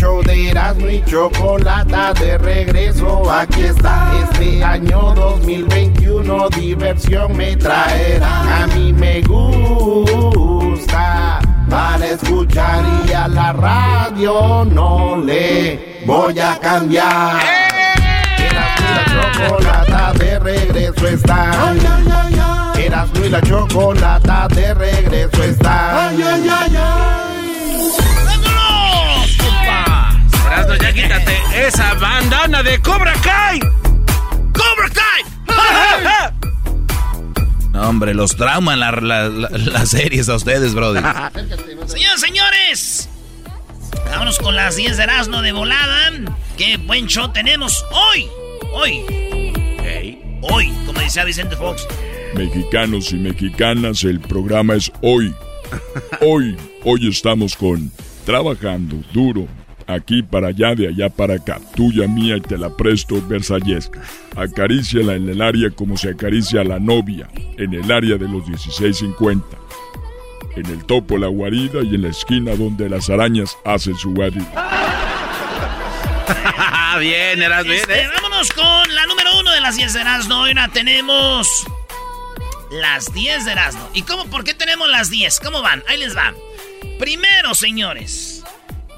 show de Erasmo y Chocolata de regreso, aquí está. Este año 2021 diversión me traerá. A mí me gusta para escuchar y a la radio no le voy a cambiar. Erasmo y la Chocolata de regreso está. Erasmo y la Chocolata de regreso está. Esa bandana de Cobra Kai. ¡Cobra Kai! No, hombre, los trauman la- la- la- las series a ustedes, brother. Señoras, señores, vámonos con las 10 de Erasmo de volada. Qué buen show tenemos hoy. Hoy. Hoy, como decía Vicente Fox. Mexicanos y mexicanas, el programa es hoy. Hoy, hoy estamos con Trabajando Duro. Aquí para allá, de allá para acá. Tuya, mía y te la presto, Versalles. Acaríciala en el área como se acaricia a la novia. En el área de los 1650. En el topo la guarida y en la esquina donde las arañas hacen su guarida. bien, Erasmo, bien, Este, ¿eh? vámonos con la número uno de las 10 de Erasmo. Hoy la tenemos las 10 de Erasmo. ¿Y cómo? ¿Por qué tenemos las 10? ¿Cómo van? Ahí les va. Primero, señores,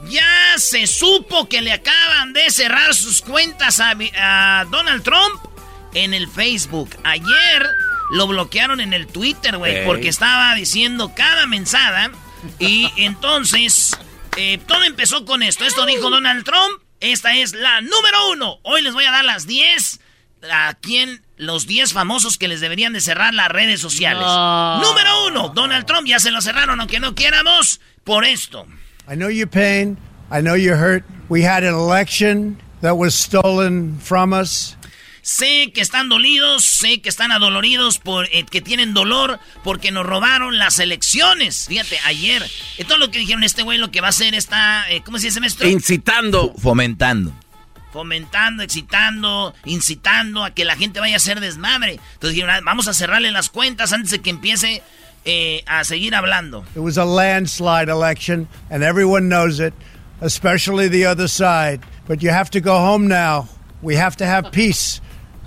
ya se supo que le acaban de cerrar sus cuentas a, Donald Trump en el Facebook. Ayer lo bloquearon en el Twitter, güey, Ey. porque estaba diciendo cada mensada. Y entonces, eh, todo empezó con esto. Esto dijo Donald Trump. Esta es la número uno. Hoy les voy a dar las 10 a quien los 10 famosos que les deberían de cerrar las redes sociales. Número uno, Donald Trump ya se lo cerraron aunque no quieramos por esto. I know your pain. I know you're hurt. We had an election that was stolen from us. Sé que están dolidos, sé que están adoloridos, por, eh, que tienen dolor porque nos robaron las elecciones. Fíjate, ayer, eh, todo lo que dijeron este güey lo que va a hacer está, eh, ¿cómo se dice maestro? Incitando. Fomentando. fomentando, excitando, incitando a que la gente vaya a hacer desmadre. Entonces dijeron, "Ah, vamos a cerrarle las cuentas antes de que empiece eh, a seguir hablando. It was a landslide election, and everyone knows it, especially the other side. But you have to go home now. We have to have peace.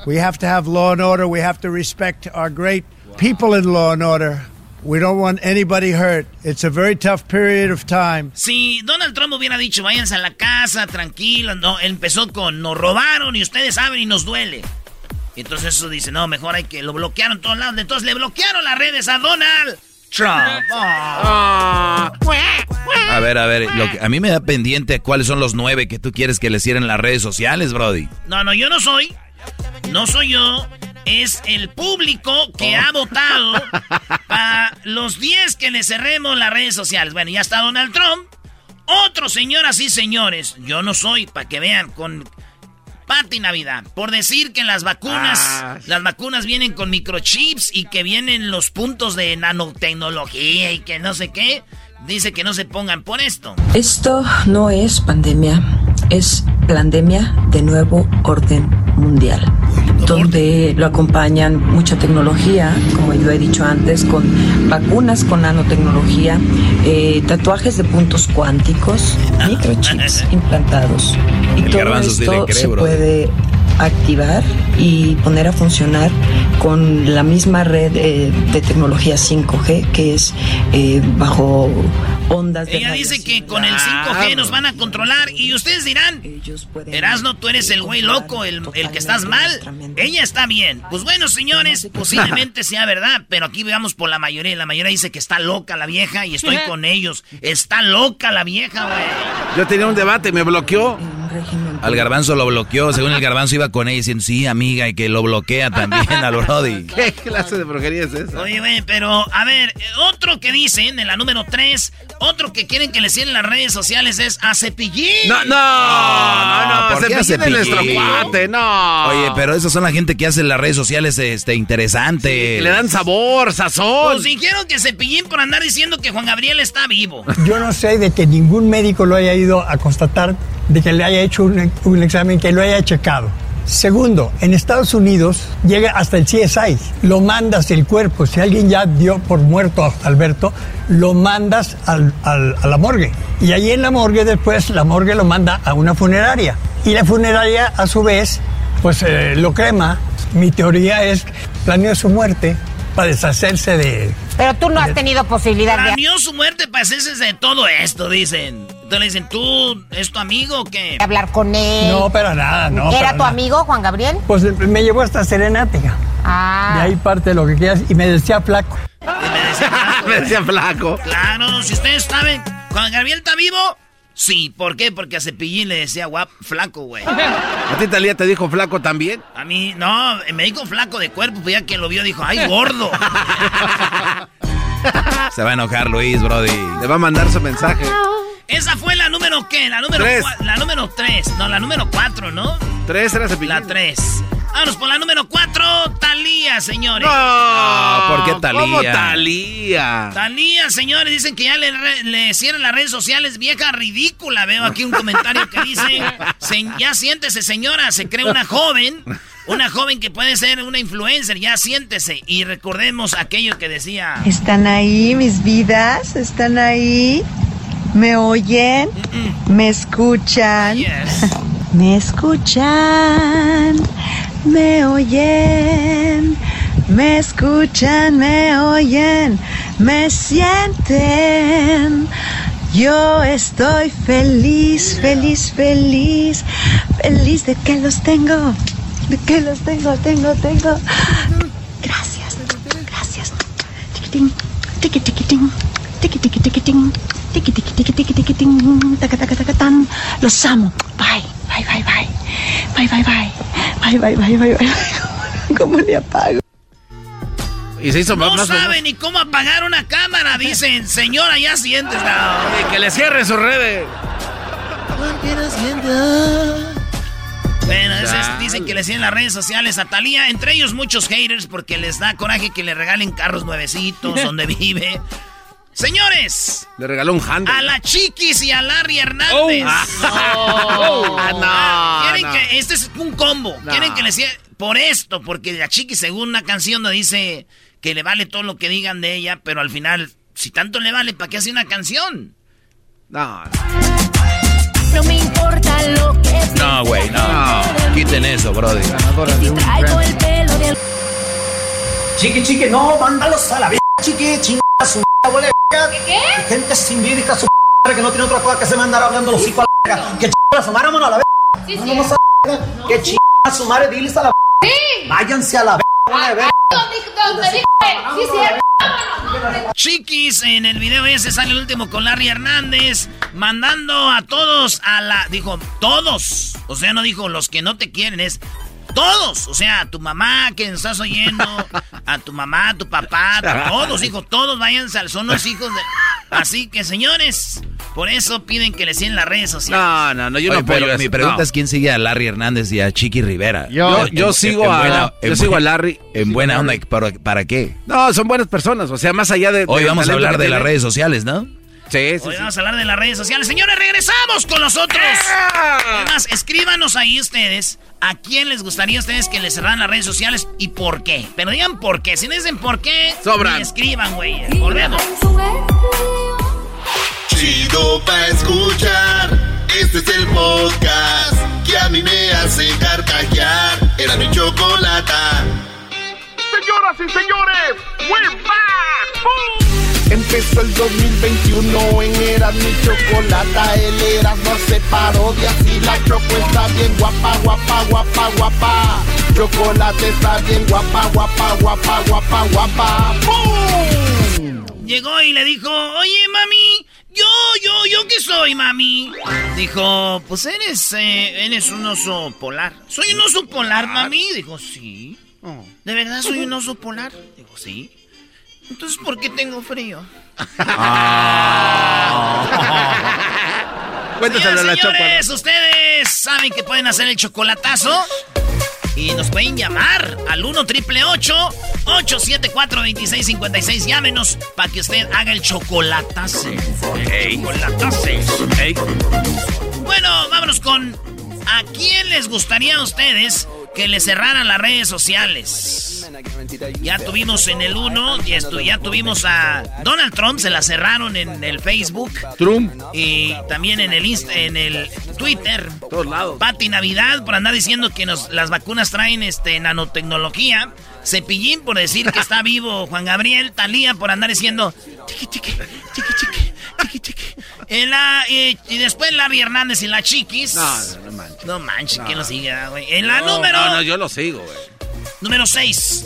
We have to have law and order. We have to respect our great people in law and order. We don't want anybody hurt. It's a very tough period of time. Si Donald Trump hubiera dicho, váyanse a la casa, tranquilos, no, empezó con, nos robaron y ustedes saben y nos duele. Y entonces eso dice, no, mejor hay que, lo bloquearon todos lados. Entonces le bloquearon las redes a Donald Trump. Ah. A ver, a ver, lo que- a mí me da pendiente cuáles son los nueve que tú quieres que le cierren las redes sociales, Brody. No, no, yo no soy. No soy yo. Es el público que ha votado para los 10 que le cerremos las redes sociales. Bueno, ya está Donald Trump. Otro, señoras y señores. Yo no soy, para que vean, con Pati Navidad. Por decir que las vacunas, Ah. las vacunas vienen con microchips y que vienen los puntos de nanotecnología y que no sé qué. Dice que no se pongan por esto. Esto no es pandemia, es pandemia de nuevo orden mundial. donde lo acompañan mucha tecnología, como yo he dicho antes, con vacunas con nanotecnología, eh, tatuajes de puntos cuánticos, microchips implantados. Y todo esto se puede activar y poner a funcionar con la misma red eh, de tecnología 5G que es eh, bajo ondas de Ella dice que con el 5G nos van a controlar y ustedes dirán, Erasno, tú eres el güey loco, el, el, que estás mal. Ella está bien. Pues bueno, señores, posiblemente sea verdad, pero aquí veamos por la mayoría. La mayoría dice que está loca la vieja y estoy con ellos. Está loca la vieja, güey. Yo tenía un debate, me bloqueó. Al garbanzo lo bloqueó, según el garbanzo iba con ella diciendo, sí, amiga, y que lo bloquea también al Brody. ¿Qué clase de brujería es esa? Oye, güey, pero a ver, otro que dicen en la número 3, otro que quieren que le cierren las redes sociales es a Cepillín. No, no, no, no, Cepillín es nuestro cuate, no. Oye, pero esas son la gente que hace las redes sociales este, interesante. le dan sabor, sazón. Pues dijeron que Cepillín por andar diciendo que Juan Gabriel está vivo. Yo no sé de que ningún médico lo haya ido a constatar de que le haya hecho un, un examen, que lo haya checado. Segundo, en Estados Unidos llega hasta el CSI, lo mandas el cuerpo, si alguien ya dio por muerto a Alberto, lo mandas al, al, a la morgue. Y allí en la morgue después, la morgue lo manda a una funeraria. Y la funeraria a su vez, pues eh, lo crema. Mi teoría es, planeó su muerte para deshacerse de... Pero tú no has tenido posibilidad de... Planeó su muerte para deshacerse de todo esto, dicen. Entonces le dicen, ¿tú es tu amigo o qué? Hablar con él. No, pero nada, no. ¿Era tu amigo, Juan Gabriel? Pues me llevó hasta Serenática. Ah. De ahí parte de lo que quieras y me decía flaco. me decía flaco. me decía flaco. Claro, si ustedes saben, Juan Gabriel está vivo. Sí, ¿por qué? Porque a Cepillín le decía guap, flaco, güey. ¿A ti Talía te dijo flaco también? A mí, no, me dijo flaco de cuerpo, pues ya quien lo vio dijo, ¡ay, gordo! Se va a enojar Luis, Brody. Le va a mandar su mensaje. Esa fue la número qué? La número Tres. La número 3. No, la número 4, ¿no? Tres era Cepillín. La 3. Vámonos por la número 4, Talía, señores. No, ¿por qué Thalía? ¿Cómo Talía? Talía, señores, dicen que ya le, le cierran las redes sociales, vieja ridícula. Veo aquí un comentario que dice, "Se- ya siéntese, señora, se cree una joven, una joven que puede ser una influencer, ya siéntese. Y recordemos aquello que decía... ¿Están ahí mis vidas? ¿Están ahí? ¿Me oyen? ¿Me escuchan? Yes. ¿Me escuchan? ¿Me oyen? ¿Me escuchan? ¿Me oyen? ¿Me sienten? Yo estoy feliz, feliz, feliz, feliz de que los tengo, de que los tengo, tengo, tengo. Gracias, gracias. Tiquitín, tiqui, tiquitín, tiqui, tiqui, tiquitín, tiqui, tiqui, tiqui, tiqui, tiquitín, taca, taca, tan. Los amo. Bye, bye, bye, bye. Bye, bye, bye. Bye, bye, bye, bye, bye. ¿Cómo le apago? Y se hizo No más sabe ni cómo apagar una cámara, dicen. Señora, ya siéntese. No. Que le cierre sus redes. Bueno, es- dicen que le siguen las redes sociales a Talía, entre ellos muchos haters porque les da coraje que le regalen carros nuevecitos donde vive. Señores, Le regaló un hand. a la Chiquis y a Larry Hernández. Oh. Ah, no, Quieren no. que este es un combo. No. Quieren que le siga por esto, porque la Chiquis según una canción donde dice que le vale todo lo que digan de ella, pero al final si tanto le vale, ¿para qué hace una canción? No. No me importa lo que No, güey, no. Quiten eso, Brody. traigo el pelo del Chiqui, chiqui, no, mándalos a la v, chiqui, chinga ¿Qué? gente sin vida, su madre, que no tiene otra cosa que hacer mandar hablando los hijos a la verga. Que chinga su madre, vámonos a la verga. Sí, sí. Vámonos a la verga. Que su madre, diles a la Sí. Váyanse a la verga, verga. Vámonos. Chiquis, en el video ese sale el último con Larry Hernández, mandando a todos a la... Dijo, todos. O sea, no dijo los que no te quieren, es todos. O sea, a tu mamá que estás oyendo, a tu mamá, a tu papá, a todos, dijo, todos váyanse al... Son los hijos de... Así que, señores, por eso piden que le siguen las redes sociales. No, no, no, yo Oye, no apoyo pero mi pregunta No. es quién sigue a Larry Hernández y a Chiqui Rivera. Yo- yo en- sigo en a- buena- yo en sigo a Larry. En buena onda. ¿para, para qué? No, son buenas personas. O sea, más allá de. Hoy vamos a hablar de las redes sociales, ¿no? Sí, sí, Hoy sí. vamos a hablar de las redes sociales. Señores, regresamos con nosotros. Además, escríbanos ahí ustedes ¿A quién les gustaría a ustedes que les cerraran las redes sociales y por qué? Pero digan por qué. Si no dicen por qué, Sobran. escriban, güey. Volvemos. Chido pa' escuchar. Este es el podcast que a mí me hace carcajear. Era mi chocolata. Señoras y señores, we're back. Empezó el 2021 en Era mi chocolata. El Erasmo hace parodias y la choco está bien guapa, guapa, guapa, guapa. Chocolate está bien guapa, guapa, guapa, guapa, guapa. ¡Bum! Llegó y le dijo, oye, mami, yo, yo, yo qué soy, mami. Dijo, pues eres, eh, eres un oso polar. ¿Soy un oso polar, mami? Dijo, sí. ¿De verdad soy un oso polar? Dijo, sí. Entonces, ¿por qué tengo frío? Cuéntaselo a la Señores, ustedes saben que pueden hacer el chocolatazo. Y nos pueden llamar al 1 triple 874 2656 Llámenos para que usted haga el chocolatazo. Chocolatazo. Bueno, vámonos con. ¿A quién les gustaría a ustedes que le cerraran las redes sociales? Ya tuvimos en el 1, ya, estu- ya tuvimos a Donald Trump, se la cerraron en el Facebook. Trump. Y también en el Insta- en el Twitter. Todos lados. Pati Navidad por andar diciendo que nos, las vacunas traen este nanotecnología. Cepillín por decir que está vivo Juan Gabriel. Talía por andar diciendo chiqui chiqui, chiqui chiqui, chiqui chiqui. La, eh, y después Larry Hernández y la Chiquis. No, no, no manches. No manches, No. ¿quién lo sigue, güey? En la número. No, no, yo lo sigo, güey. Número 6.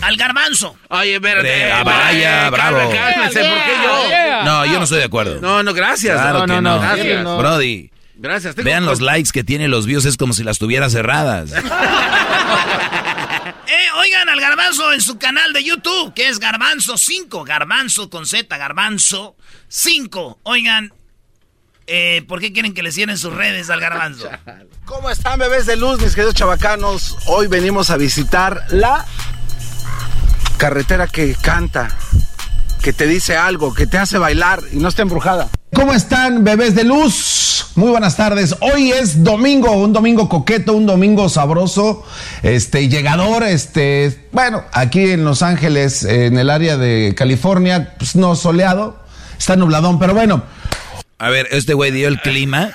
Al garbanzo. Oye, espérate. Eh, ah, vaya, eh, bravo. cálmense, Cálmense, ¿por qué yo? No, yo no estoy de acuerdo. No, no, gracias. Claro que no. Gracias. Brody, Gracias. tengo- vean los likes que tiene los views, es como si las tuviera cerradas. Eh, oigan al Garbanzo en su canal de YouTube, que es Garbanzo 5. Garbanzo con Z, Garbanzo 5. Oigan, eh, ¿por qué quieren que le cierren sus redes al Garbanzo? ¿Cómo están bebés de luz, mis queridos chavacanos? Hoy venimos a visitar la carretera que canta, que te dice algo, que te hace bailar y no está embrujada. ¿Cómo están, bebés de luz? Muy buenas tardes. Hoy es domingo, un domingo coqueto, un domingo sabroso, este, llegador, este, bueno, aquí en Los Ángeles, en el área de California, pues no soleado, está nubladón, pero bueno. A ver, este güey dio el clima,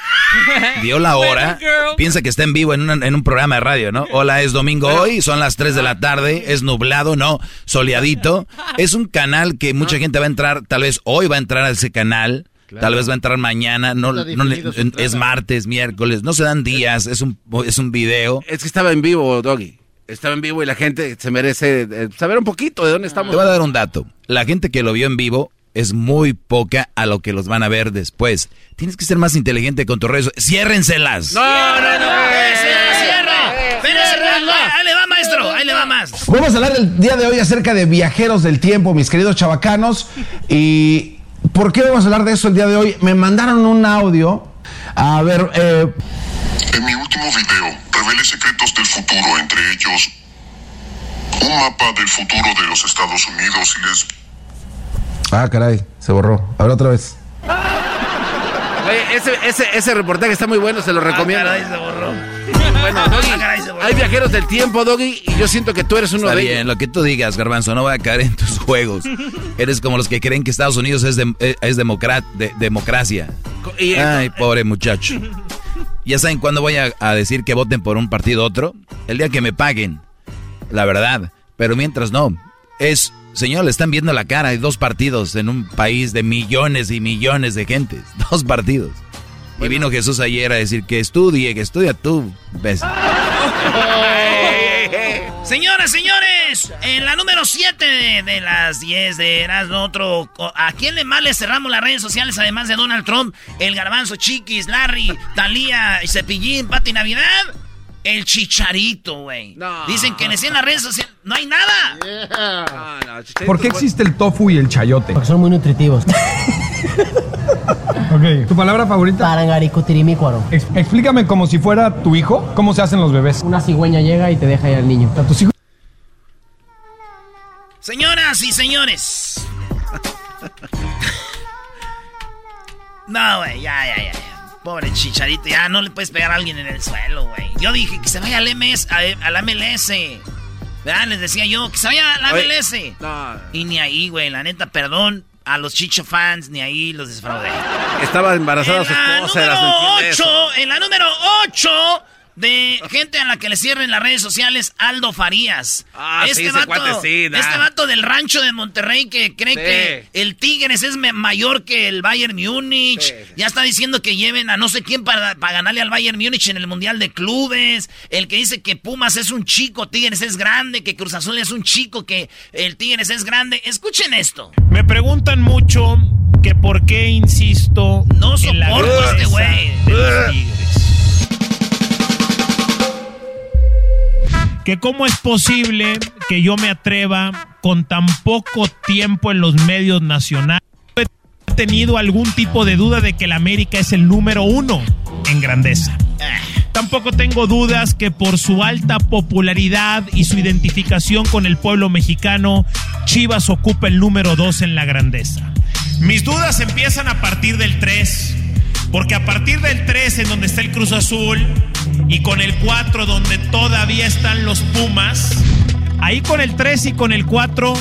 dio la hora, piensa que está en vivo en, una- en un programa de radio, ¿no? Hola, es domingo hoy, son las 3 de la tarde, es nublado, no, soleadito. Es un canal que mucha gente va a entrar, tal vez hoy va a entrar a ese canal, tal vez va a entrar mañana, no, no le- es martes, miércoles, no se dan días, es un, es un video. Es que estaba en vivo, Doggy. Estaba en vivo y la gente se merece eh, saber un poquito de dónde estamos. Te voy a dar un dato. La gente que lo vio en vivo es muy poca a lo que los van a ver después. Tienes que ser más inteligente con tus redes. ¡Ciérrenselas! No, no, no. ¡Cierre, cierre! Espérese, ahí le va, maestro, ahí le va más. Vamos a hablar el día de hoy acerca de viajeros del tiempo, mis queridos chavacanos. ¿Y por qué vamos a hablar de eso el día de hoy? Me mandaron un audio. A ver, eh, En mi último video revelé secretos del futuro, entre ellos un mapa del futuro de los Estados Unidos y les Ah, caray, se borró. A ver otra vez. Oye, ese, ese, ese reportaje está muy bueno, se lo recomiendo. caray, se borró. Bueno, Doggy, Ah, caray, se borró. hay viajeros del tiempo, Doggy, y yo siento que tú eres uno Está de bien, ellos. lo que tú digas, Garbanzo, no voy a caer en tus juegos. Eres como los que creen que Estados Unidos es, eh, es democra- de- democracia. Y- Ay, pobre muchacho. ¿Ya saben cuándo voy a, a decir que voten por un partido u otro? El día que me paguen. La verdad. Pero mientras no. Es, señor, le están viendo la cara. Hay dos partidos en un país de millones y millones de gentes. Dos partidos. Y vino Jesús ayer a decir que estudie, que estudia tú. ¿Ves? Señoras, señores, en la número 7 de, de las 10 de Erasmo, otro. ¿A quién le más le cerramos las redes sociales además de Donald Trump? El Garbanzo Chiquis, Larry, Talía, Cepillín, Pati Navidad. El chicharito, güey. Dicen que en las redes sociales no hay nada. ¿Por qué existe el tofu y el chayote? Porque son muy nutritivos. Ok, ¿tu palabra favorita? Parangaricutirimícuaro. Ex- explícame como si fuera tu hijo, ¿cómo se hacen los bebés? Una cigüeña llega y te deja ir al niño. A tus hijos Señoras y señores. No, güey, ya, ya, ya. ya. Pobre chicharito, ya no le puedes pegar a alguien en el suelo, güey. Yo dije que se vaya al MS, a, la MLS. ¿Verdad? Les decía yo, que se vaya a la MLS. Y ni ahí, güey, la neta, perdón a los Chicho fans, ni ahí los desfraudé. Estaba embarazada su esposa. Número 8, en la número 8 de gente a la que le cierren las redes sociales, Aldo Farías. Ah, este, vato, este vato del rancho de Monterrey que cree que el Tigres es mayor que el Bayern Múnich. Ya está diciendo que lleven a no sé quién para, para ganarle al Bayern Múnich en el Mundial de Clubes. El que dice que Pumas es un chico, Tigres es grande, que Cruz Azul es un chico, que el Tigres es grande. Escuchen esto. Me preguntan mucho que por qué insisto. No soporto a este güey. Que cómo es posible que yo me atreva con tan poco tiempo en los medios nacionales. He tenido algún tipo de duda de que el América es el número uno en grandeza. Tampoco tengo dudas que por su alta popularidad y su identificación con el pueblo mexicano, Chivas ocupa el número dos en la grandeza. Mis dudas empiezan a partir del 3 porque a partir del 3 en donde está el Cruz Azul y con el 4 donde todavía están los Pumas, ahí con el 3 y con el 4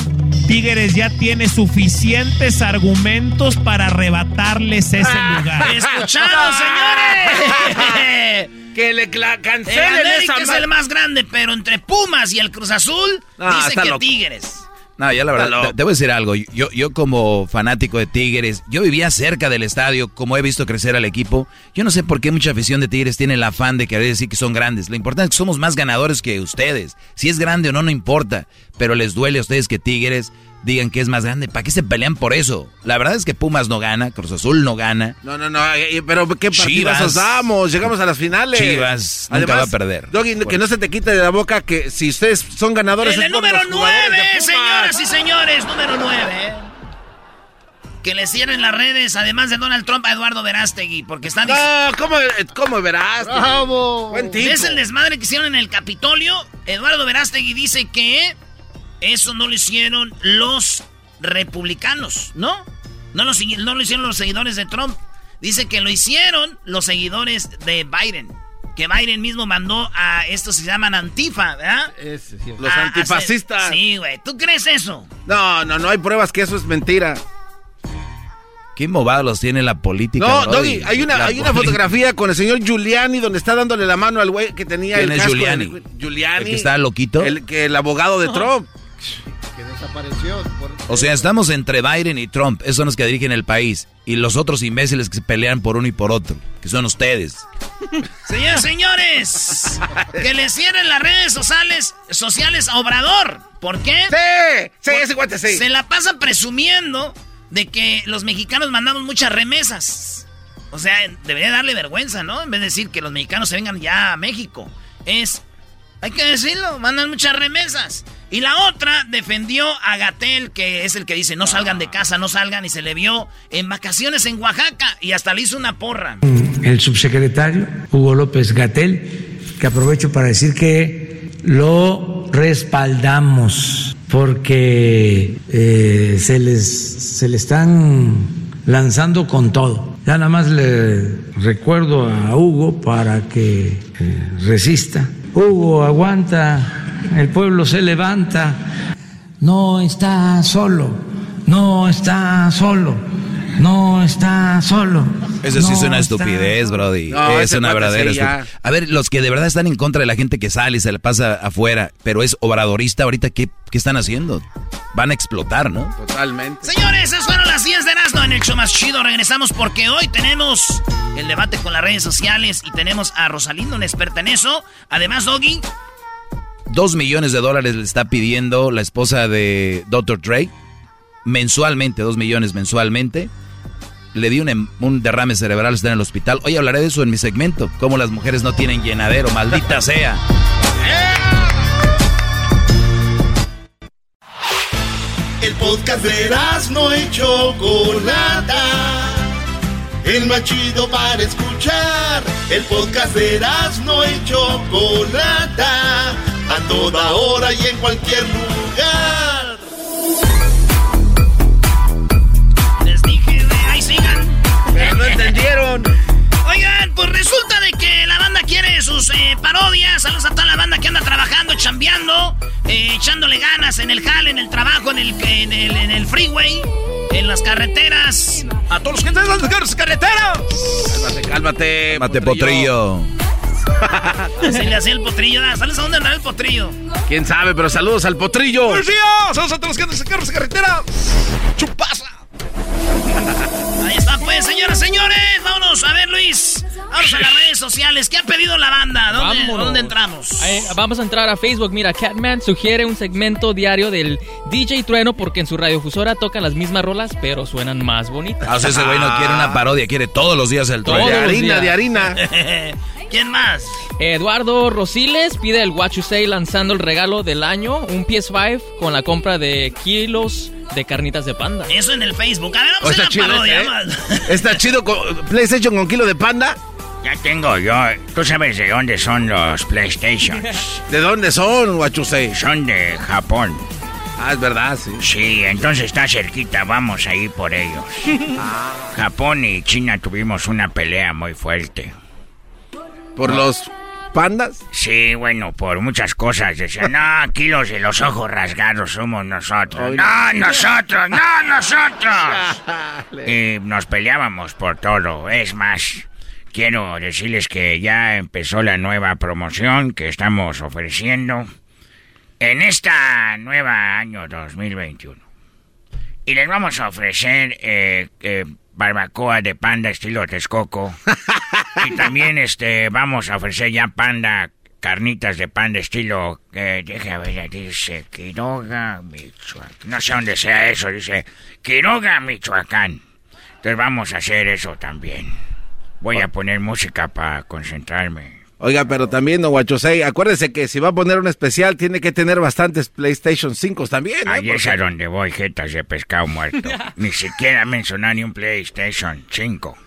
Tigres ya tiene suficientes argumentos para arrebatarles ese lugar. ¡Escuchados, señores! que le cancelen el América es el más grande, pero entre Pumas y el Cruz Azul dice que Tigres. No, ya la verdad, te, voy a decir algo. Yo, yo como fanático de Tigres, yo vivía cerca del estadio, como he visto crecer al equipo. Yo no sé por qué mucha afición de Tigres tiene el afán de querer decir que son grandes. Lo importante es que somos más ganadores que ustedes. Si es grande o no, no importa. Pero les duele a ustedes que Tigres digan que es más grande. ¿Para qué se pelean por eso? La verdad es que Pumas no gana, Cruz Azul no gana. No, no, no, eh, pero ¿qué partidos damos? Llegamos a las finales. Chivas nunca va a perder. Doggy, que no se te quite de la boca que si ustedes son ganadores... el número nueve, señoras y señores, número nueve. Que le cierren las redes, además de Donald Trump, a Eduardo Verástegui, porque están... No, ¿cómo, cómo Verástegui? Bravo. Buen tipo. ¿Es el desmadre que hicieron en el Capitolio? Eduardo Verástegui dice que eso no lo hicieron los republicanos, ¿no? No lo, no lo hicieron los seguidores de Trump. Dice que lo hicieron los seguidores de Biden. Que Biden mismo mandó a estos que se llaman Antifa, ¿verdad? los antifascistas. sí, güey. ¿Tú crees eso? No, no, no hay pruebas que eso es mentira. Qué movados tiene la política. No, Doggy, hay una, hay una fotografía con el señor Giuliani donde está dándole la mano al güey que tenía ¿Quién el es Giuliani? Giuliani. ¿El que está loquito? El, que el abogado de Trump. Que desapareció. O sea, estamos entre Biden y Trump, esos son los que dirigen el país. Y los otros imbéciles que se pelean por uno y por otro, que son ustedes. Señores, señores, que le cierren las redes sociales, sociales a Obrador. ¿Por qué? Sí, sí, ese guante sí. Se la pasan presumiendo de que los mexicanos mandamos muchas remesas. O sea, debería darle vergüenza, ¿no? En vez de decir que los mexicanos se vengan ya a México. Es, hay que decirlo, mandan muchas remesas. Y la otra defendió a Gatel, que es el que dice no salgan de casa, no salgan, y se le vio en vacaciones en Oaxaca y hasta le hizo una porra. El subsecretario Hugo López Gatel, que aprovecho para decir que lo respaldamos porque eh, se, les, se le están lanzando con todo. Ya nada más le recuerdo a Hugo para que eh, resista. Hugo, aguanta el pueblo se levanta, no está solo, no está solo, no está solo. Eso sí es una estupidez, Brody. es una verdadera estupidez. A ver, los que de verdad están en contra de la gente que sale y se la pasa afuera, pero es obradorista, ahorita, ¿qué, qué están haciendo? Van a explotar, ¿no? Totalmente. Señores, esas fueron las 10 de Erasmo en el show más chido. Regresamos porque hoy tenemos el debate con las redes sociales y tenemos a Rosalindo, una experta en eso. Además, Doggy, Dos millones de dólares le está pidiendo la esposa de Dr. Dre. Mensualmente, dos millones mensualmente. Le di un, em, derrame cerebral, está en el hospital. Hoy hablaré de eso en mi segmento. Cómo las mujeres no tienen llenadero, maldita sea. El podcast de no hecho Chocolata. El más chido para escuchar. El podcast de no hecho Chocolata a toda hora y en cualquier lugar. entendieron. Oigan, pues resulta de que la banda quiere sus eh, parodias. Saludos a toda la banda que anda trabajando, chambeando, eh, echándole ganas en el jale, en el trabajo, en el, en el, en el freeway, en las carreteras. A todos los que están en las carreteras. Cálmate, cálmate. Cálmate, potrillo. potrillo. Así le hacía el potrillo. Saludos a dónde andará el potrillo. Quién sabe, pero saludos al potrillo. Saludos a todos los que andan en las carreteras. Chupasa. Ahí está, pues, señoras, señores. Vámonos a ver, Luis. Vamos a las redes sociales. ¿Qué ha pedido la banda? ¿Dónde, Vámonos. ¿dónde entramos? Ahí, vamos a entrar a Facebook. Mira, Catman sugiere un segmento diario del DJ Trueno porque en su radiofusora tocan las mismas rolas, pero suenan más bonitas. Ah, o sea, ese güey no quiere una parodia, quiere todos los días el trueno. los días. ¿Quién más? Eduardo Rosiles pide el What You Say lanzando el regalo del año, un PS5 con la compra de kilos de carnitas de panda. Eso en el Facebook. A ver, Oh, vamos a la parodia. ese, ¿eh? Está chido con PlayStation con kilo de panda. Ya tengo yo. ¿Tú sabes de dónde son los PlayStations? ¿De dónde son, Guachusei? Son de Japón. Ah, es verdad, sí. Sí, entonces está cerquita, vamos a ir por ellos. Japón y China tuvimos una pelea muy fuerte. ¿Por los pandas? Sí, bueno, por muchas cosas. Decían, no, aquí los de los ojos rasgados somos nosotros. No, nosotros, no, nosotros. Y nos peleábamos por todo. Es más, quiero decirles que ya empezó la nueva promoción que estamos ofreciendo en esta nueva año 2021. Y les vamos a ofrecer eh, eh, barbacoa de panda estilo Texcoco. y también este vamos a ofrecer ya panda, carnitas de panda estilo... Eh, deja ver, dice Quiroga, Michoacán. No sé dónde sea eso, dice Quiroga, Michoacán. Entonces vamos a hacer eso también. Voy a poner música para concentrarme. Oiga, pero también, don Guachusei, acuérdese que si va a poner un especial, tiene que tener bastantes PlayStation 5 también, ¿eh? Ahí es a donde voy, jetas de pescado muerto. Ni siquiera mencionar ni un PlayStation 5.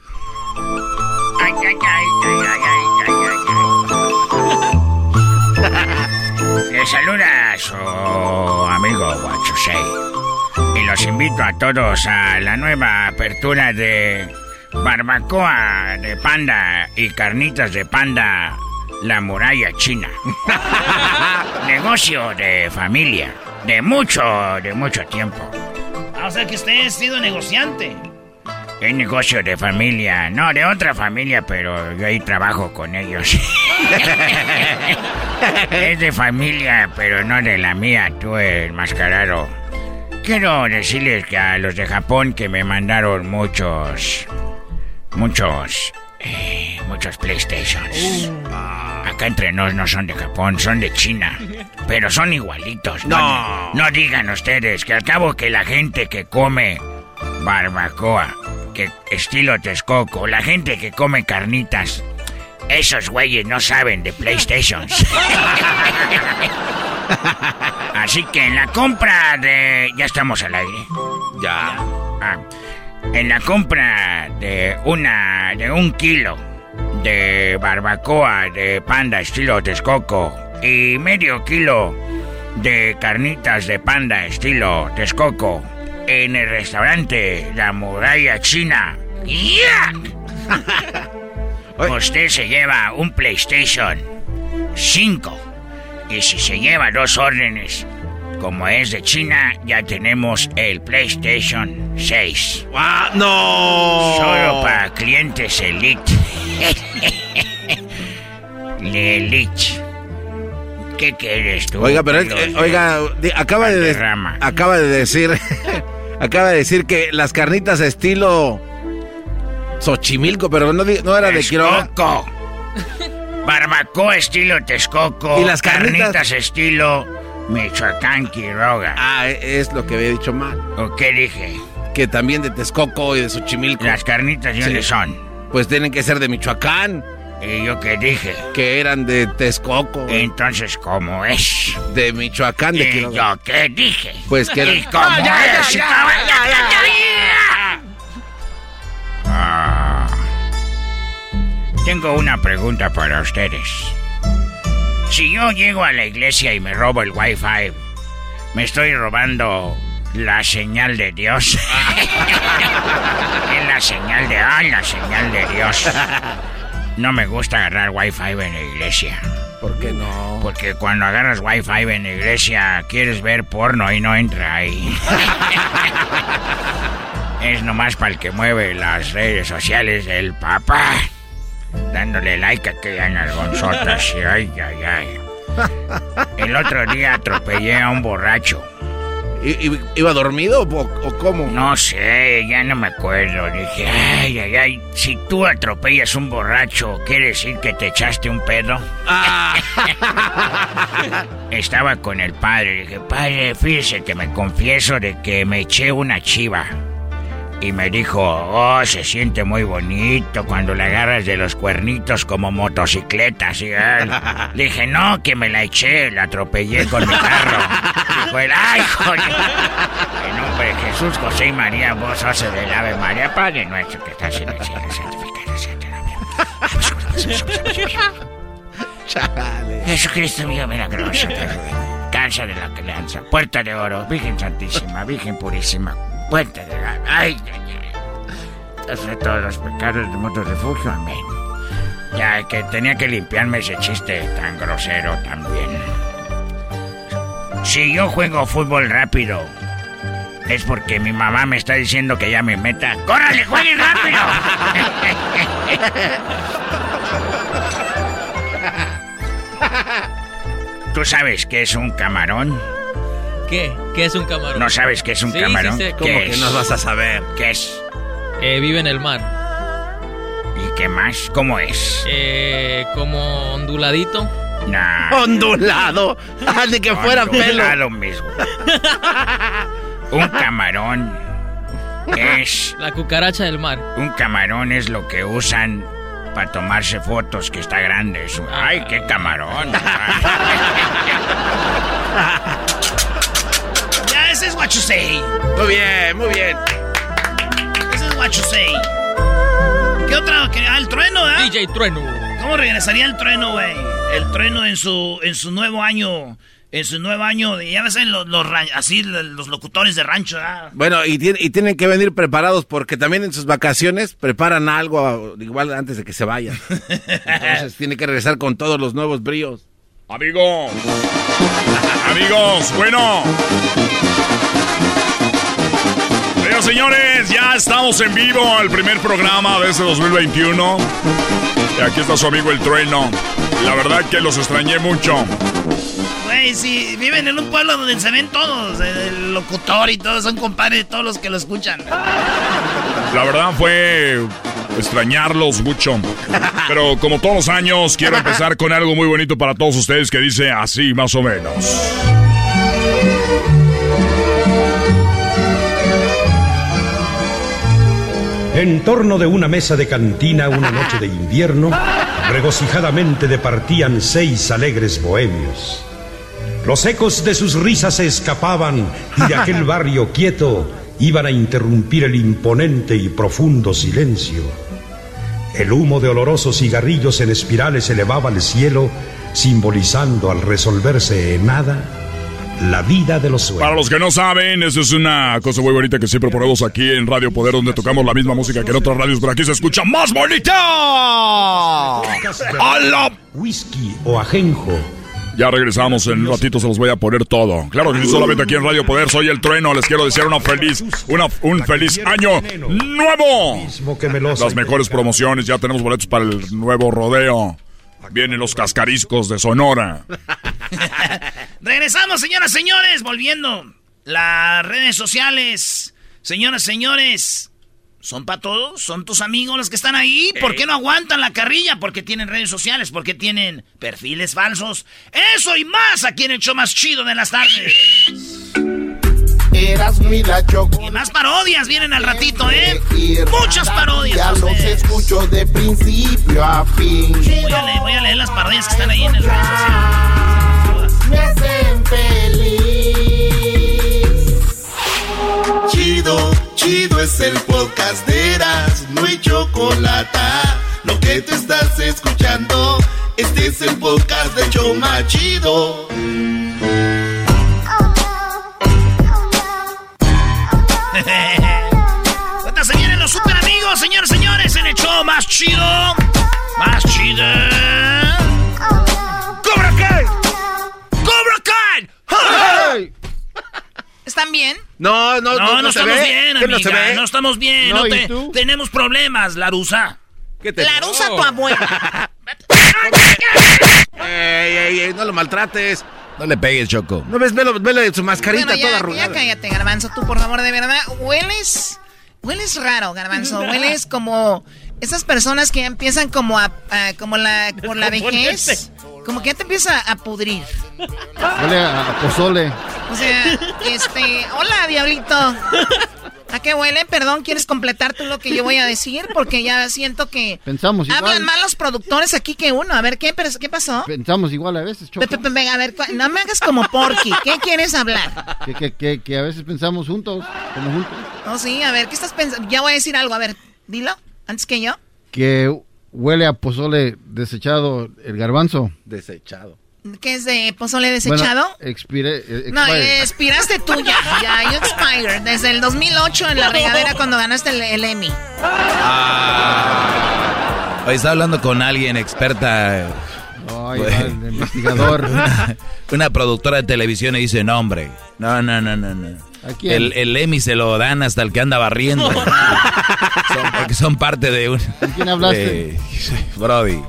Ay, ay, ay, ay, ay, ay, ay, ay. Le saluda a su amigo Guachusei. Y los invito a todos a la nueva apertura de barbacoa de panda y carnitas de panda, la muralla china. Negocio de familia, de mucho, de mucho tiempo. Ah, o sea que usted ha sido negociante. Es negocio de familia, no, de otra familia, pero yo ahí trabajo con ellos. es de familia, pero no de la mía, tú el mascarado. Quiero decirles que a los de Japón que me mandaron muchos, muchos, eh, muchos PlayStations. Acá entre nos no son de Japón, son de China. Pero son igualitos. No. No digan ustedes que al cabo que la gente que come barbacoa, que estilo Texcoco, la gente que come carnitas, esos güeyes no saben de PlayStations. Así que en la compra de... Ya estamos al aire. Ya. Ah, en la compra de una... de un kilo de barbacoa de panda estilo Texcoco y medio kilo de carnitas de panda estilo Texcoco en el restaurante La Muralla China. Usted se lleva un PlayStation 5 y si se lleva dos órdenes, como es de China, ya tenemos el PlayStation 6. ¡Ah, no! Solo para clientes Elite. Elite. ¿Qué quieres tú? Oiga, pero es- eh, de oiga, acaba de, Valderrama. acaba de decir, acaba de decir que las carnitas estilo Xochimilco, pero no, era de Quiroga. Barbacoa estilo Texcoco. ¿Y las carnitas? estilo Michoacán Quiroga. Ah, es lo que había dicho mal. ¿O qué dije? Que también de Texcoco y de Xochimilco. Las carnitas, ¿de dónde son? Pues tienen que ser de Michoacán. ¿Y yo qué dije? Que eran de Texcoco. Entonces, ¿cómo es? De Michoacán, de ¿Y Quiroga. yo qué dije? Pues que ¿Y cómo ya, ya, es? ya, ¿Cómo ya, es? ya, ya, Ah. Tengo una pregunta para ustedes. Si yo llego a la iglesia y me robo el wifi, ¿me estoy robando la señal de Dios? es la señal de... ¡Ay, la señal de Dios! No me gusta agarrar wifi en la iglesia. ¿Por qué no? Porque cuando agarras wifi en la iglesia quieres ver porno y no entra ahí. es nomás para el que mueve las redes sociales del papá. Dándole like a nalgonzotas. y Ay, ay, ay. El otro día atropellé a un borracho. ¿I- i- ¿Iba dormido o, o cómo? No sé, ya no me acuerdo. Dije, ay, ay, ay, si tú atropellas un borracho, ¿quiere decir que te echaste un pedo? Estaba con el padre. Dije, padre, fíjese que me confieso de que me eché una chiva. Y me dijo, oh, se siente muy bonito cuando le agarras de los cuernitos como motocicleta, ¿sí? Le dije, no, que me la eché, la atropellé con mi carro. Dijo él, ay, joder. En nombre de Jesús, José y María, vos sos del Ave María, Padre nuestro que estás en el cielo, santificado sea nombre. Jesucristo mío milagroso. Cansa de la crianza, puerta de oro, Virgen Santísima, Virgen Purísima, puerta de la... Ay, ay, ay. Todos los pecados del mundo refugio, amén. Ya que tenía que limpiarme ese chiste tan grosero también. Si yo juego fútbol rápido, es porque mi mamá me está diciendo que ya me meta. ¡Córrale, juegue rápido! ¿Tú sabes qué es un camarón? ¿Qué? ¿Qué es un camarón? ¿No sabes qué es un Sí, camarón? sí sé. ¿Qué ¿Cómo es? que no vas a saber? ¿Qué es? Eh, vive en el mar. ¿Y qué más? ¿Cómo es? Eh, como onduladito. Nah. Ondulado. Ah, de que fuera pelo. Ondulado mismo. Un camarón es... La cucaracha del mar. Un camarón es lo que usan para tomarse fotos, que está grande. ¡Ay, qué camarón! What you say. Muy bien, muy bien. Ese es what you say. ¿Qué otra? ¿Qué? Ah, el trueno, ¿eh? DJ Trueno. ¿Cómo regresaría el trueno, güey? El trueno en su, en su nuevo año. En su nuevo año. Ya ves, los, los así los locutores de rancho, ¿ah? Bueno, y, tiene- y tienen que venir preparados porque también en sus vacaciones preparan algo igual antes de que se vayan. Entonces tiene que regresar con todos los nuevos bríos. Amigos. Amigos, bueno. Oigan, señores, ya estamos en vivo, el primer programa de este 2021. Y aquí está su amigo el trueno. La verdad que los extrañé mucho. Güey, si viven en un pueblo donde se ven todos, el locutor y todos son compadres de todos los que lo escuchan. La verdad fue extrañarlos mucho. Pero como todos los años, quiero empezar con algo muy bonito para todos ustedes que dice así más o menos. En torno de una mesa de cantina una noche de invierno, regocijadamente departían seis alegres bohemios. Los ecos de sus risas se escapaban y de aquel barrio quieto iban a interrumpir el imponente y profundo silencio. El humo de olorosos cigarrillos en espirales elevaba al cielo, simbolizando al resolverse en nada la vida de los sueños. Para los que no saben, esa es una cosa muy bonita que siempre ponemos aquí en Radio Poder, donde tocamos la misma música que en otras radios, pero aquí se escucha más bonita. ¡A la Whisky o ajenjo. Ya regresamos, en un ratito se los voy a poner todo. Claro que sí, solamente aquí en Radio Poder soy el trueno. Les quiero desear una feliz, una, un feliz año nuevo. Las mejores promociones, ya tenemos boletos para el nuevo rodeo. Vienen los cascariscos de Sonora. Regresamos, señoras, señores, volviendo. Las redes sociales, señoras, señores, ¿son para todos? ¿Son tus amigos los que están ahí? ¿Por qué no aguantan la carrilla? Porque tienen redes sociales, porque tienen perfiles falsos. Eso y más aquí en el show más chido de las tardes. La choco. Y más parodias vienen al ratito, ¿eh? Muchas parodias. Ya los escucho de principio a fin. Voy a, leer, voy a leer las parodias que están ahí en el redes sociales. Me hacen feliz. Chido, chido es el podcast de Eras, no hay chocolate. Lo que te estás escuchando, este es el podcast de Choma Chido. Señores, señores, en el show más chido. Más chido. ¡Cobra Kai! ¡Cobra Kai! ¿Están bien? No, no, no, no, no estamos bien, amiga. No, estamos bien. No, no te... Tenemos problemas, Larusa. ¿Qué te Larusa, tu abuela. ey, ey, ey, no lo maltrates. No le pegues, Choco. No ves, vele su mascarita bueno, ya, toda arrugada. Ya cállate, Garbanzo, tú por favor, de verdad, hueles Hueles raro, Garbanzo. Hueles como. Esas personas que ya empiezan como a. a- como la. por la vejez. Como que ya te empieza a pudrir. Huele a, a pozole. O sea, este. Hola, diablito. ¿A qué huele? Perdón, ¿quieres completar tú lo que yo voy a decir? Porque ya siento que. Pensamos igual. Hablan más los productores aquí que uno. A ver, ¿qué, pero- ¿qué pasó? Pensamos igual a veces, Choco. Venga, a ver, no me hagas como Porky. ¿Qué quieres hablar? Que, que, que, que a veces pensamos juntos, como juntos. No, sí, a ver, ¿qué estás pensando? Ya voy a decir algo, a ver, dilo, antes que yo. Que huele a pozole desechado el garbanzo. Desechado. ¿Qué es de pozole desechado? Bueno, expire, eh, no, eh, expiraste tú ya, ya, you expired. Desde el 2008 en la regadera cuando ganaste el, el Emmy. Hoy estaba hablando con alguien experta. Ay, el investigador. Una, una productora de televisión y dice, no, hombre. No, no, no, no, no. El, el Emmy se lo dan hasta el que anda barriendo. Son- porque son parte de un... ¿Con quién hablaste? Brody.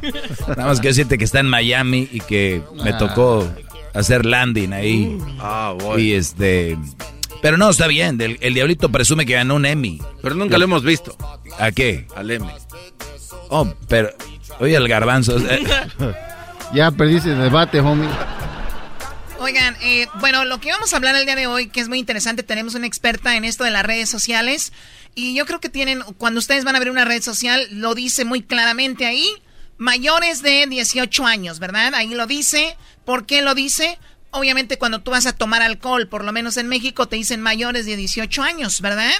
Nada más que decirte que está en Miami y que me Ah. tocó hacer landing ahí. Ah, Y este... Pero no, está bien. El, el Diablito presume que ganó un Emmy. Pero nunca lo hemos visto. ¿A qué? Al M. Oh, pero... Oye, el garbanzo... eh, Ya perdiste el debate, homie. Oigan, eh, bueno, lo que vamos a hablar el día de hoy, que es muy interesante, tenemos una experta en esto de las redes sociales y yo creo que tienen, cuando ustedes van a ver una red social, lo dice muy claramente ahí, mayores de 18 años, ¿verdad? Ahí lo dice. ¿Por qué lo dice? Obviamente cuando tú vas a tomar alcohol, por lo menos en México, te dicen mayores de 18 años, ¿verdad?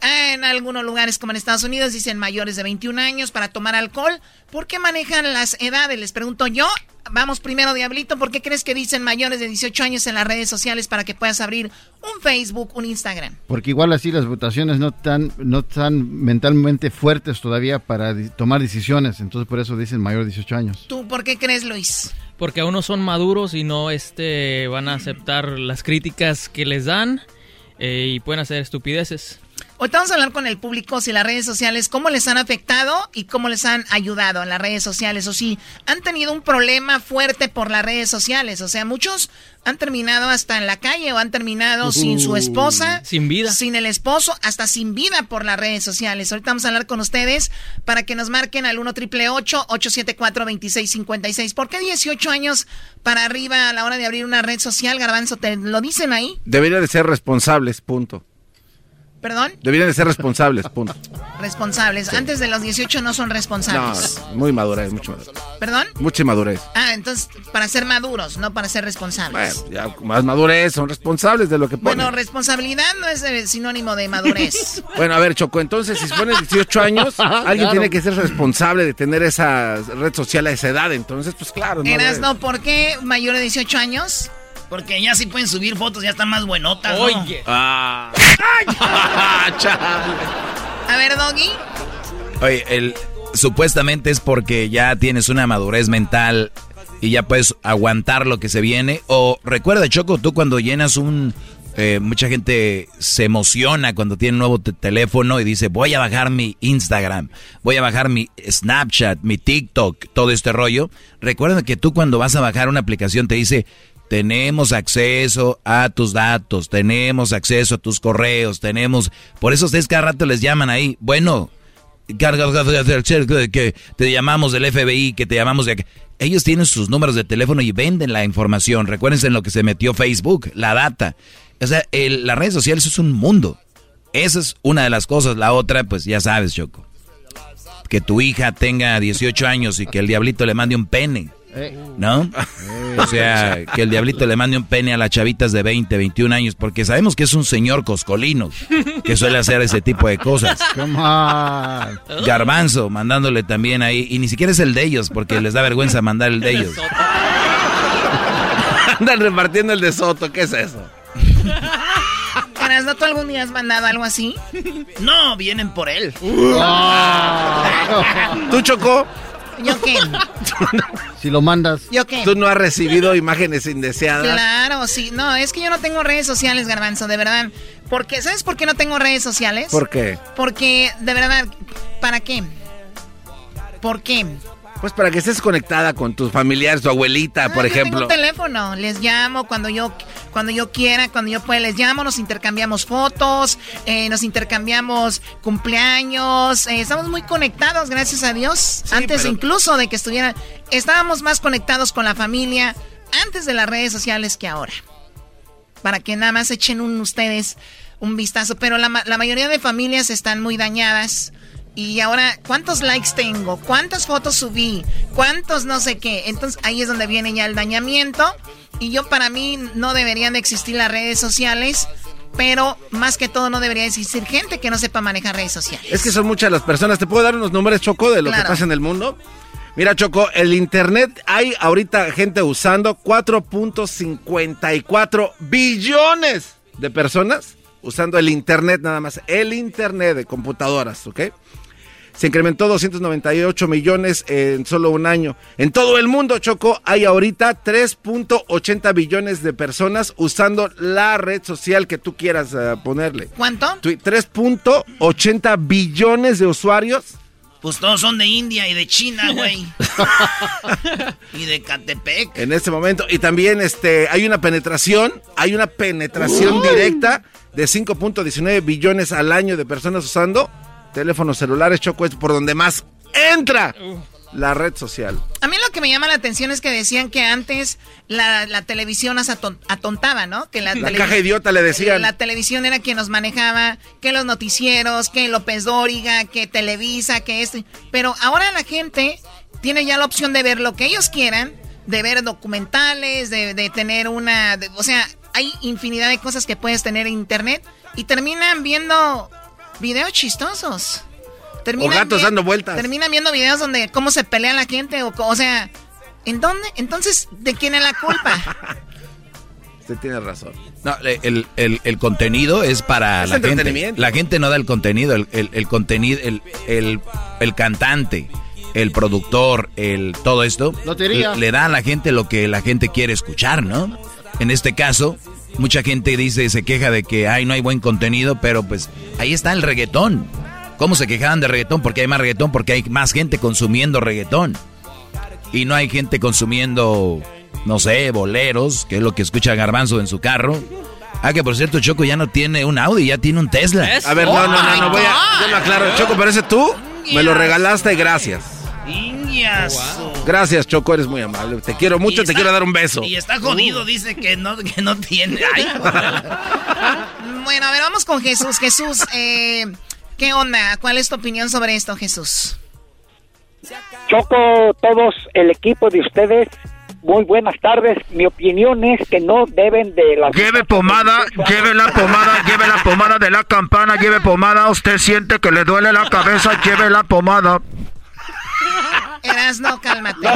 En algunos lugares como en Estados Unidos dicen mayores de 21 años para tomar alcohol. ¿Por qué manejan las edades? Les pregunto yo. Vamos primero, Diablito, ¿por qué crees que dicen mayores de 18 años en las redes sociales para que puedas abrir un Facebook, un Instagram? Porque igual así las votaciones no están, no están mentalmente fuertes todavía para tomar decisiones. Entonces por eso dicen mayor de 18 años. ¿Tú por qué crees, Luis? Porque aún no son maduros y no este, van a aceptar las críticas que les dan eh, y pueden hacer estupideces. Hoy vamos a hablar con el público si las redes sociales, cómo les han afectado y cómo les han ayudado en las redes sociales. O si han tenido un problema fuerte por las redes sociales. O sea, muchos han terminado hasta en la calle o han terminado sin su esposa. Sin vida. Sin el esposo, hasta sin vida por las redes sociales. Ahorita vamos a hablar con ustedes para que nos marquen al 1 triple 874 2656 ¿Por qué 18 años para arriba a la hora de abrir una red social, Garbanzo? ¿Te lo dicen ahí? Deberían de ser responsables, punto. ¿Perdón? Deberían de ser responsables, punto. Responsables. Antes de los 18 no son No, responsables. muy madurez, mucho madurez. ¿Perdón? Mucha madurez. Ah, entonces para ser maduros, no para ser responsables. Bueno, ya más madurez, son responsables de lo que ponen. Bueno, responsabilidad no es eh, sinónimo de madurez. Bueno, a ver, Choco, entonces si se ponen 18 años, alguien Claro. tiene que ser responsable de tener esa red social a esa edad. Entonces, pues claro. no Eras, no, ¿por qué mayor de 18 años? Porque ya sí pueden subir fotos, ya están más buenotas, ¿no? Oye. Ah. A ver, Doggy. Oye, el, supuestamente es porque ya tienes una madurez mental y ya puedes aguantar lo que se viene. O recuerda, Choco, tú cuando llenas un... eh, mucha gente se emociona cuando tiene un nuevo te- teléfono y dice, voy a bajar mi Instagram, voy a bajar mi Snapchat, mi TikTok, todo este rollo. Recuerda que tú cuando vas a bajar una aplicación te dice, tenemos acceso a tus datos, tenemos acceso a tus correos, tenemos... Por eso ustedes cada rato les llaman ahí. Bueno, que te llamamos del FBI, que te llamamos de... Ellos tienen sus números de teléfono y venden la información. Recuérdense en lo que se metió Facebook, la data. O sea, las redes sociales es un mundo. Esa es una de las cosas. La otra, pues ya sabes, Choco. Que tu hija tenga 18 años y que el diablito le mande un pene. ¿No? O sea, que el diablito le mande un pene a las chavitas de 20, 21 años, porque sabemos que es un señor coscolino que suele hacer ese tipo de cosas. Come on. Garbanzo, mandándole también ahí, y ni siquiera es el de ellos, porque les da vergüenza mandar el de ellos. Andan repartiendo el de Soto, ¿qué es eso? ¿no tú algún día has mandado algo así? No, vienen por él. ¿Tú, Choco? ¿Yo qué? Si lo mandas. ¿Yo qué? Tú no has recibido imágenes indeseadas. Claro, sí. No, es que yo no tengo redes sociales, Garbanzo, de verdad. Porque, ¿Sabes por qué no tengo redes sociales? ¿Por qué? Porque, de verdad, ¿para qué? ¿Por qué? Pues para que estés conectada con tus familiares, tu abuelita, por Ah, yo Tengo ejemplo. un teléfono, les llamo cuando yo cuando yo quiera, cuando yo pueda, les llamo, nos intercambiamos fotos, eh, nos intercambiamos cumpleaños, eh, estamos muy conectados, gracias a Dios. antes pero- incluso de que estuviera, estábamos más conectados con la familia antes de las redes sociales que ahora. Para que nada más echen un, ustedes un vistazo, pero la, la mayoría de familias están muy dañadas. Y ahora, ¿cuántos likes tengo? ¿Cuántas fotos subí? ¿Cuántos no sé qué? Entonces ahí es donde viene ya el dañamiento. Y yo para mí no deberían de existir las redes sociales, pero más que todo no debería existir gente que no sepa manejar redes sociales. Es que son muchas las personas. ¿Te puedo dar unos nombres, Choco, de lo Claro. que pasa en el mundo? Mira, Choco, el Internet hay ahorita gente usando 4.54 billones de personas usando el Internet nada más. El Internet de computadoras, ¿ok? Se incrementó 298 millones en solo un año. En todo el mundo, Choco, hay ahorita 3.80 billones de personas usando la red social que tú quieras eh, ponerle. ¿Cuánto? Tu- 3.80 billones de usuarios. Pues todos son de India y de China, güey. y de Catepec. en este momento. Y también este, hay una penetración, hay una penetración Uy. directa de 5.19 billones al año de personas usando teléfonos celulares, Choco, es por donde más entra la red social. A mí lo que me llama la atención es que decían que antes la, la televisión atontaba, ¿no? Que la, La caja idiota le decían. La televisión era quien nos manejaba, que los noticieros, que López Dóriga, que Televisa, que esto. Pero ahora la gente tiene ya la opción de ver lo que ellos quieran, de ver documentales, de, de tener una... de- o sea, hay infinidad de cosas que puedes tener en internet y terminan viendo videos chistosos. Terminan O gatos vi- dando vueltas. Terminan viendo videos donde cómo se pelea la gente o, co- o sea, ¿en dónde? Entonces, ¿de quién es la culpa? Usted tiene razón. No, el, el- el contenido es para Es la gente. entretenimiento. La gente no da el contenido, el, el- el contenido, el, el- el cantante, el productor, el todo esto. Lotería. Le, le da a la gente lo que la gente quiere escuchar, ¿no? En este caso, mucha gente dice, se queja de que ay, no hay buen contenido, pero pues ahí está el reggaetón. ¿Cómo se quejaban de reggaetón? Porque hay más reggaetón, porque hay más gente consumiendo reggaetón. Y no hay gente consumiendo, no sé, boleros, que es lo que escucha Garbanzo en su carro. Ah, que por cierto, Choco ya no tiene un Audi, ya tiene un Tesla. A ver, no, no, no, no, voy a. Yo lo aclaro. Choco, pero ese tú me lo regalaste, gracias. Ingiazo. Gracias, Choco, eres muy amable. Te quiero mucho, Y te está- quiero dar un beso. Y está jodido, dice que no, que no tiene. Ay. bueno, a ver, vamos con Jesús. Jesús, eh, ¿qué onda? ¿Cuál es tu opinión sobre esto, Jesús? Choco, todos el equipo de ustedes, muy buenas tardes. Mi opinión es que no deben de las... Lleve pomada, lleve la pomada, lleve la pomada de la campana, lleve pomada. Usted siente que le duele la cabeza, lleve la pomada. Eras, no, cálmate.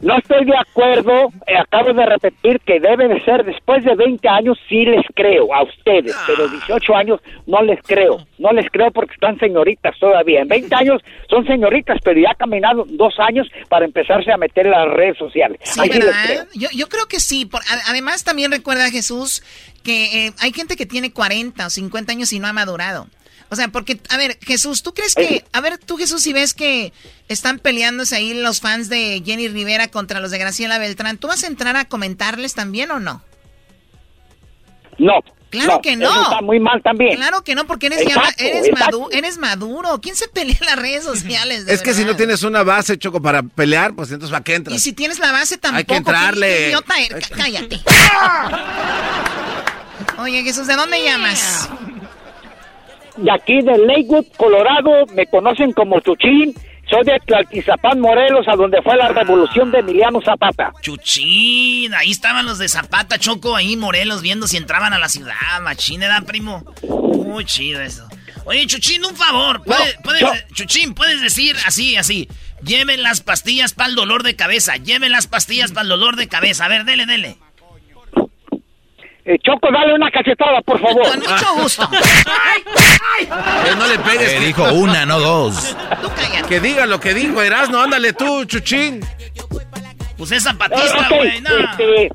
No estoy de acuerdo, eh, acabo de repetir que debe de ser después de 20 años, sí les creo a ustedes, pero 18 años no les creo, no les creo porque están señoritas todavía. En 20 años son señoritas, pero ya caminaron dos años para empezarse a meter en las redes sociales. Sí, ¿verdad? Yo, yo creo que sí. Por- además, también recuerda, Jesús, que eh, hay gente que tiene 40 o 50 años y no ha madurado. O sea, porque, a ver, Jesús, ¿tú crees que, a ver, tú Jesús, si ves que están peleándose ahí los fans de Jenny Rivera contra los de Graciela Beltrán, ¿tú vas a entrar a comentarles también o no? No. Claro no, que eso no. está muy mal también. Claro que no, porque eres, ya- eres, madu- eres maduro. ¿Quién se pelea en las redes sociales? de Es que si no tienes una base, Choco, para pelear, pues entonces ¿para qué entras? Y si tienes la base tampoco. Hay que entrarle. ¿qué- qué idiota Cállate. Oye, Jesús, ¿de dónde llamas? De aquí de Lakewood, Colorado, me conocen como Chuchín. Soy de Tlaltizapán, Morelos, a donde fue la revolución de Emiliano Zapata. Chuchín, ahí estaban los de Zapata, Choco, ahí Morelos, viendo si entraban a la ciudad. Machín, ¿era, primo? Muy chido eso. Oye, Chuchín, un favor. ¿Puedes. Chuchín, puedes decir así, así. Lleven las pastillas para el dolor de cabeza. Lleven las pastillas para el dolor de cabeza. A ver, dele, dele. Eh, Choco, dale una cachetada, por favor. Con mucho gusto. Eh, no le pegues. Eh, que- dijo una, no dos. Que diga lo que dijo Erasmo, ándale tú, chuchín. Pues es zapatista, güey. No. este,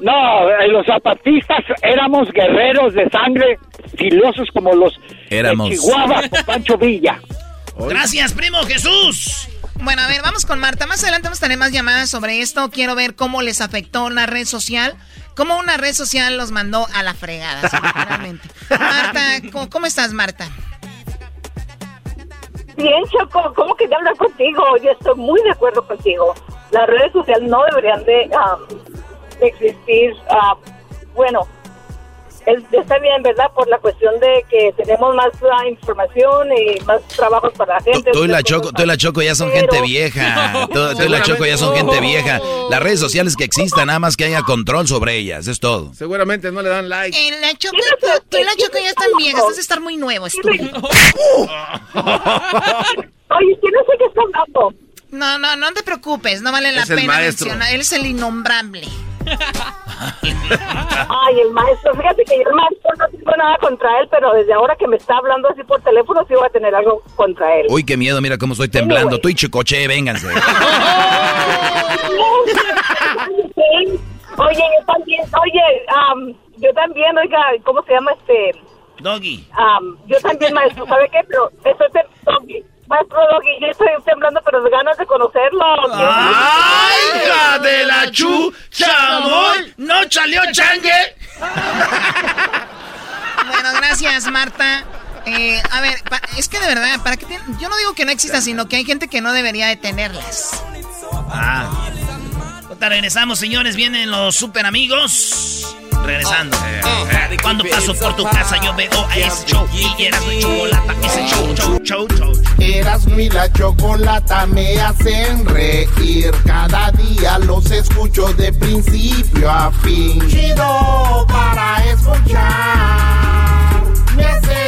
no, eh, los zapatistas éramos guerreros de sangre, filosos como los Éramos. de Chihuahua con Pancho Villa. Gracias, primo Jesús. Bueno, a ver, vamos con Marta. Más adelante vamos a tener más llamadas sobre esto. Quiero ver cómo les afectó una red social. Cómo una red social los mandó a la fregada, sí, literalmente. Marta, ¿cómo, cómo estás, Marta? Bien, Choco, ¿cómo que de hablar contigo? Yo estoy muy de acuerdo contigo. Las redes sociales no deberían de, de existir. ah, bueno, es- está bien, ¿verdad? Por la cuestión de que tenemos más ah, información y más trabajos para la gente. Tú y la Choco, tú y la Choco ya son gente vieja. Tú, tú y la Choco ya son gente vieja. Las redes sociales que existan, nada más que haya control sobre ellas, es todo. Seguramente no le dan like. Eh, la Choco, tú, tú y la Choco ya están viejas. Estás de estar muy nuevo, estúpido. Oye, ¿quién es el que está hablando? No, no, no te preocupes. No vale la Es el pena mencionar. Él es el innombrable. Ay, el maestro, fíjate que yo el maestro no tengo nada contra él, pero desde ahora que me está hablando así por teléfono sí voy a tener algo contra él. Uy, qué miedo, mira cómo estoy temblando. Tú y Chicoche, vénganse. Oye, yo también, oye, am, yo también, oiga, ¿cómo se llama este? Doggy. Am, yo también, maestro, ¿sabe qué? Pero estoy tem- Doggy, maestro Doggy, yo estoy temblando, pero de ganas de conocerlo. ¡Ay, hija de la chu, chamoy! ¡No chaleó changue! Bueno, gracias, Marta. Eh, a ver, pa- es que de verdad, ¿para qué tienen- Yo no digo que no exista, sino que hay gente que no debería de tenerlas. Ah. Ahorita regresamos, señores. Vienen los super amigos. Regresando. Cuando paso por tu casa, yo veo a ese show. Y eras de chocolate. Ese show, show, show, show. Erasmo y la chocolata me hacen reír. Cada día los escucho de principio a fin. Chido para escuchar. Me hacen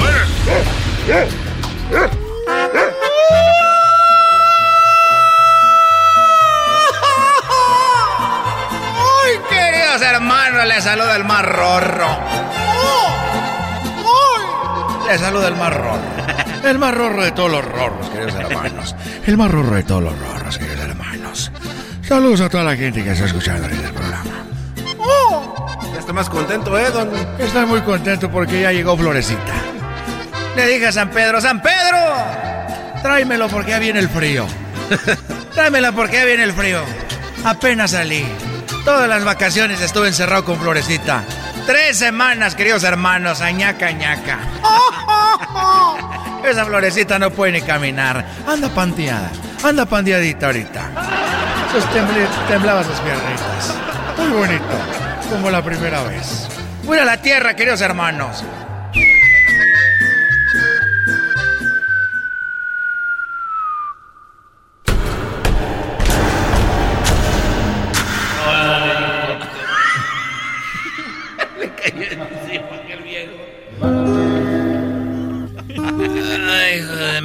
¡Ay, queridos hermanos! Les saluda el más rorro. Les saluda el más rorro. El más rorro de todos los rorros, queridos hermanos. El más rorro de todos los rorros, queridos hermanos. Saludos a toda la gente que está escuchando ahorita el programa. Ya está más contento, ¿eh, don? Estoy muy contento porque ya llegó Florecita. Le dije a San Pedro, ¡San Pedro! Tráemelo porque ya viene el frío. Tráemelo porque ya viene el frío. Apenas salí. Todas las vacaciones estuve encerrado con Florecita. Tres semanas, queridos hermanos, añaca, añaca. Esa florecita no puede ni caminar. Anda panteada. Anda pandeadita ahorita. Sus temblaba sus piernitas. Muy bonito. Como la primera vez. Voy a la tierra, queridos hermanos.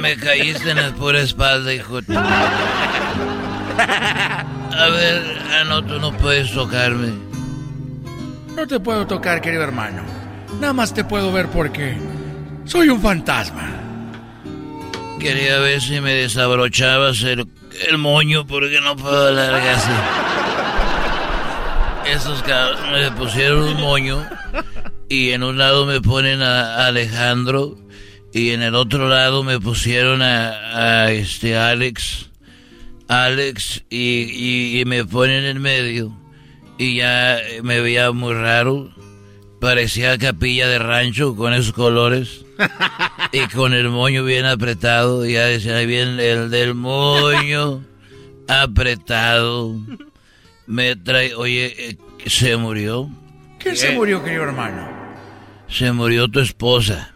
Me caíste en la pura espalda, hijo. A ver, ah, no, tú no puedes tocarme. No te puedo tocar, querido hermano. Nada más te puedo ver porque soy un fantasma. Quería ver si me desabrochabas el, el moño porque no puedo alargarse. Esos cabros me pusieron un moño y en un lado me ponen a Alejandro y en el otro lado me pusieron a, a este Alex. Alex y, y- y me ponen en medio y ya me veía muy raro. Parecía capilla de rancho con esos colores y con el moño bien apretado. Y ya decía, ahí viene el del moño apretado. Me trae, oye, eh, ¿se murió? ¿Quién se murió, querido hermano? Se murió tu esposa.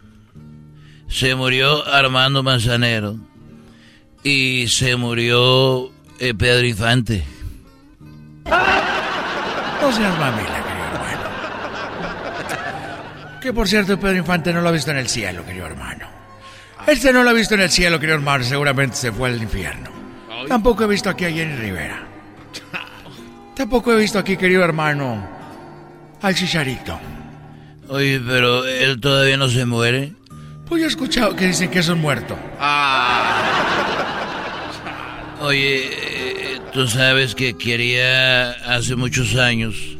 Se murió Armando Manzanero. Y se murió eh, Pedro Infante. No seas mamila, querido hermano. Que por cierto, Pedro Infante no lo ha visto en el cielo, querido hermano. Este no lo ha visto en el cielo, querido hermano. Seguramente se fue al infierno. Tampoco he visto aquí a Jenny Rivera. Tampoco he visto aquí, querido hermano, al Chicharito. Oye, pero él todavía no se muere. Pues he escuchado que dicen que es un muerto. Oye, eh, tú sabes que quería hace muchos años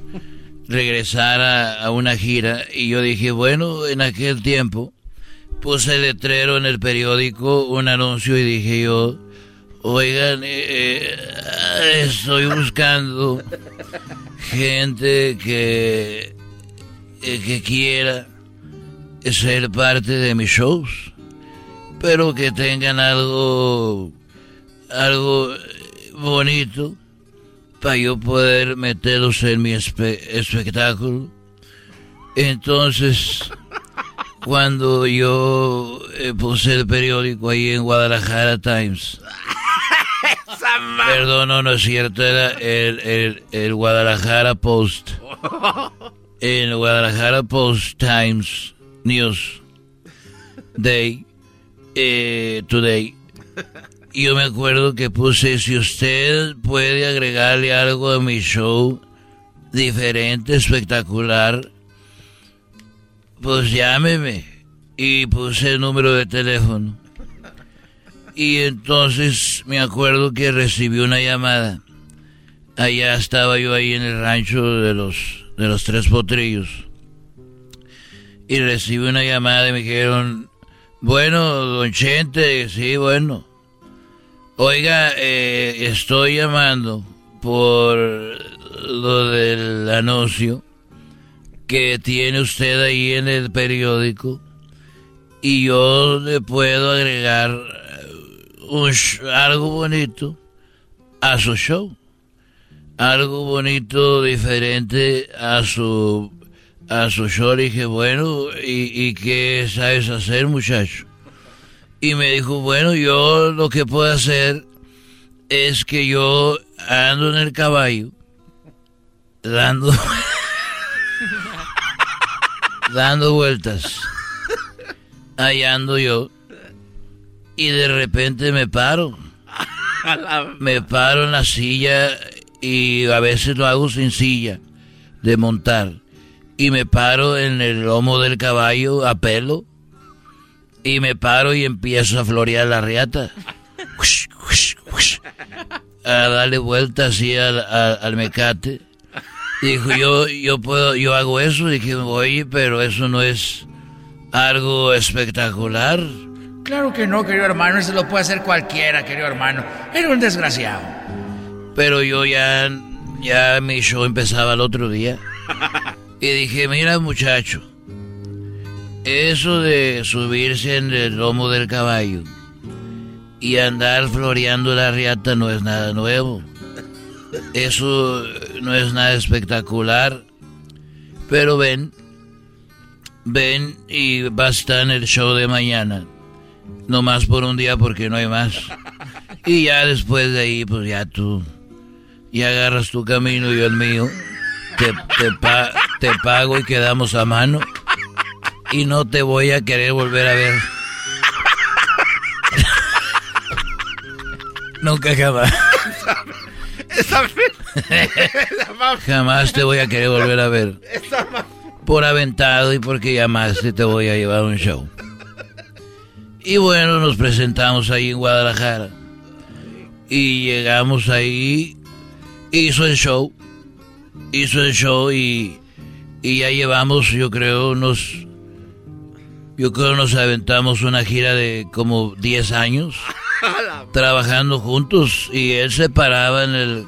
regresar a, una gira y yo dije, bueno, en aquel tiempo puse letrero en el periódico, un anuncio y dije yo, oigan, eh, eh, estoy buscando gente que, que quiera ser parte de mis shows, pero que tengan algo, algo bonito para yo poder meterlos en mi espe- espectáculo. Entonces, cuando yo eh, puse el periódico ahí en Guadalajara Times, perdón, no, no es cierto, era el, el, el Guadalajara Post. En el Guadalajara Post Times News Day, eh, Today. Yo me acuerdo que puse, si usted puede agregarle algo a mi show, diferente, espectacular, pues llámeme. Y puse el número de teléfono. Y entonces me acuerdo que recibí una llamada. Allá estaba yo ahí en el rancho de los, de los tres potrillos. Y recibí una llamada y me dijeron, bueno, don Chente, sí, bueno. Oiga, eh, estoy llamando por lo del anuncio que tiene usted ahí en el periódico y yo le puedo agregar eh, un algo bonito a su show. Algo bonito, diferente a su, a su show. Le dije, bueno, ¿y, ¿y qué sabes hacer, muchacho? Y me dijo, bueno, yo lo que puedo hacer es que yo ando en el caballo, dando, dando vueltas. Ahí ando yo. Y de repente me paro. Me paro en la silla y a veces lo hago sin silla de montar. Y me paro en el lomo del caballo a pelo. Y me paro y empiezo a florear la riata. A darle vuelta así al, al, al mecate. Dijo, yo, yo puedo, yo hago eso. Dije, oye, pero eso no es algo espectacular. Claro que no, querido hermano. Eso lo puede hacer cualquiera, querido hermano. Era un desgraciado. Pero yo ya, ya mi show empezaba el otro día. Y dije, mira muchacho, eso de subirse en el lomo del caballo y andar floreando la riata no es nada nuevo. Eso no es nada espectacular. Pero ven, ven y va a estar en el show de mañana. No más por un día porque no hay más. Y ya después de ahí, pues ya tú, ya agarras tu camino y yo el mío. Te, te, te pago y quedamos a mano. Y no te voy a querer volver a ver. Nunca jamás. Esa Jamás te voy a querer volver a ver. Por aventado y porque llamaste te voy a llevar a un show. Y bueno, nos presentamos ahí en Guadalajara. Y llegamos ahí. Hizo el show. Hizo el show y, y ya llevamos, yo creo, unos... Yo creo nos aventamos una gira de como 10 años trabajando juntos y él se paraba en el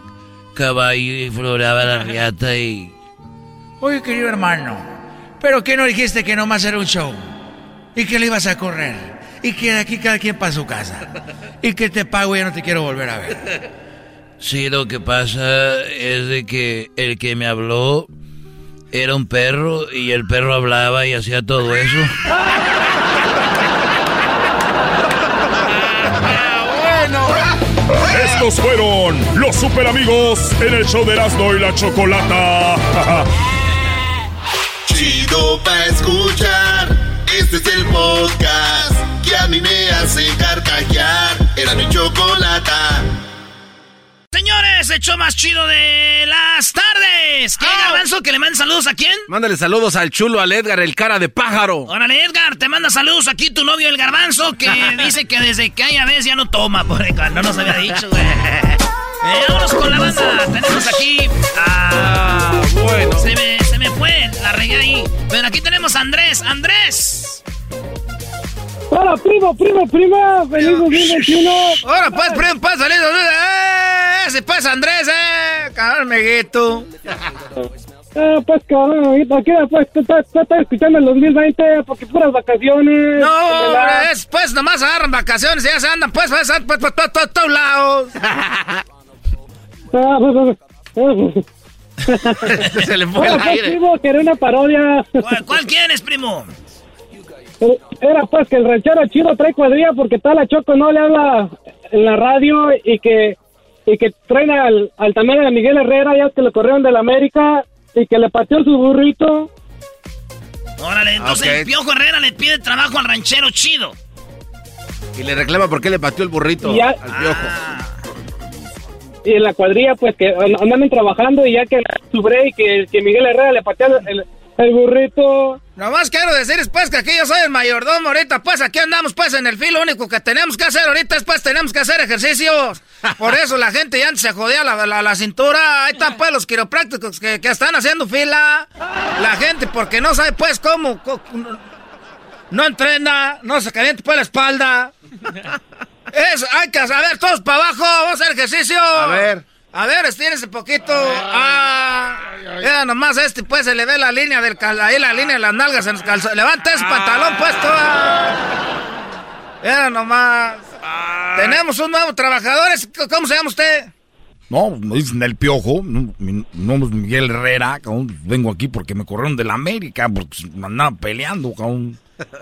caballo y floreaba la riata y Oye, querido hermano, ¿pero qué no dijiste que nomás era un show? Y que le ibas a correr. Y que de aquí cada quien para su casa. Y que te pago y ya no te quiero volver a ver. Sí, lo que pasa es de que el que me habló era un perro y el perro hablaba y hacía todo eso. Estos fueron los super amigos en el show de Erasmo y la Chocolata. Chido pa' escuchar. Este es el podcast que a mí me hace carcajear. Era mi chocolata. Señores, show más chido de las tardes. ¿Qué, Garbanzo? ¿Que le manden saludos a quién? Mándale saludos al chulo, al Edgar, el cara de pájaro. Órale, Edgar, te manda saludos aquí tu novio, el Garbanzo, que dice que desde que haya vez ya no toma, por no nos había dicho, güey. Eh, vámonos con la banda. Tenemos aquí a... bueno. Se me, se me fue, la regué ahí. Pero aquí tenemos a Andrés. ¡Andrés! Hola, primo, primo, prima. Feliz 2021. Ahora, pues, primo, pues, feliz 2021. ¡Eh! ¡Se pasa, Andrés, eh! Cabrón, meguito. Ah, pues cabrón, ahorita aquí pues tú estás, tú estás escuchando el 2020 porque puras vacaciones. No, es, pues nomás agarran vacaciones y ya se andan, pues, pues, pues, pues, pues, todos todos lados. Ah, pues, pues, pues. Se le fue el pues, aire. primo, que era una parodia. ¿Cuál, cuál quieres, primo? Era pues que el ranchero chido trae cuadrilla porque tal la Choco no le habla en la radio y que y que traen al, al también a Miguel Herrera, ya que lo corrieron de la América y que le pateó su burrito. Órale, entonces Ok. el Piojo Herrera le pide trabajo al ranchero chido. Y le reclama por qué le pateó el burrito ya- al piojo. Y en la cuadrilla, pues que an- andan trabajando y ya que su break, que, que Miguel Herrera le pateó el, el burrito. Nomás quiero decir, pues, que aquí yo soy el mayordomo ahorita, pues, aquí andamos, pues, en el filo. Lo único que tenemos que hacer ahorita es, pues, tenemos que hacer ejercicios. Por eso la gente ya antes se jodía la, la, la cintura. Ahí están, pues, los quiroprácticos que, que están haciendo fila. La gente, porque no sabe, pues, cómo... no entrena, no se calienta, pues, la espalda. Eso, hay que saber, todos para abajo, vamos a hacer ejercicio. A ver. A ver, estírense poquito. Ah, mira nomás este, pues se le ve la línea del cal, ahí la línea de las nalgas en los calzones. Levanta ese pantalón puesto. ah. Mira nomás. Tenemos un nuevo trabajador. es- ¿Cómo se llama usted? No, me dicen el piojo. No, mi nombre es Miguel Herrera. cabrón. Vengo aquí porque me corrieron de la América, porque me andaba peleando, cabrón.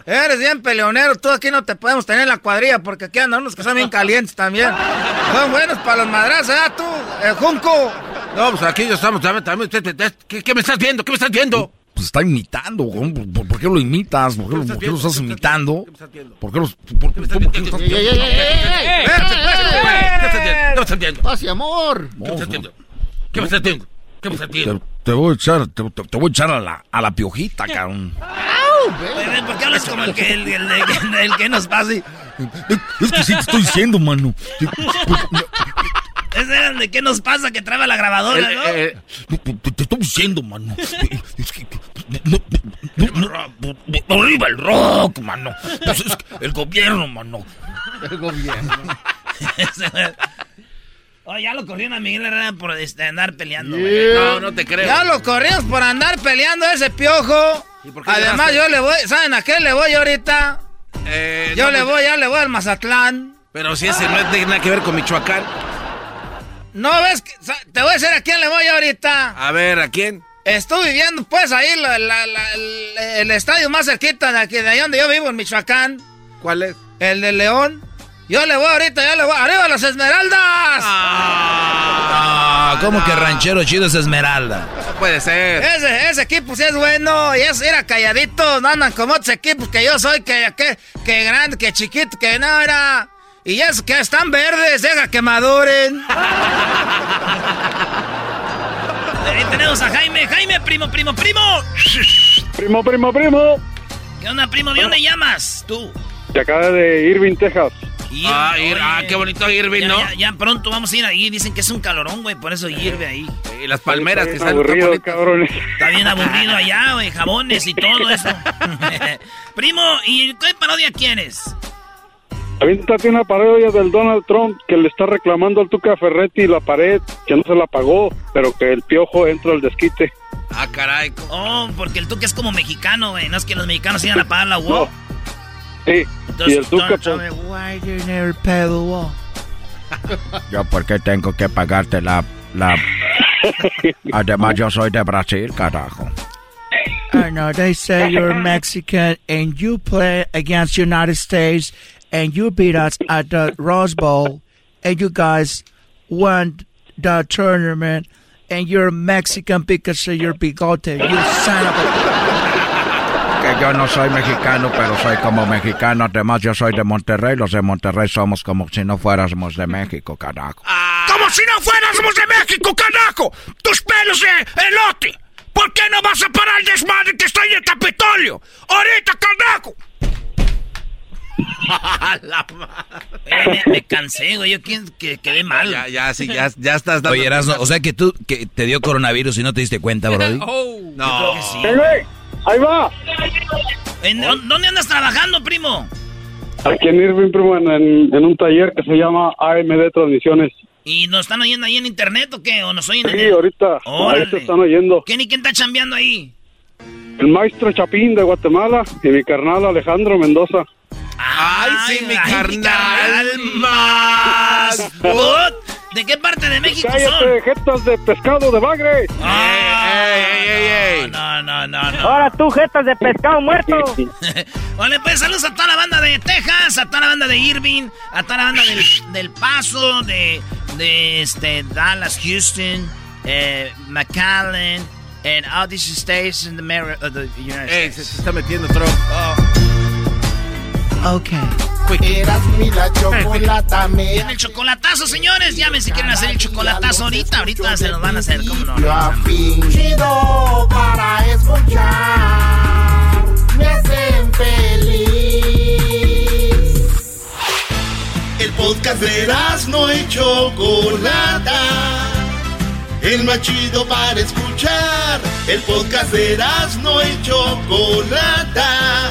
Eres bien peleonero. Tú aquí no te podemos tener en la cuadrilla porque aquí andan unos que son bien calientes también. Son buenos para los madrazos, ¿eh? Tú, el Junco. No, pues aquí ya estamos. también, ¿qué, ¿Qué me estás viendo? ¿Qué me estás viendo? Pues está imitando. ¿Por, por- por qué lo imitas? ¿Por qué, lo- por qué lo estás imitando? ¿Por qué los.? Por, por- por qué lo estás- ¿Qué me estás viendo? Paz y amor. ¿Qué me estás viendo? ¿Qué me estás viendo? ¿Qué me estás viendo? Te, voy a echar, te, te- te voy a echar a la, a la piojita, cabrón. Bebé, ¿Por qué hablas como el que, el, el- el- el que nos pasa? y- Es que sí te estoy diciendo, mano. Ese era el de qué nos pasa que traba la grabadora, ¿no? Te, te- te estoy diciendo, mano. Es que. no- no- no- no- arriba el rock, mano. Pues es que el gobierno, mano. El gobierno. Oh, ya lo corrieron a Miguel Herrera por este, andar peleando, Yeah. güey. No, no te creo. Ya lo corrimos por andar peleando ese piojo. por qué Además, yo le voy. ¿Saben a qué le voy ahorita? yo no, le pues- voy, ya le voy al Mazatlán. Pero si ese no tiene nada que ver con Michoacán. ¿No ves? que- te voy a decir a quién le voy ahorita. A ver, ¿a quién? Estuve viviendo, pues, ahí la- la- la- el, el estadio más cerquita de aquí, de ahí donde yo vivo, en Michoacán. ¿Cuál es? El de León. Yo le voy ahorita, yo le voy. ¡Arriba las Esmeraldas! Ah, ¿cómo que ranchero chido es Esmeralda? puede ser. Ese, ese equipo sí es bueno. Y es, era calladito. No andan como otros equipos que yo soy, que, que, que grande, que chiquito, que no era. Y es que están verdes, deja que maduren. Ahí tenemos a Jaime. Jaime, primo, primo, primo. Primo, primo, primo. ¿Qué onda, primo? ¿De dónde llamas? Tú. De acá de Irving, Texas. Ah, Ir- ah, qué bonito Irving, Ya, ¿no? Ya, ya pronto vamos a ir ahí. Dicen que es un calorón, güey. Por eso hierve ahí. Y las palmeras que Está salen tan aburrido, cabrones. Está bien aburrido allá, güey. Jabones y todo eso. primo, ¿y qué parodia quieres? Aviéntate una parodia del Donald Trump que le está reclamando al Tuca Ferretti la pared, que no se la pagó, pero que el piojo entra al desquite. Ah, caray. Oh, porque el Tuca es como mexicano, güey. No es que los mexicanos iban a pagar la UO. Sí, y el Tuca, Donald Trump, pues, Why you never pay the wall? Yo, ¿por qué tengo que pagarte la... la... Además, yo soy de Brasil, carajo. I know they say you're Mexican and you play against United States and you beat us at the Rose Bowl and you guys won the tournament and you're Mexican because of your bigote. You son of a... Que yo no soy mexicano, pero soy como mexicano. Además, yo soy de Monterrey. Los de Monterrey somos como si no fuéramos de México, carajo. Como si no fuéramos de México, carajo. Tus pelos de elote. ¿Por qué no vas a parar el desmadre que está en el Capitolio? Ahorita, carajo. Eh, me, me cansé, güey. Yo que quedé mal. Ya, ya, sí, ya, ya estás dando... Oye, Erasmo, o sea que tú que te dio coronavirus y no te diste cuenta, Brody. No. Sí. Ahí va. ¿En dó- ¿Dónde andas trabajando, primo? Aquí en Irving, primo, en, en- en un taller que se llama AMD Transmisiones. ¿Y nos están oyendo ahí en internet o qué? ¿O nos oyen en Sí, el- ahorita, ahorita están oyendo. ¿Quién y quién está chambeando ahí? El maestro Chapín de Guatemala y mi carnal Alejandro Mendoza. Ay, sí, mi ay, carnal. más. ¿De qué parte de México son? ¡Cállate, jetas de pescado de bagre! No, no, no, no. Ahora tú, jetas de pescado muerto. Vale, pues saludos a toda la banda de Texas, a toda la banda de Irving, a toda la banda del, del Paso, de, de este, Dallas, Houston, eh, McAllen, and all these states in the, of the United Ey, States. se te está metiendo Trump. Ok. Eras mi la chocolata me Viene el chocolatazo, señores. Llamen si quieren hacer el chocolatazo ahorita. Ahorita se los van a hacer, ¿cómo no? Chido para escuchar, me hacen feliz. El podcast de no y Chocolata, el más chido para escuchar. El podcast de no y Chocolata,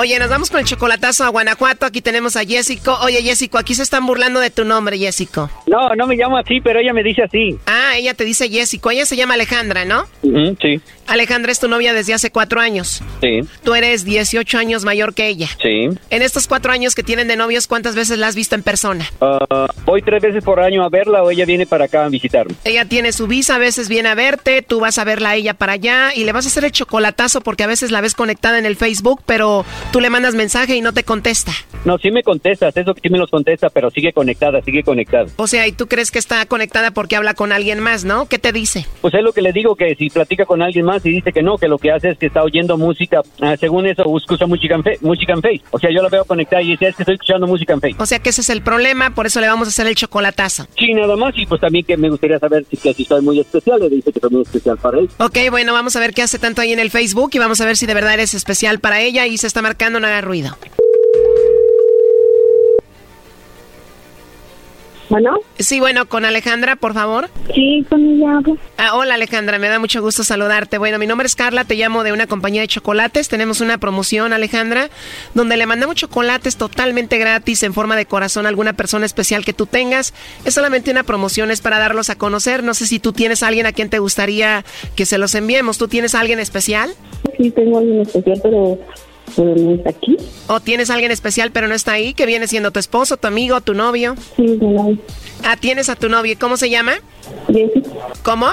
Oye, nos vamos con el chocolatazo a Guanajuato. Aquí tenemos a Jessico. Oye, Jessico, aquí se están burlando de tu nombre, Jessico. No, no me llamo así, pero ella me dice así. Ah, ella te dice Jessico. Ella se llama Alejandra, ¿no? Sí, Alejandra es tu novia desde hace cuatro años. sí, Tú eres 18 años mayor que ella. sí. En estos cuatro años que tienen de novios, ¿cuántas veces la has visto en persona? Ah, voy tres veces por año a verla o ella viene para acá a visitarme. Ella tiene su visa, a veces viene a verte, tú vas a verla a ella para allá y le vas a hacer el chocolatazo porque a veces la ves conectada en el Facebook, pero tú le mandas mensaje y no te contesta. No, sí me contestas, eso sí me los contesta, pero sigue conectada, sigue conectada. O sea, y tú crees que está conectada porque habla con alguien más, ¿no? ¿Qué te dice? Pues es lo que le digo, que si platica con alguien más y dice que no, que lo que hace es que está oyendo música, ah, según eso, escucha música en, fe- música en Face. O sea, yo la veo conectada y dice, es que estoy escuchando música en Face. O sea que ese es el problema, por eso le vamos a hacer el chocolatazo. Sí, nada más, y pues también que me gustaría saber si, que si soy muy especial, le dice que soy muy especial para él. Ok, bueno, vamos a ver qué hace tanto ahí en el Facebook y vamos a ver si de verdad eres especial para ella y se está marcando, no haga ruido. Bueno. Sí, bueno, con Alejandra, por favor. Sí, con ella. Ah, hola Alejandra, me da mucho gusto saludarte. Bueno, mi nombre es Carla, te llamo de una compañía de chocolates. Tenemos una promoción, Alejandra, donde le mandamos chocolates totalmente gratis en forma de corazón a alguna persona especial que tú tengas. Es solamente una promoción, es para darlos a conocer. No sé si tú tienes a alguien a quien te gustaría que se los enviemos. ¿Tú tienes a alguien especial? Sí, tengo alguien especial, pero no está aquí. ¿O tienes a alguien especial pero no está ahí? ¿Que viene siendo tu esposo, tu amigo, tu novio? Sí, mi novio. Ah, tienes a tu novio. ¿Cómo se llama? Jessy. ¿Cómo?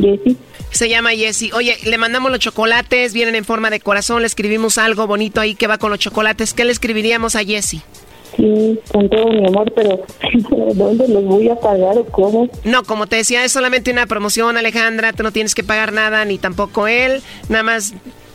Jessy. Se llama Jessy. Oye, le mandamos los chocolates, vienen en forma de corazón, le escribimos algo bonito ahí que va con los chocolates. ¿Qué le escribiríamos a Jessy? Sí, con todo mi amor, pero ¿dónde los voy a pagar o cómo? No, como te decía, es solamente una promoción, Alejandra. Tú no tienes que pagar nada, ni tampoco él. Nada más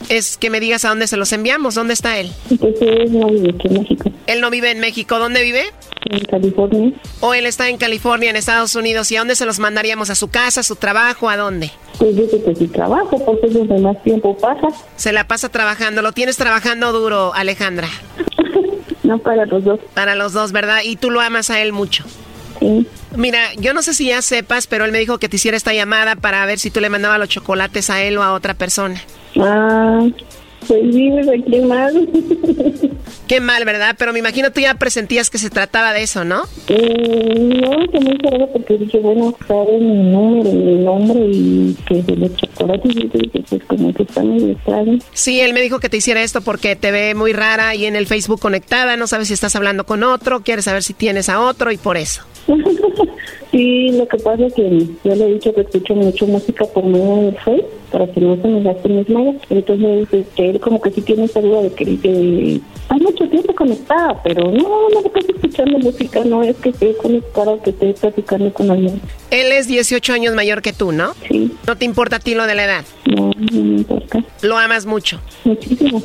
es que me digas a dónde se los enviamos. ¿Dónde está él? Pues él no vive aquí en México, Él no vive en México. ¿Dónde vive? en California. O él está en California, en Estados Unidos. ¿Y a dónde se los mandaríamos? ¿A su casa, a su trabajo? ¿A dónde? Pues dice que si trabajo, porque es donde más tiempo pasa. Se la pasa trabajando. ¿Lo tienes trabajando duro, Alejandra? No, para los dos. Para los dos, ¿verdad? Y tú lo amas a él mucho. Sí. Mira, yo no sé si ya sepas, pero él me dijo que te hiciera esta llamada para ver si tú le mandabas los chocolates a él o a otra persona. Ah, pues sí, me sentí mal. Qué mal, ¿verdad? Pero me imagino tú ya presentías que se trataba de eso, ¿no? Mm, no, que muy raro porque dije, bueno, sabe mi número, mi nombre y que de los chocolates y dije, pues como que está medio extraño. Sí, él me dijo que te hiciera esto porque te ve muy rara y en el Facebook conectada, no sabes si estás hablando con otro, quieres saber si tienes a otro y por eso. Sí, lo que pasa es que yo le he dicho que escucho mucho música por medio del Facebook para que no se me gasten mis mallas. Entonces, este, él como que sí tiene esa duda de que dice, hay mucho tiempo conectada, pero no, no estás escuchando música, no es que esté conectada o que esté platicando con alguien. Él es 18 años mayor que tú, ¿no? Sí. ¿No te importa a ti lo de la edad? No, no me importa. ¿Lo amas mucho? Muchísimo.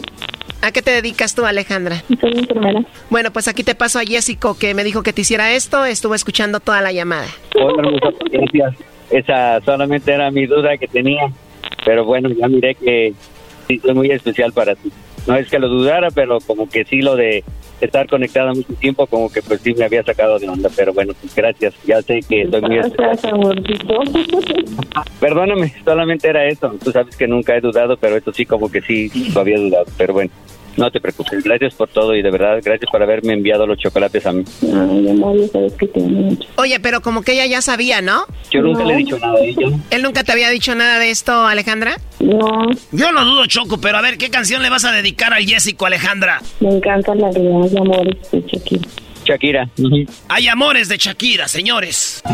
¿A qué te dedicas tú, Alejandra? Soy enfermera. Bueno, pues aquí te paso a Jessico, que me dijo que te hiciera esto, estuvo escuchando toda la llamada. Hola, hermosa, gracias. Esa solamente era mi duda que tenía. Pero bueno, ya miré que sí soy muy especial para ti. No es que lo dudara, pero como que sí lo de estar conectada mucho tiempo, como que pues sí me había sacado de onda. Pero bueno, pues gracias. Ya sé que soy muy especial. Perdóname, solamente era eso. Tú sabes que nunca he dudado, pero esto sí como que sí lo había dudado. Pero bueno, no te preocupes. Gracias por todo y de verdad, gracias por haberme enviado los chocolates a mí. Ay, amor, ya sabes que te. Oye, pero como que ella ya sabía, ¿no? Yo nunca le he dicho nada a ella. ¿Él nunca te había dicho nada de esto, Alejandra? No, Yo no dudo, Choco, pero a ver, ¿qué canción le vas a dedicar al Jessico, Alejandra? me encanta la de amores de Shakira. Shakira. Hay amores de Shakira, señores.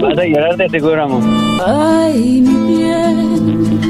Vas a llorar de seguro, amor. Ay, mi bien,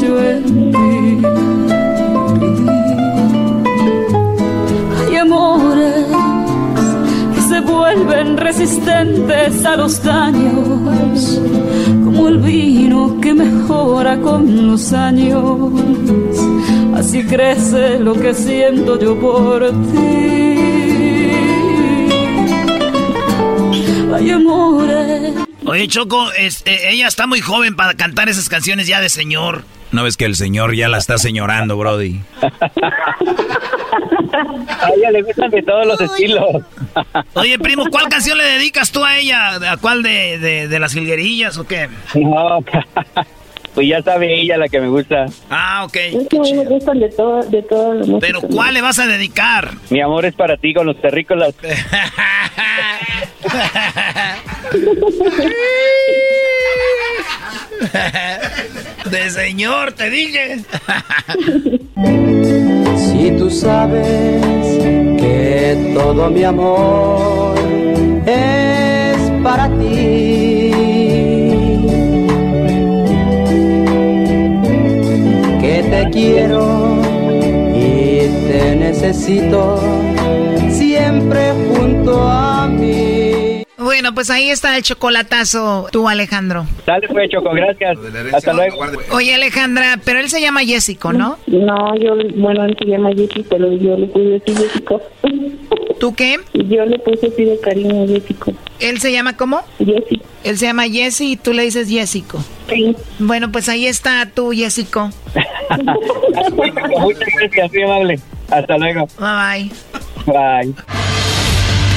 yo en ti. Hay amores que se vuelven resistentes a los daños, como el vino que mejora con los años. Así crece lo que siento yo por ti. Hay amores. Oye, Choco, es- eh, ella está muy joven para cantar esas canciones ya de señor. ¿No ves que el señor ya la está señorando, Brody? A ella le gustan de todos los estilos. Oye, primo, ¿cuál canción le dedicas tú a ella? ¿A cuál de, de, de las jilguerillas o qué? No, pues ya sabe ella la que me gusta. Ah, ok. Es que a mí me gustan de todo, de todo lo Pero ¿cuál le vas a dedicar? Mi amor es para ti con los terrícolas. de señor, te dije. Si tú sabes que todo mi amor es para ti, que te quiero y te necesito siempre junto a mí. Bueno, pues ahí está el chocolatazo, tú, Alejandro. Dale pues, Choco, gracias. Hasta luego. Oye, Alejandra, pero él se llama Jessico, ¿no? No, yo, bueno, él se llama Jessy, pero yo le puse así Jessico. ¿Tú qué? Yo le puse así de cariño Jessico. ¿Él se llama cómo? Jessy. Él se llama Jessy y tú le dices Jessico. Sí. Bueno, pues ahí está tú, Jessico. Muchas gracias, muy amable. Hasta luego. Bye bye. Bye.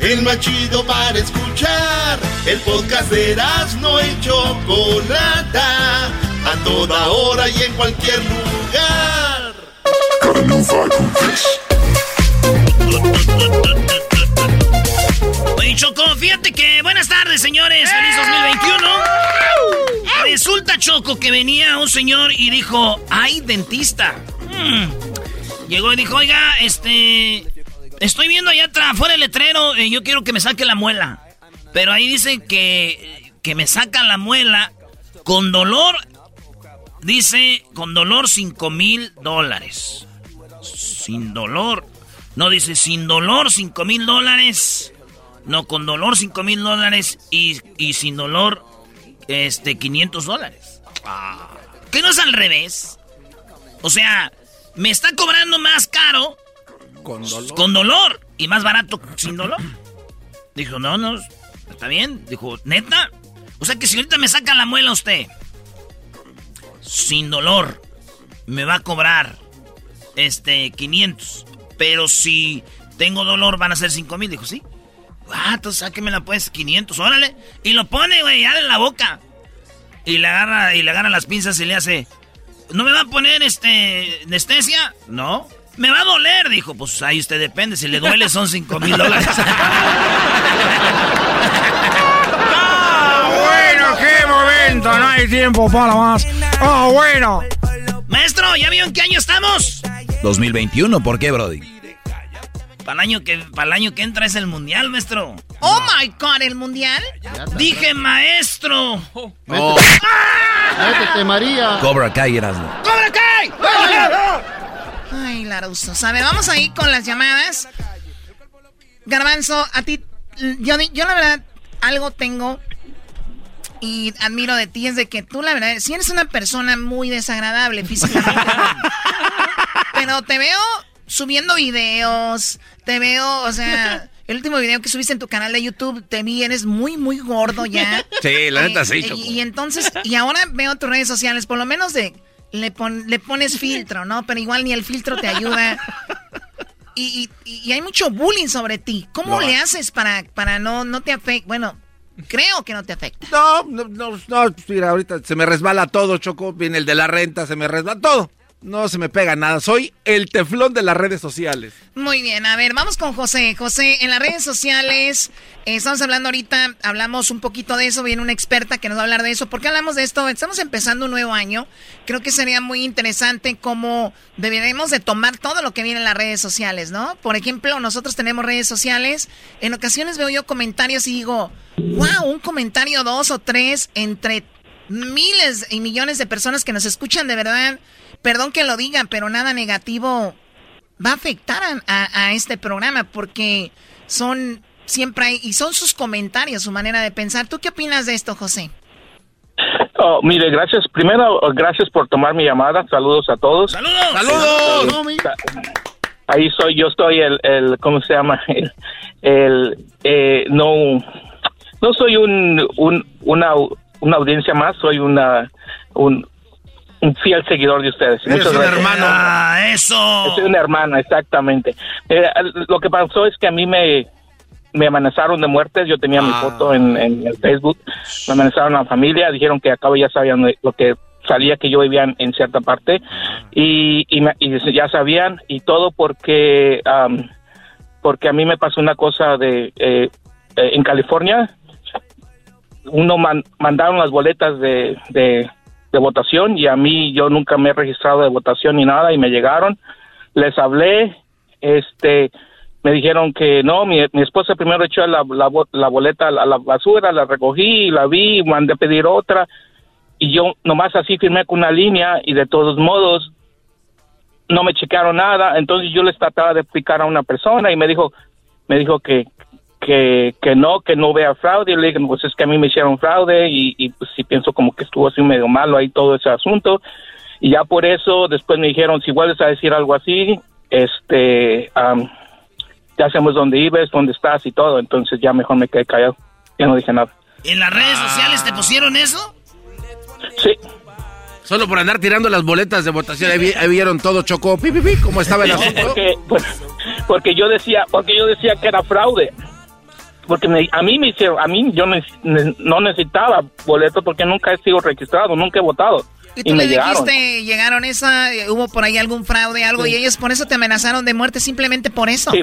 el más chido para escuchar. El podcast de Erasmo y Chocolata, a toda hora y en cualquier lugar. Oye, Choco, fíjate que buenas tardes, señores. Feliz ¡Eh! 2021. Resulta, Choco, que venía un señor y dijo, ay, dentista. Hmm. Llegó y dijo, oiga, este, Estoy viendo allá atrás, fuera el letrero, y yo quiero que me saque la muela. Pero ahí dice que, que me sacan la muela con dolor. Dice, con dolor 5 mil dólares. Sin dolor. No, dice, sin dolor 5 mil dólares. No, con dolor 5 mil dólares y, y sin dolor este, 500 dólares. Ah. ¿Qué no es al revés? O sea, me está cobrando más caro con dolor. Con dolor y más barato sin dolor. Dijo, no, no, está bien. Dijo, neta. O sea que si ahorita me saca la muela usted, sin dolor, me va a cobrar este 500. Pero si tengo dolor van a ser 5 mil. Dijo, sí. Ah, entonces sáquemela pues, 500, órale. Y lo pone, güey, ya en la boca. Y le agarra, y le agarra las pinzas y le hace. ¿No me va a poner este anestesia? No. Me va a doler, dijo. Pues ahí usted depende. Si le duele son 5 mil dólares. ¡Ah, bueno! ¡Qué momento! No hay tiempo para más. ¡Ah, bueno! Maestro, ¿ya vio en qué año estamos? 2021, ¿por qué, Brody? Para el año que, para el año que entra es el mundial, maestro. Oh my god, ¿el mundial? Dije maestro. Oh. Métete, María. Cobra Kai, Erasmo. ¡Cobra Kai! Ay, Larusos. A ver, vamos ahí con las llamadas. Garbanzo, a ti, yo, yo la verdad, algo tengo y admiro de ti es de que tú, la verdad, si eres una persona muy desagradable físicamente, pero te veo subiendo videos, te veo, o sea, el último video que subiste en tu canal de YouTube, te vi, eres muy, muy gordo ya. Sí, la neta sí, y, y entonces, y ahora veo tus redes sociales, por lo menos de le, le pones filtro, ¿no? Pero igual ni el filtro te ayuda. Y, y, y hay mucho bullying sobre ti. ¿Cómo No. le haces para, para no, no te afecte? Bueno, creo que no te afecta. No, no, no, no, mira, ahorita se me resbala todo, Choco. Viene el de la renta, se me resbala todo. No se me pega nada. Soy el teflón de las redes sociales. Muy bien, a ver, vamos con José. José, en las redes sociales, eh, estamos hablando ahorita, hablamos un poquito de eso, viene una experta que nos va a hablar de eso. ¿Por qué hablamos de esto? Estamos empezando un nuevo año. Creo que sería muy interesante cómo deberíamos de tomar todo lo que viene en las redes sociales, ¿no? Por ejemplo, nosotros tenemos redes sociales. En ocasiones veo yo comentarios y digo, wow, un comentario dos o tres entre miles y millones de personas que nos escuchan de verdad. Perdón que lo digan, pero nada negativo va a afectar a, a- a este programa porque son siempre hay, y son sus comentarios, su manera de pensar. ¿Tú qué opinas de esto, José? Oh, mire, gracias. Primero, gracias por tomar mi llamada. Saludos a todos. ¡Saludos! ¡Saludos! Ahí soy, yo estoy el, el ¿cómo se llama? El, el, eh, no, no soy un, un, una, una audiencia más, soy una, un, un fiel seguidor de ustedes. Eres Muchas un gracias. hermano. Ah, eso. Soy una hermana, exactamente. Eh, lo que pasó es que a mí me, me amenazaron de muerte. Yo tenía mi foto en, en el Facebook. Me amenazaron a la familia. Dijeron que acá ya sabían lo que salía que yo vivía en, en cierta parte y, y, me- y ya sabían y todo porque am, porque a mí me pasó una cosa de eh, eh, en California uno man- mandaron las boletas de, de, de votación y a mí yo nunca me he registrado de votación ni nada y me llegaron. Les hablé este me dijeron que no, mi, mi esposa primero echó la, la, la boleta a la, la basura, la recogí, la vi, mandé a pedir otra y yo nomás así firmé con una línea y de todos modos no me chequearon nada, entonces yo les trataba de explicar a una persona y me dijo, me dijo que que, que no, que no vea fraude, y le dije, pues es que a mí me hicieron fraude y, y pues sí pienso como que estuvo así medio malo ahí todo ese asunto y ya por eso después me dijeron, si vuelves a decir algo así, este, am, ya sabemos dónde vives, dónde estás y todo, entonces ya mejor me quedé callado, ya no dije nada. ¿En las redes sociales te pusieron eso? Sí. Solo por andar tirando las boletas de votación. Ahí, vi- ahí vieron todo, Choco. Pi, pi, pi, cómo estaba el asunto. porque, pues, porque yo decía porque yo decía que era fraude porque me- a mí me hicieron a mí yo ne- ne- no necesitaba boleto porque nunca he sido registrado nunca he votado Y y, tú me le llegaron dijiste, llegaron esa, eh, hubo por ahí algún fraude, algo, y ellos por eso te amenazaron de muerte, simplemente por eso. Sí.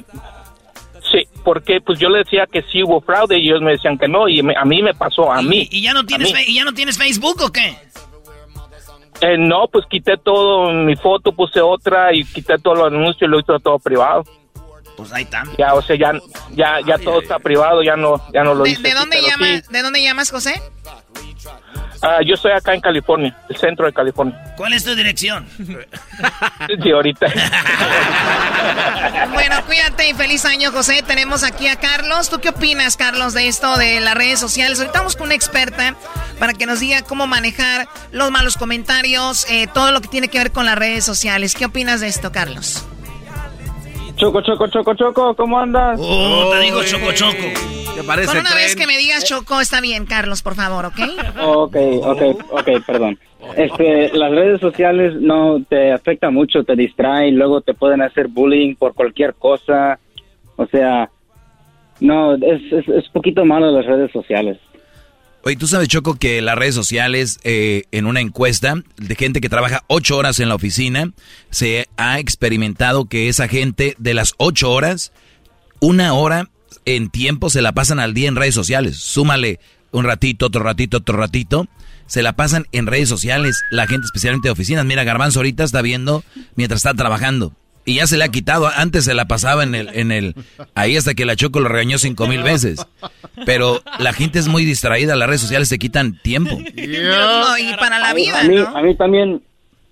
sí porque pues yo le decía que sí hubo fraude y ellos me decían que no y me- a mí me pasó a mí ¿Y ya no tienes fe- y ya no tienes Facebook o qué? Eh, no, pues quité todo, mi foto puse otra y quité todos los anuncios y lo hice todo privado. Pues ahí está. Ya, o sea, ya, ya, ya todo está privado, ya no, ya no lo ¿De, hice. de dónde pero llama, sí. ¿De dónde llamas, José? Ah, yo estoy acá en California, el centro de California. ¿Cuál es tu dirección? Sí, ahorita. Bueno, cuídate y feliz año, José. Tenemos aquí a Carlos. ¿Tú qué opinas, Carlos, de esto de las redes sociales? Ahorita vamos con una experta para que nos diga cómo manejar los malos comentarios, eh, todo lo que tiene que ver con las redes sociales. ¿Qué opinas de esto, Carlos? Choco, choco, choco, choco, ¿cómo andas? Oh, te digo choco, choco. Con una vez que me digas Choco, está bien, Carlos, por favor, ¿ok? Ok, ok, ok, perdón. Este, las redes sociales no te afecta mucho, te distrae, luego te pueden hacer bullying por cualquier cosa. O sea, no, es, es, es poquito malo las redes sociales. Oye, tú sabes, Choco, que las redes sociales, eh, en una encuesta de gente que trabaja ocho horas en la oficina, se ha experimentado que esa gente de las ocho horas, una hora en tiempo se la pasan al día en redes sociales. Súmale un ratito, otro ratito, otro ratito. Se la pasan en redes sociales, la gente especialmente de oficinas. Mira, Garbanzo ahorita está viendo mientras está trabajando. Y ya se le ha quitado. Antes se la pasaba en el, en el, ahí hasta que la Choco lo regañó cinco mil veces. Pero la gente es muy distraída, las redes sociales se quitan tiempo. No, y para la vida, a mí, ¿no? a mí también,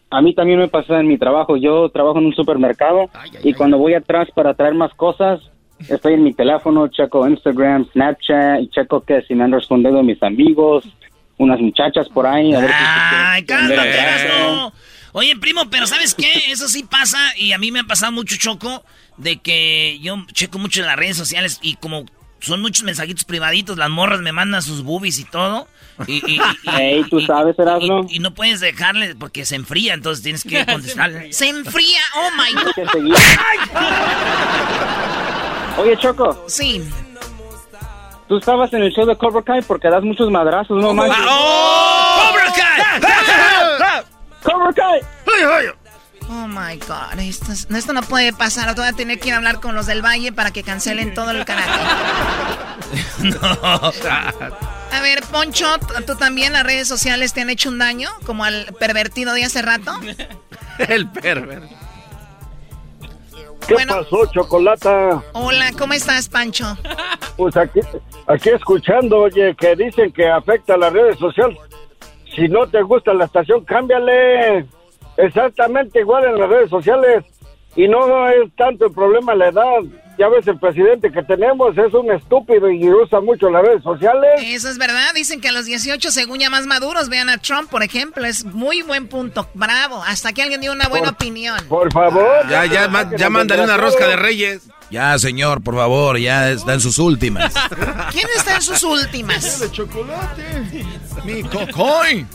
a mí también me pasa en mi trabajo. Yo trabajo en un supermercado y cuando voy atrás para traer más cosas, estoy en mi teléfono, checo Instagram, Snapchat y checo que si me han respondido mis amigos, unas muchachas por ahí. A ver si- Ay. Oye, primo, pero ¿sabes qué? Eso sí pasa y a mí me ha pasado mucho choco de que yo checo mucho en las redes sociales y como son muchos mensajitos privaditos, las morras me mandan sus boobies y todo. Y, y- y- Ey, tú sabes, Erasmo. y no puedes dejarle porque se enfría, entonces tienes que contestarle. Se enfría, oh my god. Oye, Choco. Sí. Tú estabas en el show de Cobra Kai porque das muchos madrazos, no manches. ¡Oh! Oh my god, esto, es- esto no puede pasar. Voy a tener que ir a hablar con los del Valle para que cancelen todo el canal. A ver, Poncho, ¿tú también las redes sociales te han hecho un daño? Como al pervertido de hace rato. El perver. ¿Qué pasó, Chocolata? Hola, ¿cómo estás, Pancho? Pues aquí, aquí escuchando, oye, que dicen que afecta a las redes sociales. Si no te gusta la estación, cámbiale. Exactamente igual en las redes sociales. Y no es tanto el problema la edad. Ya ves, el presidente que tenemos es un estúpido y usa mucho las redes sociales. Eso es verdad. Dicen que a los 18, según ya más maduros, vean a Trump, por ejemplo. Es muy buen punto. Bravo. Hasta que alguien dio una buena opinión. Por favor. Ya, ya, ma- ya mándale una rosca de reyes. Ya, señor, por favor, ya está en sus últimas. ¿Quién está en sus últimas? chocolate. Mi cocoy.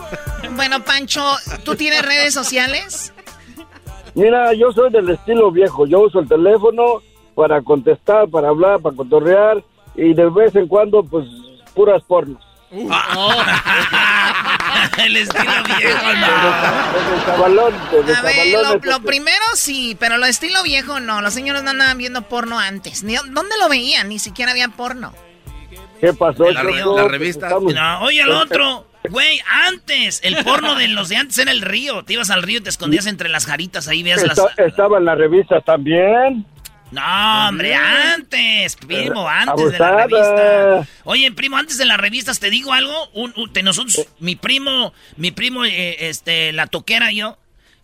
Bueno, Pancho, ¿tú tienes redes sociales? Mira, yo soy del estilo viejo. Yo uso el teléfono para contestar, para hablar, para cotorrear. Y de vez en cuando, pues, puras pornos. El estilo viejo, desde A ver, lo, lo primero sí, pero lo estilo viejo no. Los señores no andaban viendo porno antes. Ni- ¿Dónde lo veían? Ni siquiera había porno. ¿Qué pasó? La, la revista. No, oye, el otro. Güey, antes, el porno de los de antes era el río. Te ibas al río y te escondías entre las jaritas, ahí veías las... Esta- Estaba en la revista también. No, hombre, antes, primo, antes de la revista. Oye, primo, antes de las revistas, te digo algo. Un, nosotros, mi primo, mi primo, eh, este, la toquera y yo,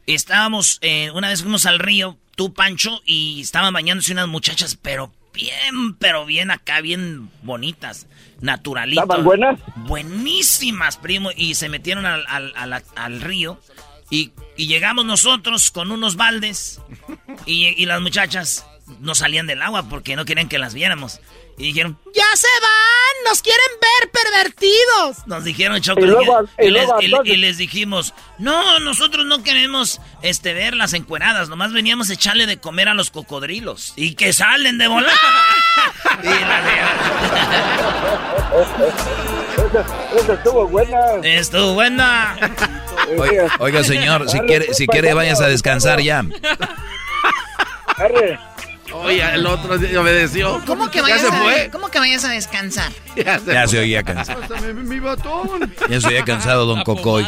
estábamos, eh, una vez fuimos al río, tú, Pancho, y estaban bañándose unas muchachas, pero bien, pero bien acá, bien bonitas, naturalitas. ¿Estaban buenas? Buenísimas, primo, y se metieron al, al- al- al río. Y, y llegamos nosotros con unos baldes y, y las muchachas no salían del agua porque no querían que las viéramos. Y dijeron, ¡Ya se van! ¡Nos quieren ver pervertidos! nos dijeron Choco, Y luego- y, y les, luego y- entonces- y les dijimos, no, nosotros no queremos este, ver las encueradas, nomás veníamos a echarle de comer a los cocodrilos. Y que salen de volar. Y Esa, esa estuvo buena. Estuvo buena. Oiga, oiga, señor, si quiere, si quiere vayas a descansar ya. Oye, el otro día obedeció. ¿Cómo que, ¿Ya vayas se a, fue? ¿Cómo que vayas a descansar? Ya se oía cansado. Mi batón. Ya se oía cansado, don Cocoy.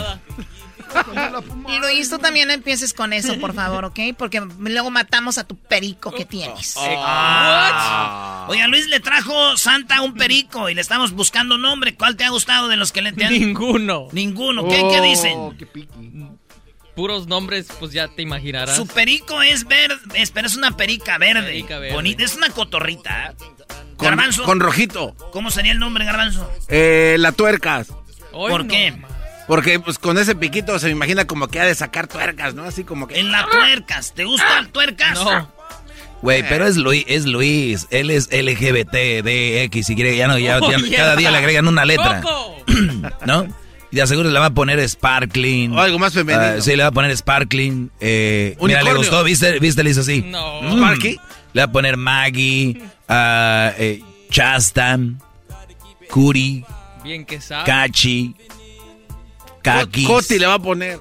Y Luis, tú también empieces con eso, por favor, ¿ok? Porque luego matamos a tu perico que tienes. Ah. Oye, a Luis le trajo Santa un perico y le estamos buscando nombre. ¿Cuál te ha gustado de los que le te han... Ninguno. Ninguno. ¿Qué, ¿Qué dicen? Oh, Puros nombres, pues ya te imaginarás. Su perico es verde, es- pero es una perica verde. Perica verde. Bonita, es una cotorrita. ¿eh? Con, Garbanzo. con rojito. ¿Cómo sería el nombre, Garbanzo? Eh, la tuercas. ¿Por qué? Porque pues con ese piquito se me imagina como que ha de sacar tuercas, ¿no? Así como que... En la tuercas. ¿Te gusta el tuercas? No. Güey, pero es Luis, es Luis, él es LGBT, y quiere, ya no, ya, Oh, ya- yeah. cada día le agregan una letra. ¿no? Y de aseguro le va a poner Sparkling. O algo más femenino. Ah, sí, le va a poner Sparkling. Eh, mira, le gustó, ¿viste? ¿Viste? Le hizo así. No. Mm. ¿Sparky? Le va a poner Maggie, ah, eh, Chastan, Curi, Bien que sabe. Cachi, Kakis. Coti le va a poner.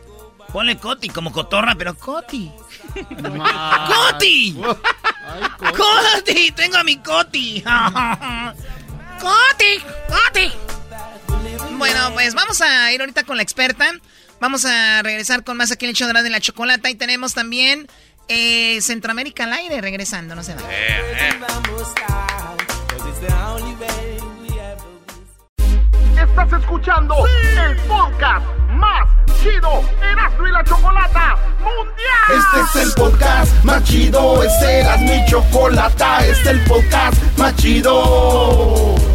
Ponle Coti como cotorra, pero Coti. ¡Coti! ¡Coti! ¡Tengo a mi Coti! ¡Coti! ¡Coti! Bueno, pues vamos a ir ahorita con la experta. Vamos a regresar con más aquí en el show de la chocolata. Y tenemos también eh, Centroamérica al aire regresando, no se vayan. Estás escuchando el podcast más chido Erasmo y la Chocolata Mundial. Este es el podcast más chido, este era mi chocolata, este es el podcast más chido.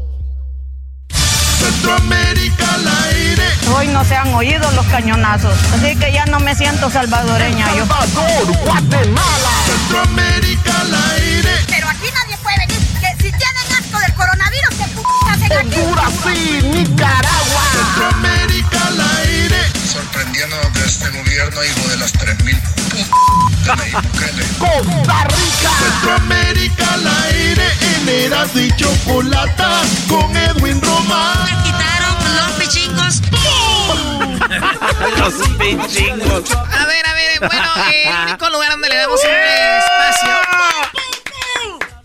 Centroamérica al aire. Hoy no se han oído los cañonazos, así que ya no me siento salvadoreña yo. Salvador, Guatemala. Centroamérica al aire. Pero aquí nadie puede venir. Que si tienen asco del coronavirus, que p hacen aquí. Honduras y Nicaragua. Centroamérica al aire. Sorprendiendo de este gobierno, hijo de las 3000 de Nayib Bukele. Costa Rica. Centroamérica al aire. En Eras y Chocolata con Edwin Román. quitaron los pichingos. Los pichingos. A ver, a ver, bueno, el único lugar donde le damos un espacio.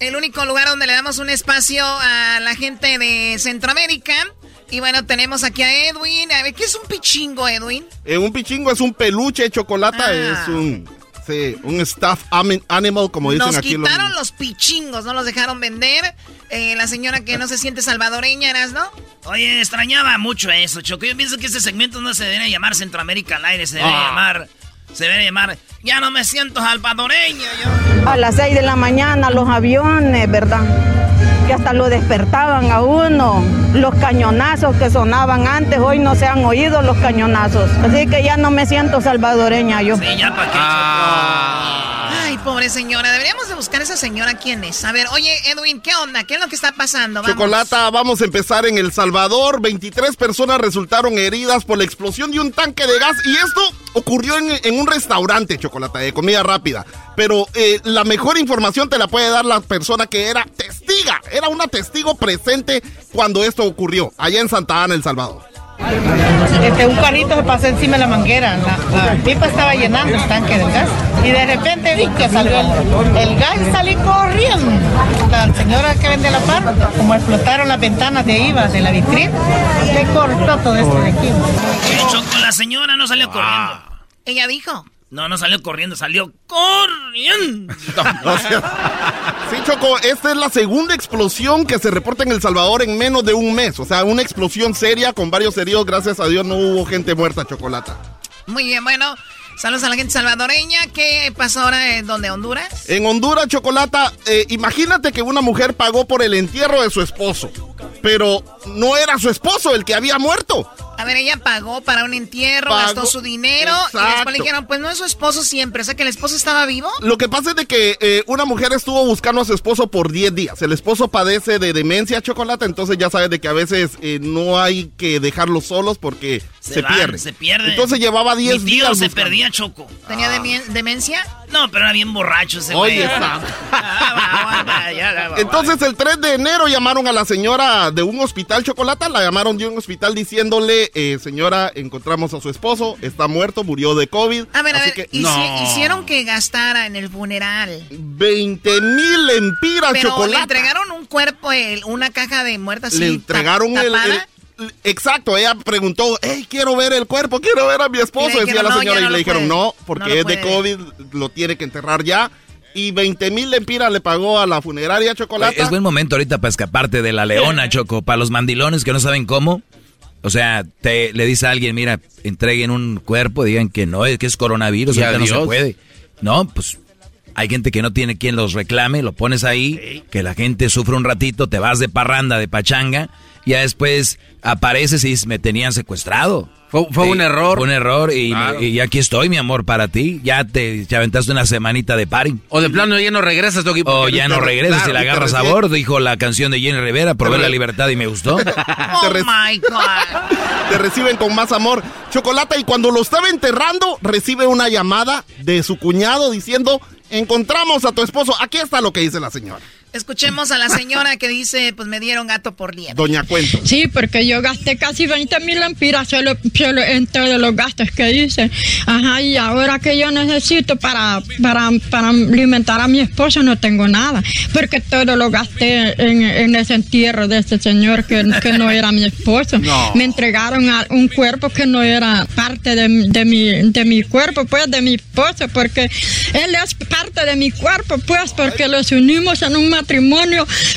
El único lugar donde le damos un espacio a la gente de Centroamérica. Y bueno, tenemos aquí a Edwin. A ver, ¿qué es un pichingo, Edwin? Eh, un pichingo es un peluche chocolate, Ah. es un, sí, un staff animal, como dicen Nos aquí. los- quitaron los pichingos, no los dejaron vender. Eh, la señora que no se siente salvadoreña, ¿eras, no? Oye, extrañaba mucho eso, Choco. Yo pienso que este segmento no se debería llamar Centroamérica al aire, se debería Ah. llamar... Se debería llamar... Ya no me siento salvadoreño, yo... A las 6 de la mañana los aviones, ¿verdad? Que hasta lo despertaban a uno. Los cañonazos que sonaban antes, hoy no se han oído los cañonazos. Así que ya no me siento salvadoreña yo. Sí, ya qué, Ay, pobre señora. Deberíamos de buscar a esa señora quién es. A ver, oye, Edwin, ¿qué onda? ¿Qué es lo que está pasando? Vamos. Chocolata, vamos a empezar en El Salvador. 23 personas resultaron heridas por la explosión de un tanque de gas. Y esto ocurrió en, un restaurante, Chocolata, de comida rápida. Pero eh, la mejor información te la puede dar la persona que era testiga. Era una testigo presente cuando esto ocurrió, allá en Santa Ana, El Salvador. Este, un carrito se pasó encima de la manguera, la, la pipa estaba llenando el tanque del gas y de repente vi que salió el, el gas y salí corriendo. La señora que vende la par, como explotaron las ventanas de IVA de la vitrina, se cortó todo esto de aquí. Choco, la señora no salió corriendo. Ella dijo. No, no salió corriendo, salió corriendo. Sí, Choco, esta es la segunda explosión que se reporta en El Salvador en menos de un mes. O sea, una explosión seria con varios heridos. Gracias a Dios no hubo gente muerta, Chocolata. Muy bien, bueno. Saludos a la gente salvadoreña. ¿Qué pasó ahora en donde Honduras? En Honduras, Chocolata, eh, imagínate que una mujer pagó por el entierro de su esposo. Pero no era su esposo el que había muerto. A ver, ella pagó para un entierro, gastó su dinero y después le dijeron, pues no es su esposo siempre, o sea que el esposo estaba vivo. Lo que pasa es de que eh, una mujer estuvo buscando a su esposo por 10 días. El esposo padece de demencia chocolate, entonces ya sabes de que a veces eh, no hay que dejarlos solos porque se, pierde. Se pierde. Entonces llevaba 10 días. se perdía Choco. ¿Tenía demencia? No, pero era bien borracho ese Oye, está. Entonces el 3 de enero llamaron a la señora de un hospital chocolate, la llamaron de un hospital diciéndole, eh, señora, encontramos a su esposo, está muerto, murió de COVID. A ver, a ver, hicieron que gastara en el funeral. 20 mil empiras chocolate. le entregaron un cuerpo, una caja de muertas. Le entregaron el, Exacto, ella preguntó, hey, quiero ver el cuerpo, quiero ver a mi esposo, decía la señora, y le dijeron, no, porque es de COVID, lo tiene que enterrar ya. Y 20 mil lempiras le pagó a la funeraria Chocolate. Es buen momento ahorita para escaparte de la leona, Choco, para los mandilones que no saben cómo. O sea, te, le dice a alguien, mira, entreguen un cuerpo, digan que no, que es coronavirus, ya no se puede. No, pues hay gente que no tiene quien los reclame, lo pones ahí, que la gente sufre un ratito, te vas de parranda, de pachanga, ya después apareces y dices, me tenían secuestrado. Fue, un error. Fue un error y, aquí estoy, mi amor, para ti. Ya te, aventaste una semanita de paring. O de plano ya no regresas, Doggy. O ya no regresas y la agarras a bordo, dijo la canción de Jenny Rivera, probé la libertad y me gustó. oh my God. Te reciben con más amor. Chocolate, y cuando lo estaba enterrando, recibe una llamada de su cuñado diciendo, encontramos a tu esposo. Aquí está lo que dice la señora. Escuchemos a la señora que dice, pues me dieron gato por liebre. Doña Cuento. Sí, porque yo gasté casi 20 mil lempiras solo, solo, en todos los gastos que hice. Ajá, y ahora que yo necesito para, para, para alimentar a mi esposo no tengo nada, porque todo lo gasté en, en ese entierro de ese señor que, que no era mi esposo. Me entregaron a un cuerpo que no era parte de, de, mi, de mi cuerpo, pues de mi esposo, porque él es parte de mi cuerpo, pues, porque los unimos en un matrimonio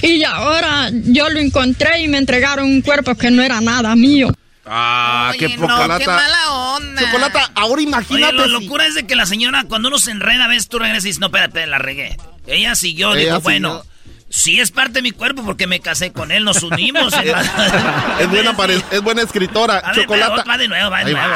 y ahora yo lo encontré y me entregaron un cuerpo que no era nada mío. Ah, qué poca no, qué mala onda. Chocolata, ahora imagínate. la locura es de que la señora, cuando uno se enreda, ves, tú regresas y dices, no, espérate, la regué. Ella siguió, Ella dijo, bueno, Sí, es parte de mi cuerpo porque me casé con él, nos unimos. es, buena es buena escritora. Chocolata. Va de nuevo, va de nuevo.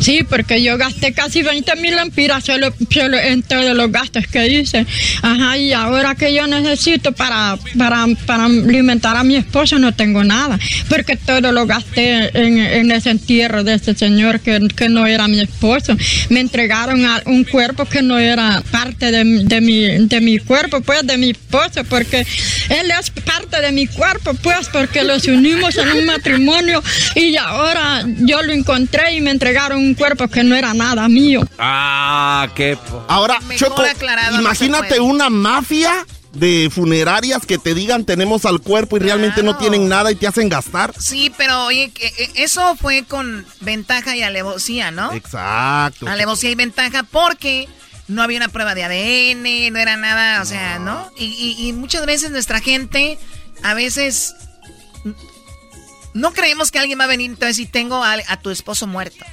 Sí, porque yo gasté casi 20 mil lempiras solo, solo, en todos los gastos que hice. Ajá, y ahora que yo necesito para, para, para alimentar a mi esposo no tengo nada, porque todo lo gasté en, en ese entierro de ese señor que, que, no era mi esposo. Me entregaron a un cuerpo que no era parte de, de, mi, de mi cuerpo, pues de mi esposo, porque él es parte de mi cuerpo, pues, porque los unimos en un matrimonio y ahora yo lo encontré y me entregaron un cuerpo que no era nada mío. Ah, qué... Ahora, Choco, imagínate una mafia de funerarias que te digan tenemos al cuerpo y realmente no tienen nada y te hacen gastar. Sí, pero oye, e, eso fue con ventaja y alevosía, ¿no? Exacto. Alevosía y ventaja porque no había una prueba de ADN, no era nada, o sea, ¿no? Y, muchas veces nuestra gente, a veces, no creemos que alguien va a venir entonces si tengo a, tu esposo muerto.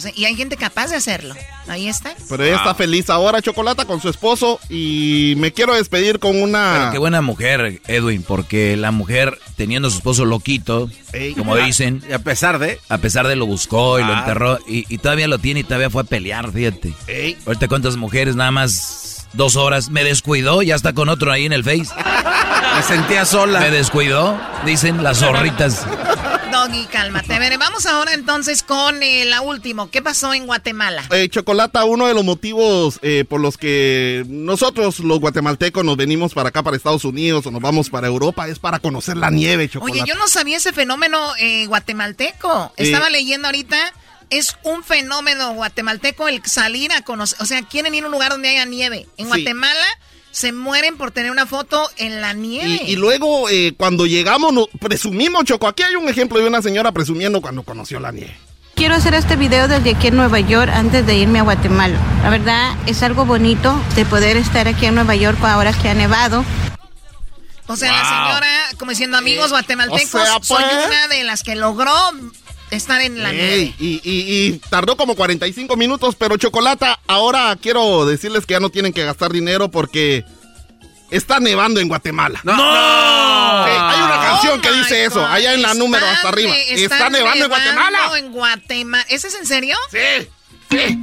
O sea, y hay gente capaz de hacerlo. Ahí está. Pero ella está feliz ahora, Chocolata, con su esposo. Y me quiero despedir con una. Pero qué buena mujer, Edwin, porque la mujer, teniendo a su esposo loquito, como dicen. Y a pesar de. A pesar de lo buscó y lo enterró. Y, todavía lo tiene y todavía fue a pelear, fíjate. Ahorita cuántas mujeres, nada más dos horas. Me descuidó, ya está con otro ahí en el Face. Me sentía sola. Me descuidó, dicen las zorritas. Doggy, cálmate. A ver, vamos ahora entonces con eh, la última. ¿Qué pasó en Guatemala? Eh, Chocolata, uno de los motivos eh, por los que nosotros los guatemaltecos nos venimos para acá, para Estados Unidos, o nos vamos para Europa, es para conocer la nieve, Chocolata. Oye, yo no sabía ese fenómeno eh, guatemalteco. Estaba leyendo ahorita es un fenómeno guatemalteco el salir a conocer, o sea, quieren ir a un lugar donde haya nieve. En Guatemala se mueren por tener una foto en la nieve. Y, luego, eh, cuando llegamos, nos presumimos, Choco. Aquí hay un ejemplo de una señora presumiendo cuando conoció la nieve. Quiero hacer este video desde aquí en Nueva York antes de irme a Guatemala. La verdad es algo bonito de poder estar aquí en Nueva York ahora que ha nevado. O sea, la señora, como diciendo amigos guatemaltecos, soy pues. una de las que logró estar en la nieve. Y, y, tardó como 45 minutos, pero Chocolata, ahora quiero decirles que ya no tienen que gastar dinero porque está nevando en Guatemala. ¡No! Sí, hay una canción Oh que dice eso, allá en la número hasta arriba. Está, nevando en Guatemala. en Guatemala. ¿Ese es en serio? Sí, sí.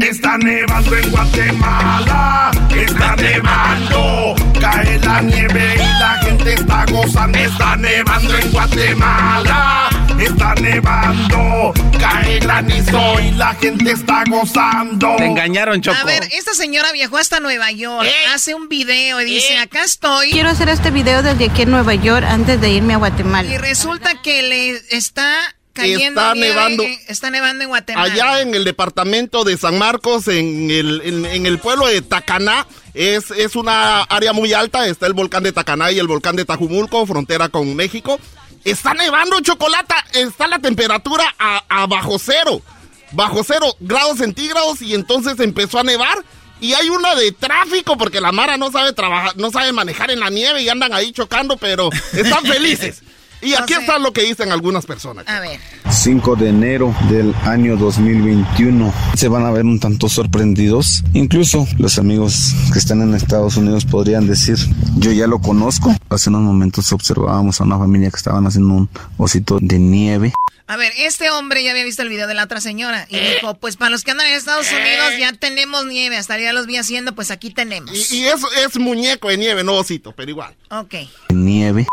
Está nevando en Guatemala, está nevando, cae la nieve y la gente está gozando. Está nevando en Guatemala, está nevando, cae granizo y la gente está gozando. Te engañaron, Choco. A ver, esta señora viajó hasta Nueva York, hace un video y dice, acá estoy. Quiero hacer este video desde aquí en Nueva York antes de irme a Guatemala. Y resulta que le está cayendo Está nieve, nevando. eh, está nevando en Guatemala. Allá en el departamento de San Marcos, en el, en, en el pueblo de Tacaná, es, es una área muy alta. Está el volcán de Tacaná y el volcán de Tajumulco, frontera con México. Está nevando chocolate, está la temperatura a, a bajo cero, bajo cero grados centígrados y entonces empezó a nevar. Y hay una de tráfico porque la Mara no sabe trabajar, no sabe manejar en la nieve y andan ahí chocando, pero están felices. Y aquí está lo que dicen algunas personas. A ver. 5 de enero del año 2021. Se van a ver un tanto sorprendidos. Incluso los amigos que están en Estados Unidos podrían decir, yo ya lo conozco. Hace unos momentos observábamos a una familia que estaban haciendo un osito de nieve. A ver, este hombre ya había visto el video de la otra señora y Eh. dijo, pues para los que andan en Estados Unidos ya tenemos nieve, hasta ya los vi haciendo, pues aquí tenemos. Y, y eso es muñeco de nieve, no osito, pero igual. Ok. Nieve.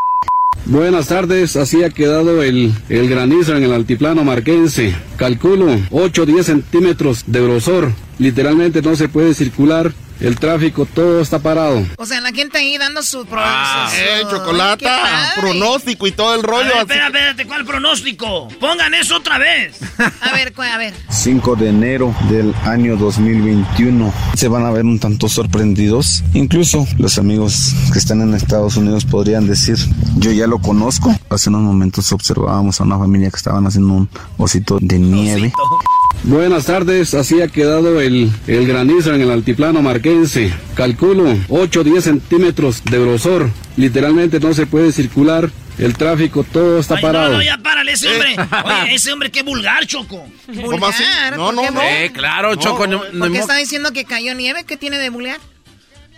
Buenas tardes, así ha quedado el, el granizo en el altiplano marquense. Calculo 8 o 10 centímetros de grosor. Literalmente no se puede circular. El tráfico todo está parado. O sea, la gente ahí dando su... pro- Ah, eh, chocolate, pronóstico y todo el A rollo. ver, así espera, espérate, ¿cuál pronóstico? Pongan eso otra vez. A ver, a ver. 5 de enero del año 2021. Se van a ver un tanto sorprendidos. Incluso los amigos que están en Estados Unidos podrían decir, yo ya lo conozco. Hace unos momentos observábamos a una familia que estaban haciendo un osito de nieve. Buenas tardes, así ha quedado el, el granizo en el altiplano marquense. Calculo 8 o 10 centímetros de grosor. Literalmente no se puede circular. El tráfico todo está Ay, no, parado. no, ya párale ese hombre. Oye, ese hombre qué vulgar, Choco. ¿Cómo así? No, no, no. Eh, claro, Choco. No, no ¿Por qué está diciendo que cayó nieve? ¿Qué tiene de vulgar?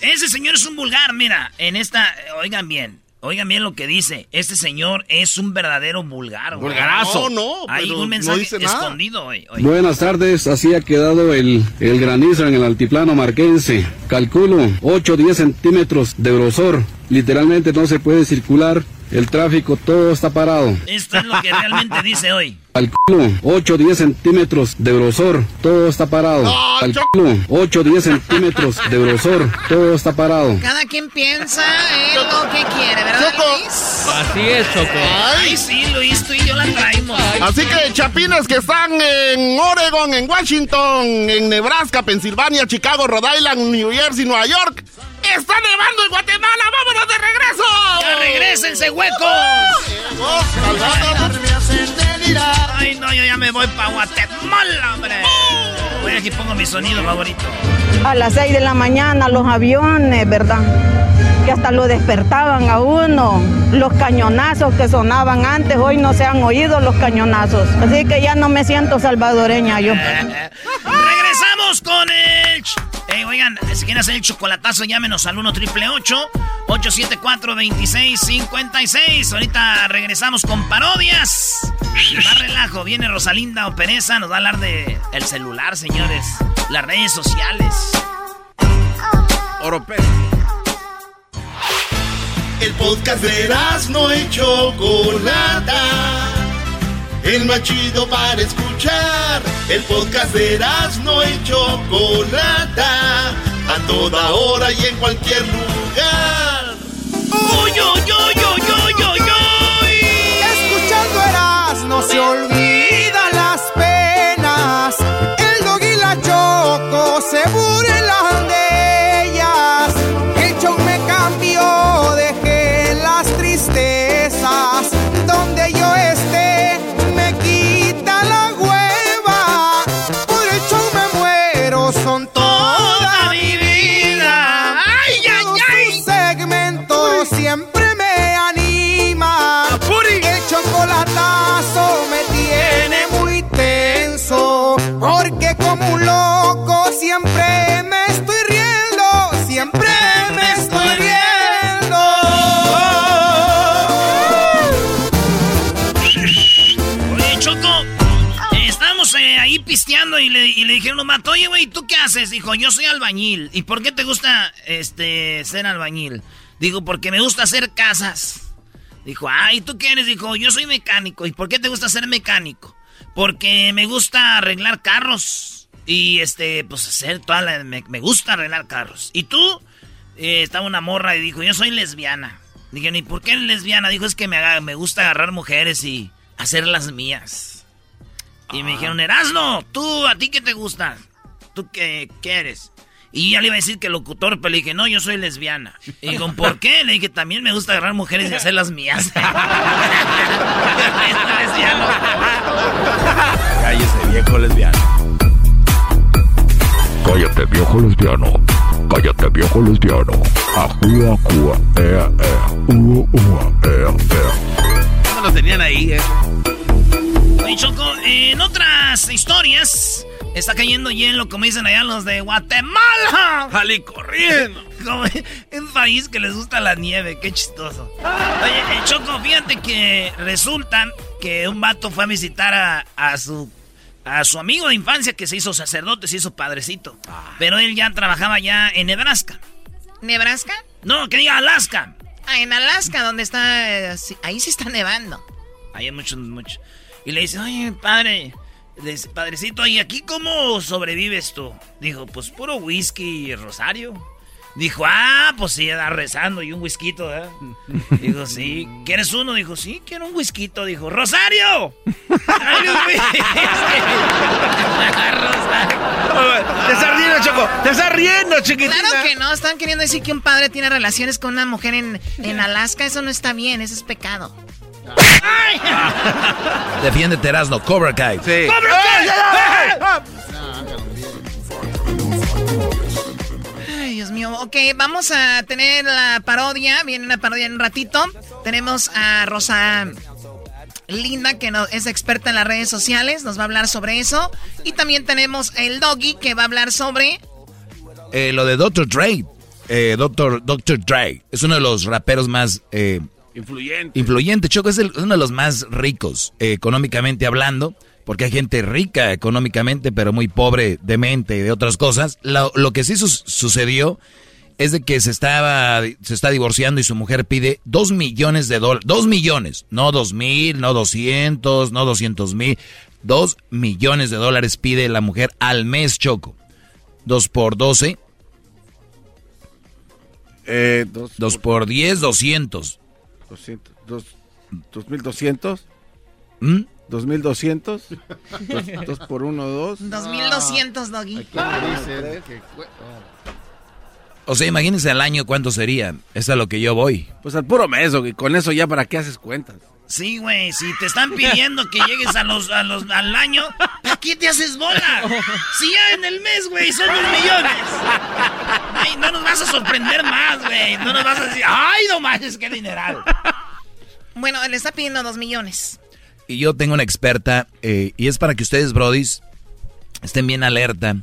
Ese señor es un vulgar, mira, en esta, oigan bien, oigan bien lo que dice. Este señor es un verdadero vulgar. güey. Vulgarazo. No, no, Hay un no mensaje escondido. Buenas tardes, así ha quedado el, el granizo en el altiplano marquense. Calculo 8 o 10 centímetros de grosor. Literalmente no se puede circular. El tráfico todo está parado. Esto es lo que realmente dice hoy. Calculo 8 o 10 centímetros de grosor. Todo está parado. No, Calculo 8 o 10 centímetros de grosor. Todo está parado. Cada quien piensa en lo que quiere, ¿verdad, Luis? Así es, Choco. Ay, sí, Luis, tú y yo la traemos. Así que chapines que están en Oregon, en Washington, en Nebraska, Pensilvania, Chicago, Rhode Island, New Jersey, Nueva York. ¡Está nevando en Guatemala! ¡Vámonos de regreso! ¡Ya regrésense, huecos! Ay, no, yo ya me voy para Guatemala, hombre. Voy aquí pongo mi sonido favorito. A las 6 de la mañana los aviones, ¿verdad? Que hasta lo despertaban a uno. Los cañonazos que sonaban antes, hoy no se han oído los cañonazos. Así que ya no me siento salvadoreña yo. Regresamos con el... Eh, oigan, si quieren hacer el chocolatazo, llámenos al 1 triple 874 2656 Ahorita regresamos con parodias. Más relajo, viene Rosalinda o Pereza, nos va a hablar de el celular, señores. Las redes sociales. Oropel. El podcast de no y Chocolata. El más chido para escuchar. El podcast de no y Chocolata. A toda hora y en cualquier lugar. ¡Uy, uy, uy, uy, uy, uy! Escuchando Eras no se oye, güey, ¿tú qué haces? Dijo, yo soy albañil. ¿Y por qué te gusta este ser albañil? Dijo, porque me gusta hacer casas. Dijo, ay, ¿tú qué eres? Dijo, yo soy mecánico. ¿Y por qué te gusta ser mecánico? Porque me gusta arreglar carros. Y este, pues hacer toda la. Me, gusta arreglar carros. ¿Y tú? Eh, estaba una morra y dijo, yo soy lesbiana. Dije, ¿y por qué eres lesbiana? Dijo, es que me, me gusta agarrar mujeres y hacer las mías. Y me ah. dijeron, Erasno, ¿tú, a ti qué te gusta? ¿Tú qué, qué eres? Y ya le iba a decir que locutor, pero le dije, no, yo soy lesbiana. Y dijo, ¿por qué? Le dije, también me gusta agarrar mujeres y hacer las mías. Cállese, viejo lesbiano. Cállate, viejo lesbiano. Cállate, viejo lesbiano. Ajua, cua, ea, ea. Ua, ua, ea, ea. ¿Cómo lo tenían ahí, eh? Oye, Choco, en otras historias Está cayendo hielo, como dicen allá los de Guatemala. ¡Jalí corriendo! Como un país que les gusta la nieve, qué chistoso. Oye, eh, Choco, fíjate que resulta que un vato fue a visitar a, su a su amigo de infancia que se hizo sacerdote, se hizo padrecito. Ah. Pero él ya trabajaba ya en Nebraska. ¿Nebraska? No, que diga Alaska. Ah, en Alaska, donde está. Eh, ahí sí está nevando. Ahí hay mucho, mucho. Y le dice, oye, padre, dice, padrecito, ¿y aquí cómo sobrevives tú? Dijo, pues puro whisky y rosario. Dijo, ah, pues sí, da rezando y un whisky, ¿eh? Dijo, sí. ¿Quieres uno? Dijo, sí, quiero un whisky. Dijo, ¡Rosario! Te estás riendo, Choco. Te estás riendo, chiquitina. Claro que no. Están queriendo decir que un padre tiene relaciones con una mujer en, en Alaska. Eso no está bien. Eso es pecado. Defiende Erasno, Cobra Kai. Sí. ¡Cobra Kai! Ay, Dios mío. Ok, vamos a tener la parodia. Viene una parodia en un ratito. Tenemos a Rosa Linda, que es experta en las redes sociales. Nos va a hablar sobre eso. Y también tenemos el Doggy, que va a hablar sobre... Eh, lo de Dr. Dre. Eh, Dr. Dre. Es uno de los raperos más... Eh, Influyente. Influyente. Choco es uno de los más ricos eh, económicamente hablando, porque hay gente rica económicamente, pero muy pobre de mente y de otras cosas. Lo, que sí sucedió es de que se estaba se está divorciando y su mujer pide dos millones de dólares. Dos millones. No dos mil, no doscientos, no doscientos mil. Dos millones de dólares pide la mujer al mes, Choco. Dos por doce. Eh, dos, por diez, doscientos. 200, dos, 2200. ¿Mm? 2200. 2 por 1, 2. 2200, Doggy. O sea, imagínense al año cuánto sería. Eso es a lo que yo voy. Pues al puro mes, y con eso ya para qué haces cuentas. Sí, güey, si te están pidiendo que llegues a los, a los, al año, ¿para qué te haces bola? Si ya en el mes, güey, son dos millones. Ay, no nos vas a sorprender más, güey. No nos vas a decir, ay, no manches, qué dineral. Bueno, le está pidiendo dos millones. Y yo tengo una experta, eh, y es para que ustedes, brodis, estén bien alerta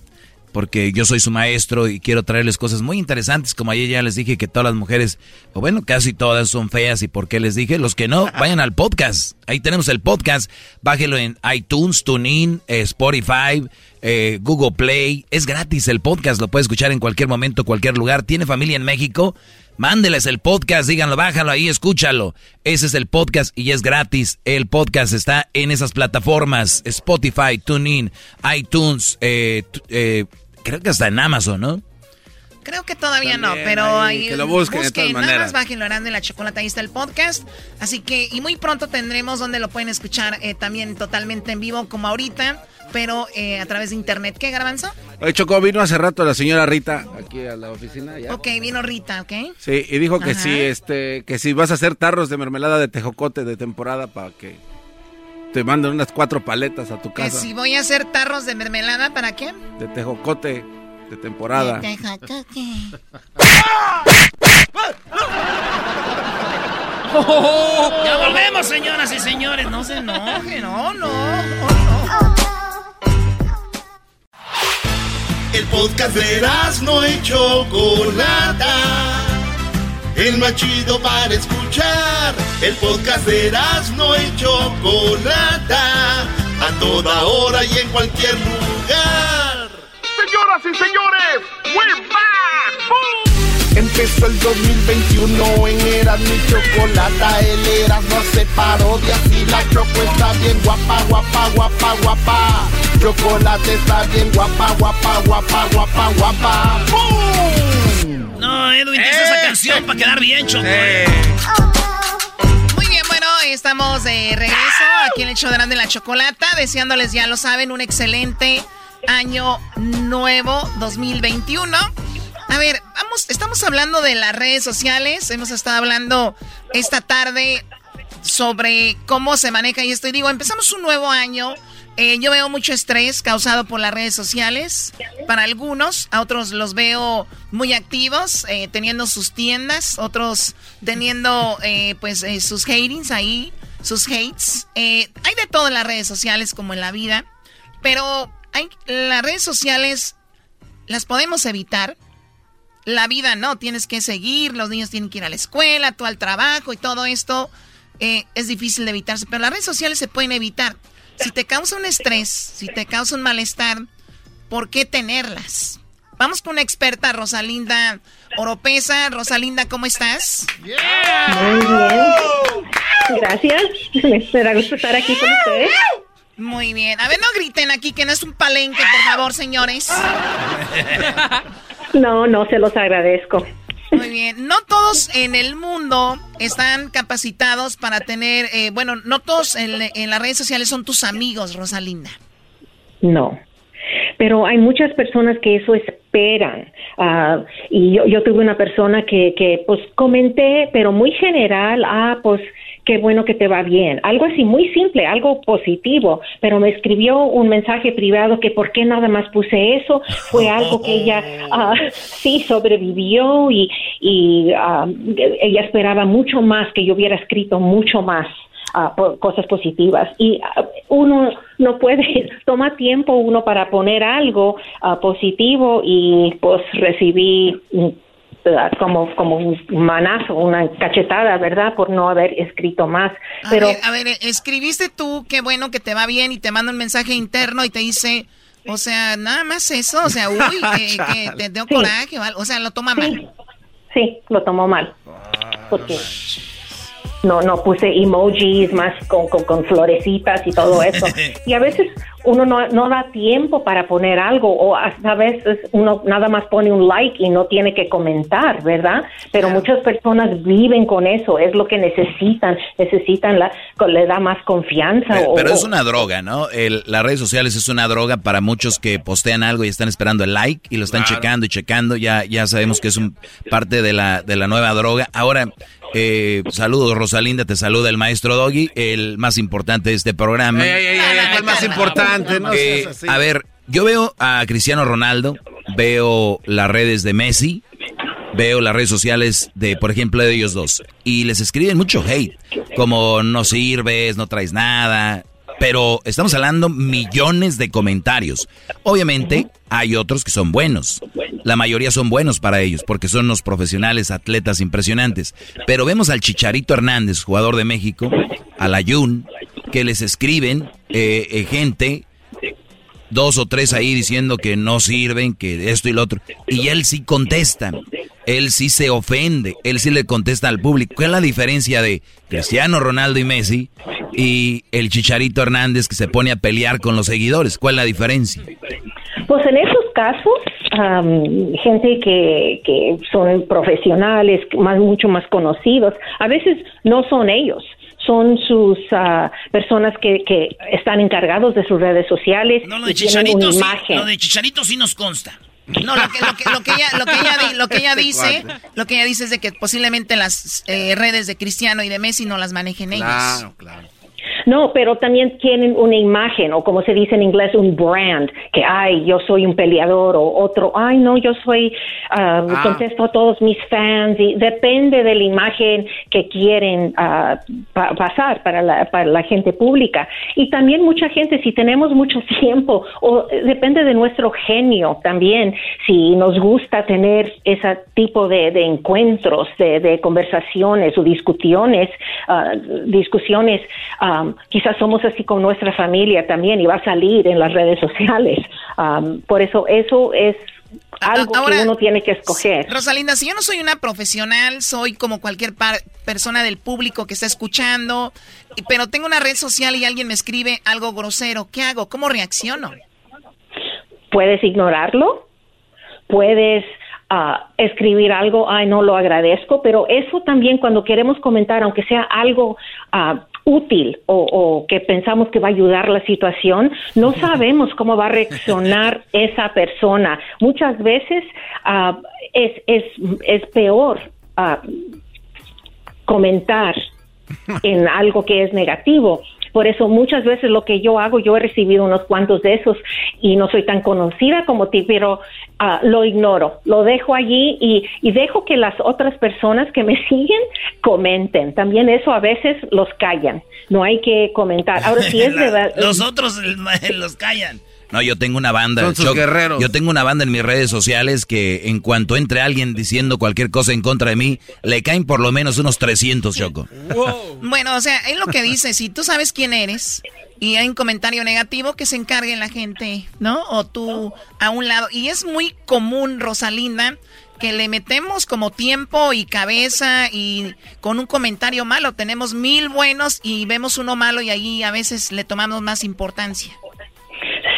porque yo soy su maestro y quiero traerles cosas muy interesantes, como ayer ya les dije que todas las mujeres, o bueno, casi todas son feas y por qué les dije, los que no, vayan al podcast, ahí tenemos el podcast, bájelo en iTunes, TuneIn, eh, Spotify, eh, Google Play, es gratis el podcast, lo puedes escuchar en cualquier momento, cualquier lugar, tiene familia en México, mándeles el podcast, díganlo, bájalo ahí, escúchalo, ese es el podcast y es gratis, el podcast está en esas plataformas, Spotify, TuneIn, iTunes, eh, eh creo que hasta en Amazon, ¿no? Creo que todavía no, pero ahí, que lo busquen, de todas nada más bajen en la chocolate, ahí está el podcast. Así que, y muy pronto tendremos donde lo pueden escuchar eh, también totalmente en vivo, como ahorita, pero eh, a través de internet. ¿Qué, Garbanzo? Oye, Chocó, vino hace rato la señora Rita aquí a la oficina. ¿ya? Ok, vino Rita, ¿ok? Sí, y dijo que si, este, que si vas a hacer tarros de mermelada de tejocote de temporada para que te manden unas cuatro paletas a tu casa. Que si voy a hacer tarros de mermelada, ¿para qué? De tejocote de temporada. De tejocote. ya volvemos, señoras y señores. No se enojen, no, no. El podcast de no hecho Chocolata el más chido para escuchar. El podcast de no hecho Chocolata, a toda hora y en cualquier lugar. Señoras y señores, we're back. Empezó el 2021 en Eras mi chocolata, el Erasmo se parodia y la choco está bien guapa, guapa, guapa, guapa. Chocolate está bien guapa, guapa, guapa, guapa, guapa. ¡Boom! Edwin, dice esa canción para quedar bien, Choco. eh. Muy bien, bueno, estamos de regreso aquí en el show de Grande la Chocolata, deseándoles, ya lo saben, un excelente año nuevo 2021. A ver, vamos, estamos hablando de las redes sociales, hemos estado hablando esta tarde sobre cómo se maneja y esto. Y digo, empezamos un nuevo año. Eh, yo veo mucho estrés causado por las redes sociales. Para algunos, a otros los veo muy activos, eh, teniendo sus tiendas, otros teniendo eh, pues eh, sus hatings ahí, sus hates. Eh, hay de todo en las redes sociales como en la vida, pero hay, las redes sociales las podemos evitar. La vida no, tienes que seguir, los niños tienen que ir a la escuela, tú al trabajo y todo esto es difícil de evitarse, pero las redes sociales se pueden evitar. Si te causa un estrés, si te causa un malestar, ¿por qué tenerlas? Vamos con una experta, Rosalinda Oropesa. Rosalinda, ¿cómo estás? Muy bien. Gracias. Me da gusto estar aquí con ustedes. Muy bien. A ver, no griten aquí que no es un palenque, por favor, señores. No, no, se los agradezco. Muy bien. No todos en el mundo están capacitados para tener, eh, bueno, no todos en, las redes sociales son tus amigos, Rosalinda. No. Pero hay muchas personas que eso esperan. Ah, y yo, yo tuve una persona que, que, pues, comenté, pero muy general, ah, pues, qué bueno que te va bien. Algo así, muy simple, algo positivo. Pero me escribió un mensaje privado que por qué nada más puse eso. Fue algo que ella ah, sí sobrevivió y, y ah, ella esperaba mucho más, que yo hubiera escrito mucho más. ah, po- cosas positivas y uno no puede toma tiempo uno para poner algo positivo y pues recibí como como un manazo una cachetada verdad por no haber escrito más. A pero ver, a ver, eh, escribiste tú, qué bueno que te va bien y te manda un mensaje interno y te dice, o sea, nada más eso, o sea, uy, que, que te dio Sí. coraje, o sea, lo toma mal. sí lo tomó mal. Porque no no puse emojis más con, con, con florecitas y todo eso. Y a veces uno no, no da tiempo para poner algo o hasta a veces uno nada más pone un like y no tiene que comentar, ¿verdad? Pero muchas personas viven con eso, es lo que necesitan, necesitan la, le da más confianza. Pero, o- pero es una droga, ¿no? El- las redes sociales es una droga para muchos que postean algo y están esperando el like y lo están Claro. checando y checando. Ya, ya sabemos que es un parte de la, de la nueva droga. Ahora, eh, saludos Rosalinda, te saluda el maestro Doggy, el más importante de este programa. Ey, ey, ey, ey, ¿cuál más importante? No Eh, seas así. a ver, yo veo a Cristiano Ronaldo, veo las redes de Messi, veo las redes sociales de, por ejemplo, de ellos dos, y les escriben mucho hate, como no sirves, no traes nada, pero estamos hablando millones de comentarios. Obviamente hay otros que son buenos, la mayoría son buenos para ellos, porque son los profesionales, atletas impresionantes, pero vemos al Chicharito Hernández, jugador de México, al Ayun, que les escriben eh, eh, gente dos o tres ahí diciendo que no sirven, que esto y lo otro. Y él sí contesta. Él sí se ofende. Él sí le contesta al público. ¿Cuál es la diferencia de Cristiano Ronaldo y Messi y el Chicharito Hernández que se pone a pelear con los seguidores? ¿Cuál es la diferencia? Pues en esos casos, gente que, que son profesionales, más, mucho más conocidos, a veces no son ellos, son sus ah, personas que, que están encargados de sus redes sociales No, lo de y una Chicharito sí, imagen. lo de Chicharito sí nos consta. No, lo que, lo que, lo que ella, lo que ella, lo que ella dice, lo que ella dice es de que posiblemente las eh, redes de Cristiano y de Messi no las manejen ellos. Claro, claro. No, pero también tienen una imagen, o como se dice en inglés, un brand, que, ay, yo soy un peleador, o otro, ay, no, yo soy, Ah. contesto a todos mis fans, y depende de la imagen que quieren ah, pa- pasar para la, para la gente pública. Y también mucha gente, si tenemos mucho tiempo, o depende de nuestro genio también, si nos gusta tener ese tipo de, de encuentros, de, de conversaciones o discusiones, ah, discusiones, am, quizás somos así con nuestra familia también y va a salir en las redes sociales. Um, por eso eso es algo que uno tiene que escoger. Rosalinda, si yo no soy una profesional, soy como cualquier persona del público que está escuchando, pero tengo una red social y alguien me escribe algo grosero, ¿qué hago? ¿Cómo reacciono? Puedes ignorarlo, puedes ah, escribir algo, ay, no lo agradezco, pero eso también cuando queremos comentar, aunque sea algo uh, útil o, que pensamos que va a ayudar la situación, no sabemos cómo va a reaccionar esa persona. Muchas veces uh, es, es, es, peor uh, comentar en algo que es negativo por eso muchas veces lo que yo hago, yo he recibido unos cuantos de esos y no soy tan conocida como ti, pero ah, lo ignoro, lo dejo allí y, y, dejo que las otras personas que me siguen comenten. También eso a veces los callan, no hay que comentar. Ahora sí es verdad. los otros los callan. No, yo tengo una banda. Yo tengo una banda en mis redes sociales que en cuanto entre alguien diciendo cualquier cosa en contra de mí, le caen por lo menos unos 300, Choco. Bueno, o sea, es lo que dice, si tú sabes quién eres y hay un comentario negativo, que se encargue la gente, ¿no? O tú a un lado. Y es muy común, Rosalinda, que le metemos como tiempo y cabeza y con un comentario malo. Tenemos mil buenos y vemos uno malo y ahí a veces le tomamos más importancia.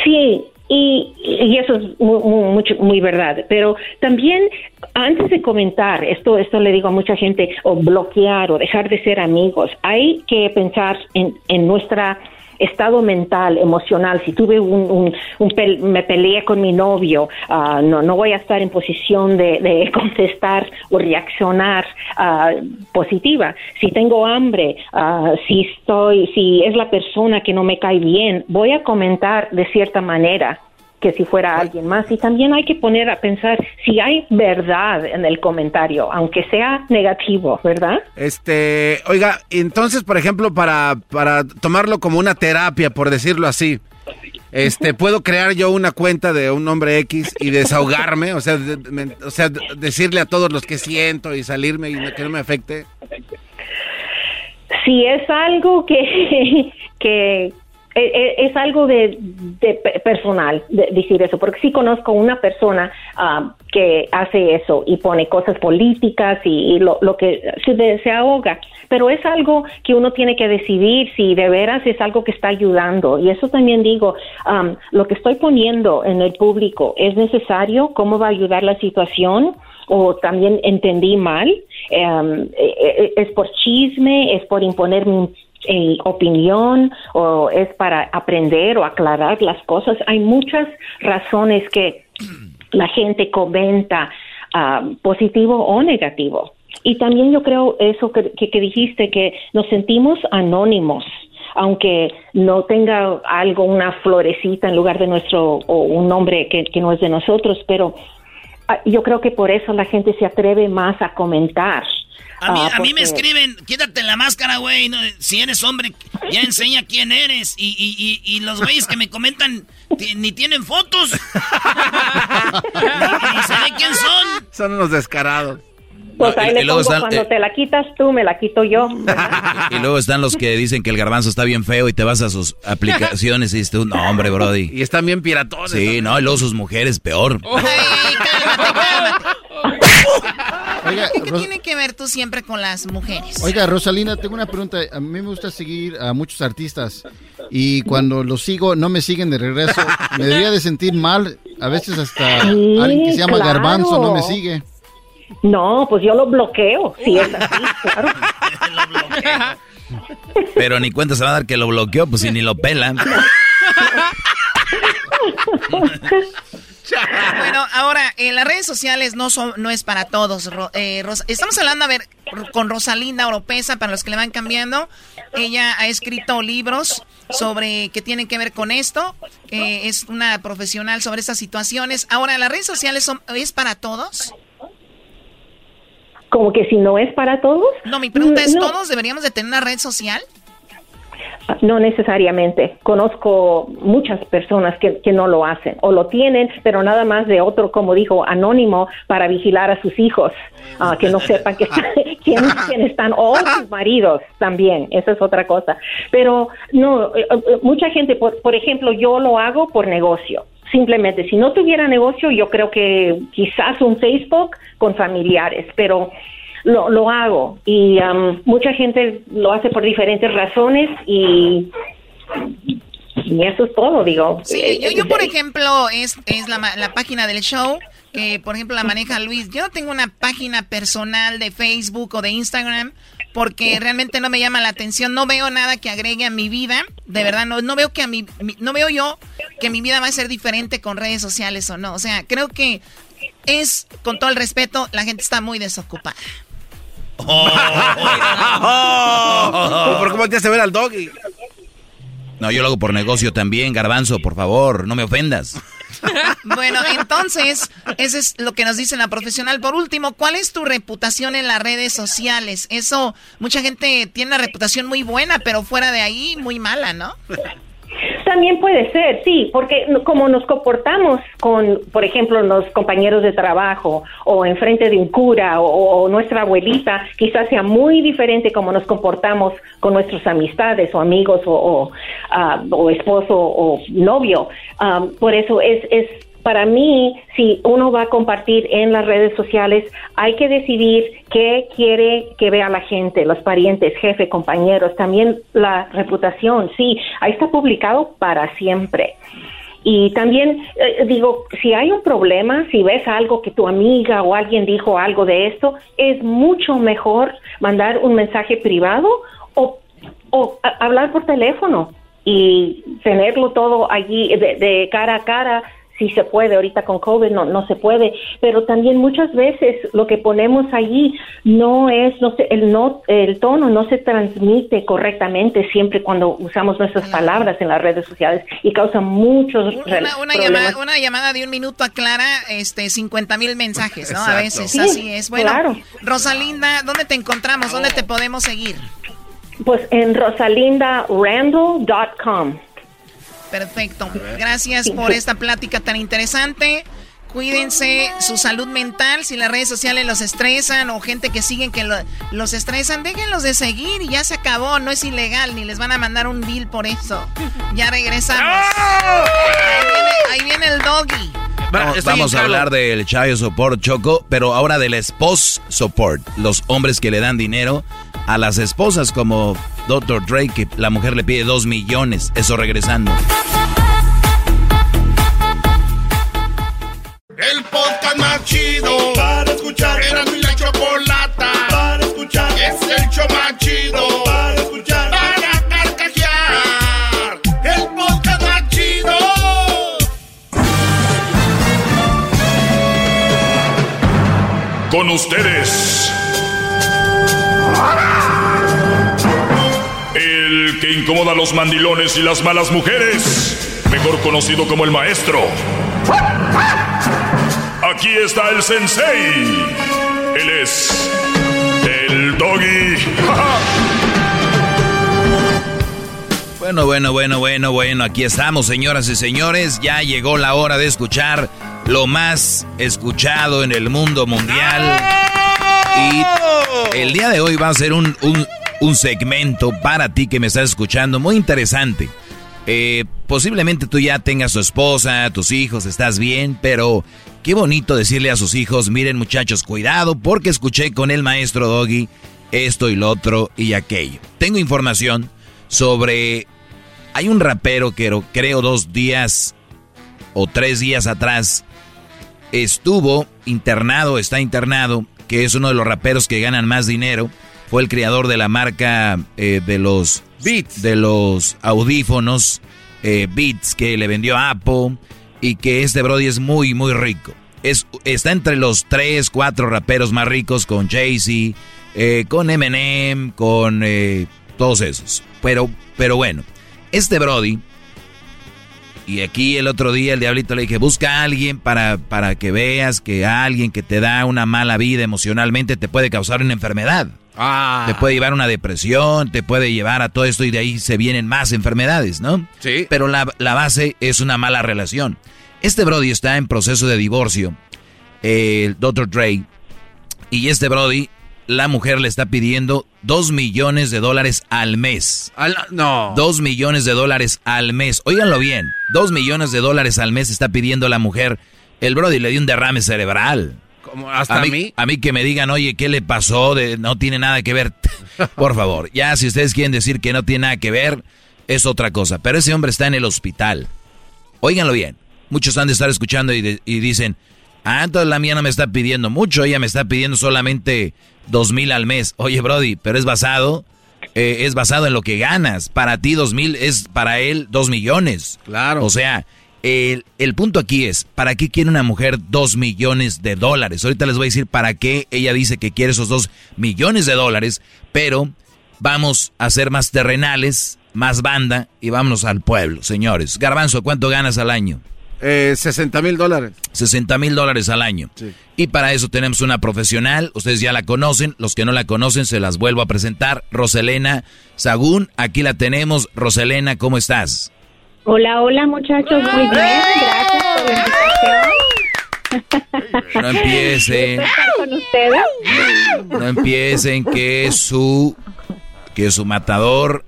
Sí, y, y, eso es muy, muy, verdad. Pero también, antes de comentar, esto, esto le digo a mucha gente, o bloquear o dejar de ser amigos, hay que pensar en, en nuestra estado mental, emocional, si tuve un, me peleé con mi novio, ah, no, no voy a estar en posición de, contestar o reaccionar uh, positiva. Si tengo hambre, uh, si estoy, si es la persona que no me cae bien, voy a comentar de cierta manera que si fuera alguien más. Y también hay que poner a pensar si hay verdad en el comentario, aunque sea negativo, ¿verdad? Este, oiga, entonces, por ejemplo, para, para tomarlo como una terapia, por decirlo así, este, ¿puedo crear yo una cuenta de un nombre X y desahogarme? O sea, o sea, decirle a todos los que siento y salirme y que no me afecte. Si es algo que, que, es algo de, personal decir eso, porque sí conozco una persona ah, que hace eso y pone cosas políticas y, lo, que se, ahoga, pero es algo que uno tiene que decidir si de veras es algo que está ayudando. Y eso también digo, lo que estoy poniendo en el público es necesario, cómo va a ayudar la situación o también entendí mal, eh, es por chisme, es por imponerme eh, opinión o es para aprender o aclarar las cosas. Hay muchas razones que la gente comenta ah, positivo o negativo. Y también yo creo eso que, que, dijiste, que nos sentimos anónimos aunque no tenga algo, una florecita en lugar de nuestro, o un nombre que, que no es de nosotros, pero ah, yo creo que por eso la gente se atreve más a comentar a mí, a mí me escriben, quítate la máscara, güey. si eres hombre, ya enseña quién eres. Y, y, y, los güeyes que me comentan ni tienen fotos. ni, sé quién son. Son unos descarados. Pues ahí le pongo, cuando eh, te la quitas tú, me la quito yo. y luego están los que dicen que el garbanzo está bien feo y te vas a sus aplicaciones y dices tú, no, hombre, brody. Y están bien piratones. Sí, no, y luego sus mujeres, peor. ¿Qué, tiene que ver tú siempre con las mujeres? Oiga, Rosalina, tengo una pregunta. A mí me gusta seguir a muchos artistas y cuando los sigo no me siguen de regreso. Me debería de sentir mal. A veces hasta alguien que se llama Garbanzo no me sigue. No, pues yo lo bloqueo. Sí, es así, claro. Pero ni cuenta se va a dar que lo bloqueó, pues si ni lo pelan. bueno, ahora, en las redes sociales no son, no es para todos. Eh, estamos hablando, a ver, con Rosalinda Oropesa, para los que le van cambiando. Ella ha escrito libros sobre que tienen que ver con esto. es una profesional sobre estas situaciones. Ahora, ¿las redes sociales son, es para todos? Como que si no es para todos. No, mi pregunta es, ¿todos deberíamos de tener una red social? No necesariamente. Conozco muchas personas que, que, no lo hacen o lo tienen, pero nada más de otro, como dijo, anónimo para vigilar a sus hijos, uh, que no sepan que quién, quién, están o sus maridos también. Esa es otra cosa. Pero no, eh, eh, mucha gente, por, por ejemplo, yo lo hago por negocio simplemente si no tuviera negocio yo creo que quizás un Facebook con familiares pero lo, lo hago y um, mucha gente lo hace por diferentes razones y, y eso es todo, digo. Sí, yo, yo por ejemplo, es, es la, la página del show que por ejemplo la maneja Luis. Yo no tengo una página personal de Facebook o de Instagram porque realmente no me llama la atención, no veo nada que agregue a mi vida, de verdad no no veo que a mi, no veo yo que mi vida va a ser diferente con redes sociales o no, o sea, creo que es con todo el respeto, la gente está muy desocupada. Oh, ¿Por cómo te hace ver al doggy? No, yo lo hago por negocio también, garbanzo, por favor, no me ofendas. bueno, entonces, eso es lo que nos dice la profesional. Por último, ¿cuál es tu reputación en las redes sociales? Eso, mucha gente tiene una reputación muy buena, pero fuera de ahí, muy mala, ¿no? También puede ser, sí, porque como nos comportamos con, por ejemplo, los compañeros de trabajo o enfrente de un cura o, nuestra abuelita, quizás sea muy diferente como nos comportamos con nuestras amistades o amigos o, o, uh, o esposo o novio. Um, por eso es, es para mí, si uno va a compartir en las redes sociales, hay que decidir qué quiere que vea la gente, los parientes, jefe, compañeros, también la reputación. Sí, ahí está publicado para siempre. Y también eh, digo, si hay un problema, si ves algo que tu amiga o alguien dijo algo de esto, es mucho mejor mandar un mensaje privado o, hablar por teléfono y tenerlo todo allí de cara a cara si se puede, ahorita con COVID no, no se puede, pero también muchas veces lo que ponemos allí no es, no sé, el, no, el tono no se transmite correctamente siempre cuando usamos nuestras palabras en las redes sociales y causa muchos una, una, llamada, una llamada de un minuto aclara este 50 mil mensajes, ¿no? A veces, sí, así es. Bueno, claro. Rosalinda, ¿dónde te encontramos? ¿Dónde te podemos seguir? Pues en rosalindarandall.com. Perfecto. Gracias por esta plática tan interesante. Cuídense su salud mental. Si las redes sociales los estresan o gente que siguen que lo, los estresan, déjenlos de seguir y ya se acabó. No es ilegal ni les van a mandar un bill por eso. Ya regresamos. Ahí viene, ahí viene el doggy. Vamos, vamos a hablar del Chayo Support Choco, pero ahora del Spouse Support. Los hombres que le dan dinero a las esposas como Dr. Drake, que la mujer le pide dos millones. Eso regresando. El podcast más chido para escuchar. Era mi la chocolata para escuchar. Es el show más chido para escuchar. Para carcajear. El podcast más chido. Con ustedes. Que incomoda a los mandilones y las malas mujeres. Mejor conocido como el maestro. Aquí está el sensei. Él es el doggy. Bueno, bueno, bueno, bueno, bueno, aquí estamos, señoras y señores. Ya llegó la hora de escuchar lo más escuchado en el mundo mundial. Y el día de hoy va a ser un, un, un segmento para ti que me estás escuchando muy interesante. Eh, posiblemente tú ya tengas tu esposa, tus hijos, estás bien, pero qué bonito decirle a sus hijos, miren muchachos, cuidado porque escuché con el maestro Doggy esto y lo otro y aquello. Tengo información sobre... Hay un rapero que creo dos días o tres días atrás estuvo internado, está internado, que es uno de los raperos que ganan más dinero. Fue el creador de la marca eh, de los Beats, de los audífonos eh, Beats que le vendió a Apple y que este Brody es muy, muy rico. Es, está entre los tres, cuatro raperos más ricos con Jay-Z, eh, con Eminem, con eh, todos esos. Pero, pero bueno, este Brody, y aquí el otro día el diablito le dije, busca a alguien para, para que veas que alguien que te da una mala vida emocionalmente te puede causar una enfermedad. Ah. Te puede llevar a una depresión, te puede llevar a todo esto y de ahí se vienen más enfermedades, ¿no? Sí. Pero la, la base es una mala relación. Este Brody está en proceso de divorcio, el Dr. Dre, y este Brody, la mujer le está pidiendo dos millones de dólares al mes. Al- no. Dos millones de dólares al mes. Óiganlo bien. Dos millones de dólares al mes está pidiendo la mujer. El Brody le dio un derrame cerebral. Hasta a mí. A mí que me digan, oye, ¿qué le pasó? De, no tiene nada que ver. Por favor, ya si ustedes quieren decir que no tiene nada que ver, es otra cosa. Pero ese hombre está en el hospital. Óiganlo bien. Muchos han de estar escuchando y, de- y dicen, ah, entonces la mía no me está pidiendo mucho, ella me está pidiendo solamente dos mil al mes. Oye, Brody, pero es basado, eh, es basado en lo que ganas. Para ti dos mil es para él dos millones. Claro. O sea, el, el punto aquí es, ¿para qué quiere una mujer dos millones de dólares? Ahorita les voy a decir para qué ella dice que quiere esos dos millones de dólares, pero vamos a ser más terrenales, más banda y vámonos al pueblo, señores. Garbanzo, ¿cuánto ganas al año? Eh, 60 mil dólares. 60 mil dólares al año. Y para eso tenemos una profesional, ustedes ya la conocen, los que no la conocen se las vuelvo a presentar, Roselena Sagún, aquí la tenemos. Roselena, ¿cómo estás? Hola, hola muchachos, muy bien, gracias por la invitación. No empiecen, ¿Puedo estar con ustedes? no empiecen que su, que su matador,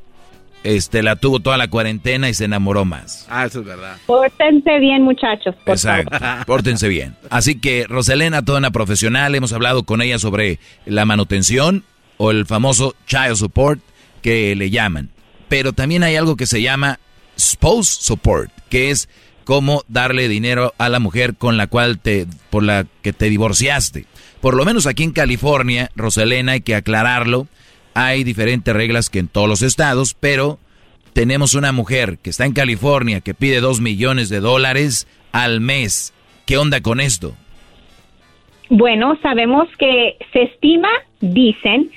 este, la tuvo toda la cuarentena y se enamoró más. Ah, eso es verdad. Pórtense bien muchachos, por Exacto, favor. pórtense bien. Así que Roselena, toda una profesional, hemos hablado con ella sobre la manutención o el famoso child support que le llaman. Pero también hay algo que se llama spouse support, que es cómo darle dinero a la mujer con la cual te, por la que te divorciaste. Por lo menos aquí en California, Roselena, hay que aclararlo, hay diferentes reglas que en todos los estados, pero tenemos una mujer que está en California que pide dos millones de dólares al mes. ¿Qué onda con esto? Bueno, sabemos que se estima, dicen,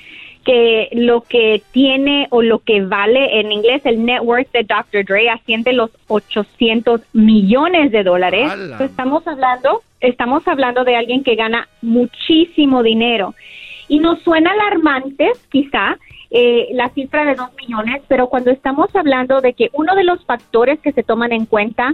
que lo que tiene o lo que vale en inglés el net worth de Dr. Dre asciende los 800 millones de dólares. Estamos hablando, estamos hablando de alguien que gana muchísimo dinero. Y nos suena alarmante, quizá, eh, la cifra de 2 millones, pero cuando estamos hablando de que uno de los factores que se toman en cuenta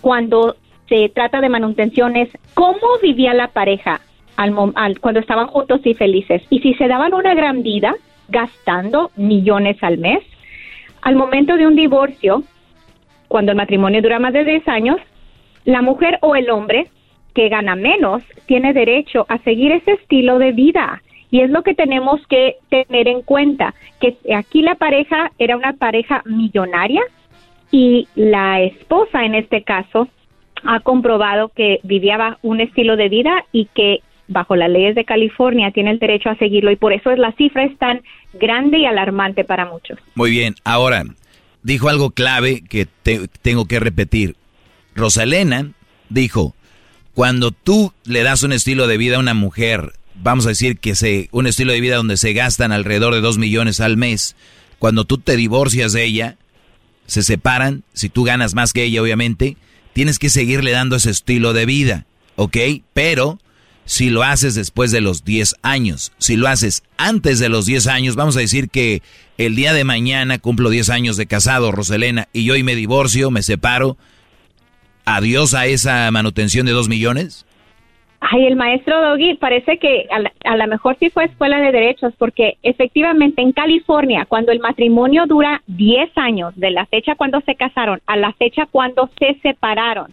cuando se trata de manutención es cómo vivía la pareja al, al- cuando estaban juntos y felices. Y si se daban una gran vida gastando millones al mes, al momento de un divorcio, cuando el matrimonio dura más de 10 años, la mujer o el hombre que gana menos tiene derecho a seguir ese estilo de vida. Y es lo que tenemos que tener en cuenta, que aquí la pareja era una pareja millonaria y la esposa en este caso ha comprobado que vivía un estilo de vida y que bajo las leyes de California tiene el derecho a seguirlo y por eso es la cifra es tan grande y alarmante para muchos. Muy bien, ahora, dijo algo clave que te- tengo que repetir. Rosalena dijo, cuando tú le das un estilo de vida a una mujer, vamos a decir que se, un estilo de vida donde se gastan alrededor de dos millones al mes, cuando tú te divorcias de ella, se separan, si tú ganas más que ella obviamente, tienes que seguirle dando ese estilo de vida, ¿ok? Pero si lo haces después de los 10 años, si lo haces antes de los 10 años, vamos a decir que el día de mañana cumplo 10 años de casado, Roselena, y yo hoy me divorcio, me separo, adiós a esa manutención de 2 millones. Ay, el maestro Doggy parece que a, lo mejor sí fue escuela de derechos, porque efectivamente en California, cuando el matrimonio dura 10 años, de la fecha cuando se casaron a la fecha cuando se separaron,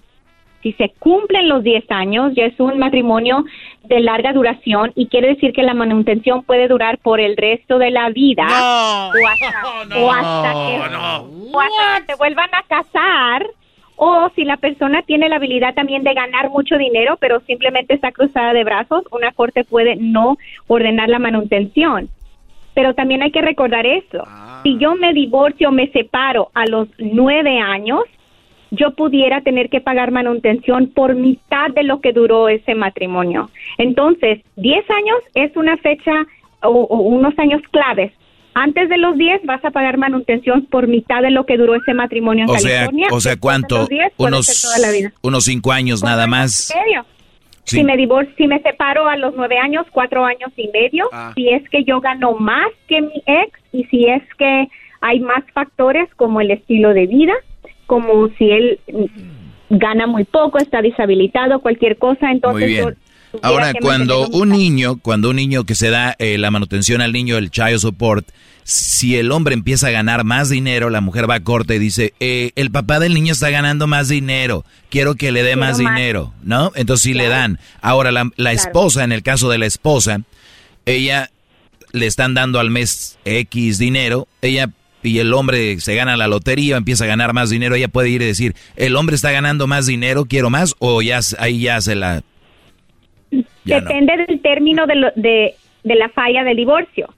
si se cumplen los 10 años, ya es un matrimonio de larga duración y quiere decir que la manutención puede durar por el resto de la vida. O hasta, o hasta que, o hasta que se vuelvan a casar o si la persona tiene la habilidad también de ganar mucho dinero, pero simplemente está cruzada de brazos, una corte puede no ordenar la manutención. Pero también hay que recordar esto. Si yo me divorcio me separo a los nueve años, yo pudiera tener que pagar manutención por mitad de lo que duró ese matrimonio. Entonces, 10 años es una fecha o, o unos años claves. Antes de los 10 vas a pagar manutención por mitad de lo que duró ese matrimonio en O sea, California. o sea, Después de ¿cuánto? los 10 puede ser Unos, toda la vida. unos 5 años nada más. Sí. Si me divorcio, si me separo a los nueve años, cuatro años y medio, Ah. si es que yo gano más que mi ex y si es que hay más factores como el estilo de vida, como si él gana muy poco, está deshabilitado, cualquier cosa, entonces Muy bien. Ahora, cuando un niño, cuando un niño que se da eh, la manutención al niño, el child support, si el hombre empieza a ganar más dinero, la mujer va a corte y dice, eh, el papá del niño está ganando más dinero, quiero que le dé más más. dinero, ¿no? Entonces sí le dan. Ahora, la, la Claro. esposa, en el caso de la esposa, ella le están dando al mes X dinero, ella y el hombre se gana la lotería, empieza a ganar más dinero, ella puede ir y decir, el hombre está ganando más dinero, quiero más, o ya ahí ya se la... Depende del término de, lo- de, de la falla del divorcio.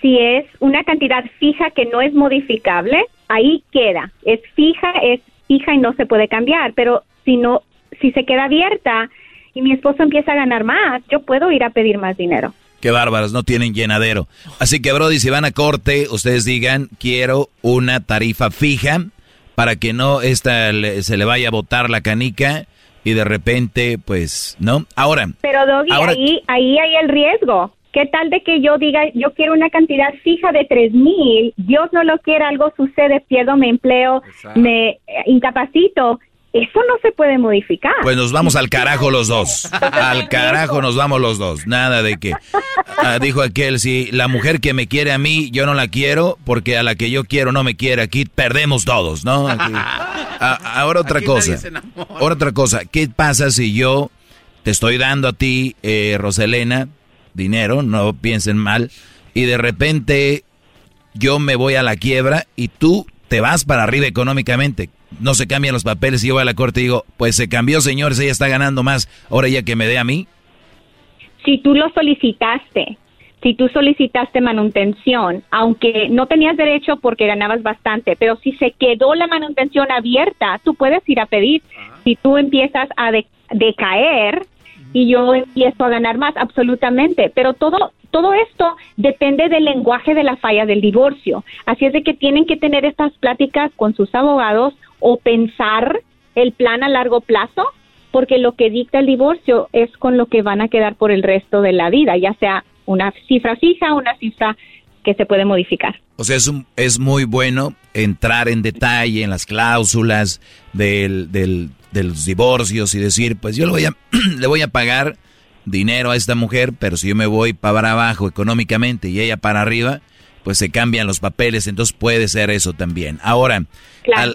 Si es una cantidad fija que no es modificable, ahí queda. Es fija, es fija y no se puede cambiar. Pero si no, si se queda abierta y mi esposo empieza a ganar más, yo puedo ir a pedir más dinero. Qué bárbaros, no tienen llenadero. Así que, Brody, si van a corte, ustedes digan, quiero una tarifa fija para que no esta le- se le vaya a botar la canica y de repente, pues, ¿no? Ahora, Pero Doggy, Ahora- ahí, ahí hay el riesgo. ¿Qué tal de que yo diga, yo quiero una cantidad fija de tres mil, Dios no lo quiera, algo sucede, pierdo mi empleo, me eh, incapacito? Eso no se puede modificar. pues nos vamos al carajo los dos. Al carajo nos vamos los dos. Nada de que, ah, dijo aquel, si la mujer que me quiere a mí, yo no la quiero, porque a la que yo quiero no me quiere, aquí perdemos todos, ¿no? Aquí- Ah, ahora otra Aquí cosa. Ahora otra cosa. ¿Qué pasa si yo te estoy dando a ti, eh, Roselena, dinero, no piensen mal, y de repente yo me voy a la quiebra y tú te vas para arriba económicamente? No se cambian los papeles y yo voy a la corte y digo, pues se cambió, señores, ella está ganando más, ahora ella que me dé a mí. si tú lo solicitaste, si tú solicitaste manutención, aunque no tenías derecho porque ganabas bastante, pero si se quedó la manutención abierta, tú puedes ir a pedir. Si tú empiezas a de- decaer y yo empiezo a ganar más, absolutamente. Pero todo todo esto depende del lenguaje de la falla del divorcio. Así es de que tienen que tener estas pláticas con sus abogados o pensar el plan a largo plazo porque lo que dicta el divorcio es con lo que van a quedar por el resto de la vida, ya sea una cifra fija una cifra que se puede modificar. O sea, es, un- es muy bueno entrar en detalle en las cláusulas del, del- de los divorcios y decir, pues yo le voy, a, le voy a pagar dinero a esta mujer, pero si yo me voy para abajo económicamente y ella para arriba, pues se cambian los papeles, entonces puede ser eso también. Ahora,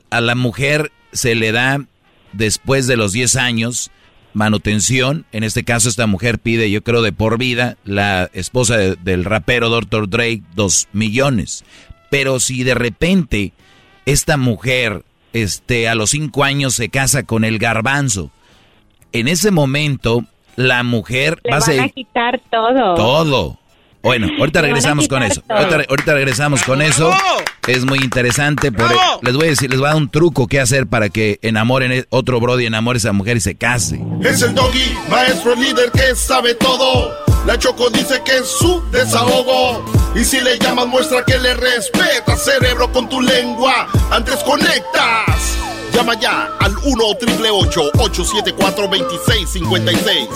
a la mujer se le da después de los 10 años manutención, en este caso esta mujer pide, yo creo, de por vida, la esposa de- del rapero Dr. Drake, dos millones. Pero si de repente esta mujer este, a los 5 años se casa con el garbanzo, en ese momento la mujer Le va a van a quitar todo. todo. Bueno, ahorita regresamos con eso. Ahorita, ahorita regresamos con eso. Es muy interesante. Por, les voy a decir, les voy a dar un truco que hacer para que enamoren e- otro brody, enamore a esa mujer y se case. Es el doggy, maestro líder que sabe todo. La Choco dice que es su desahogo. Y si le llamas, muestra que le respeta, cerebro, con tu lengua. Antes conectas. Llama ya al 1-888-874-2656.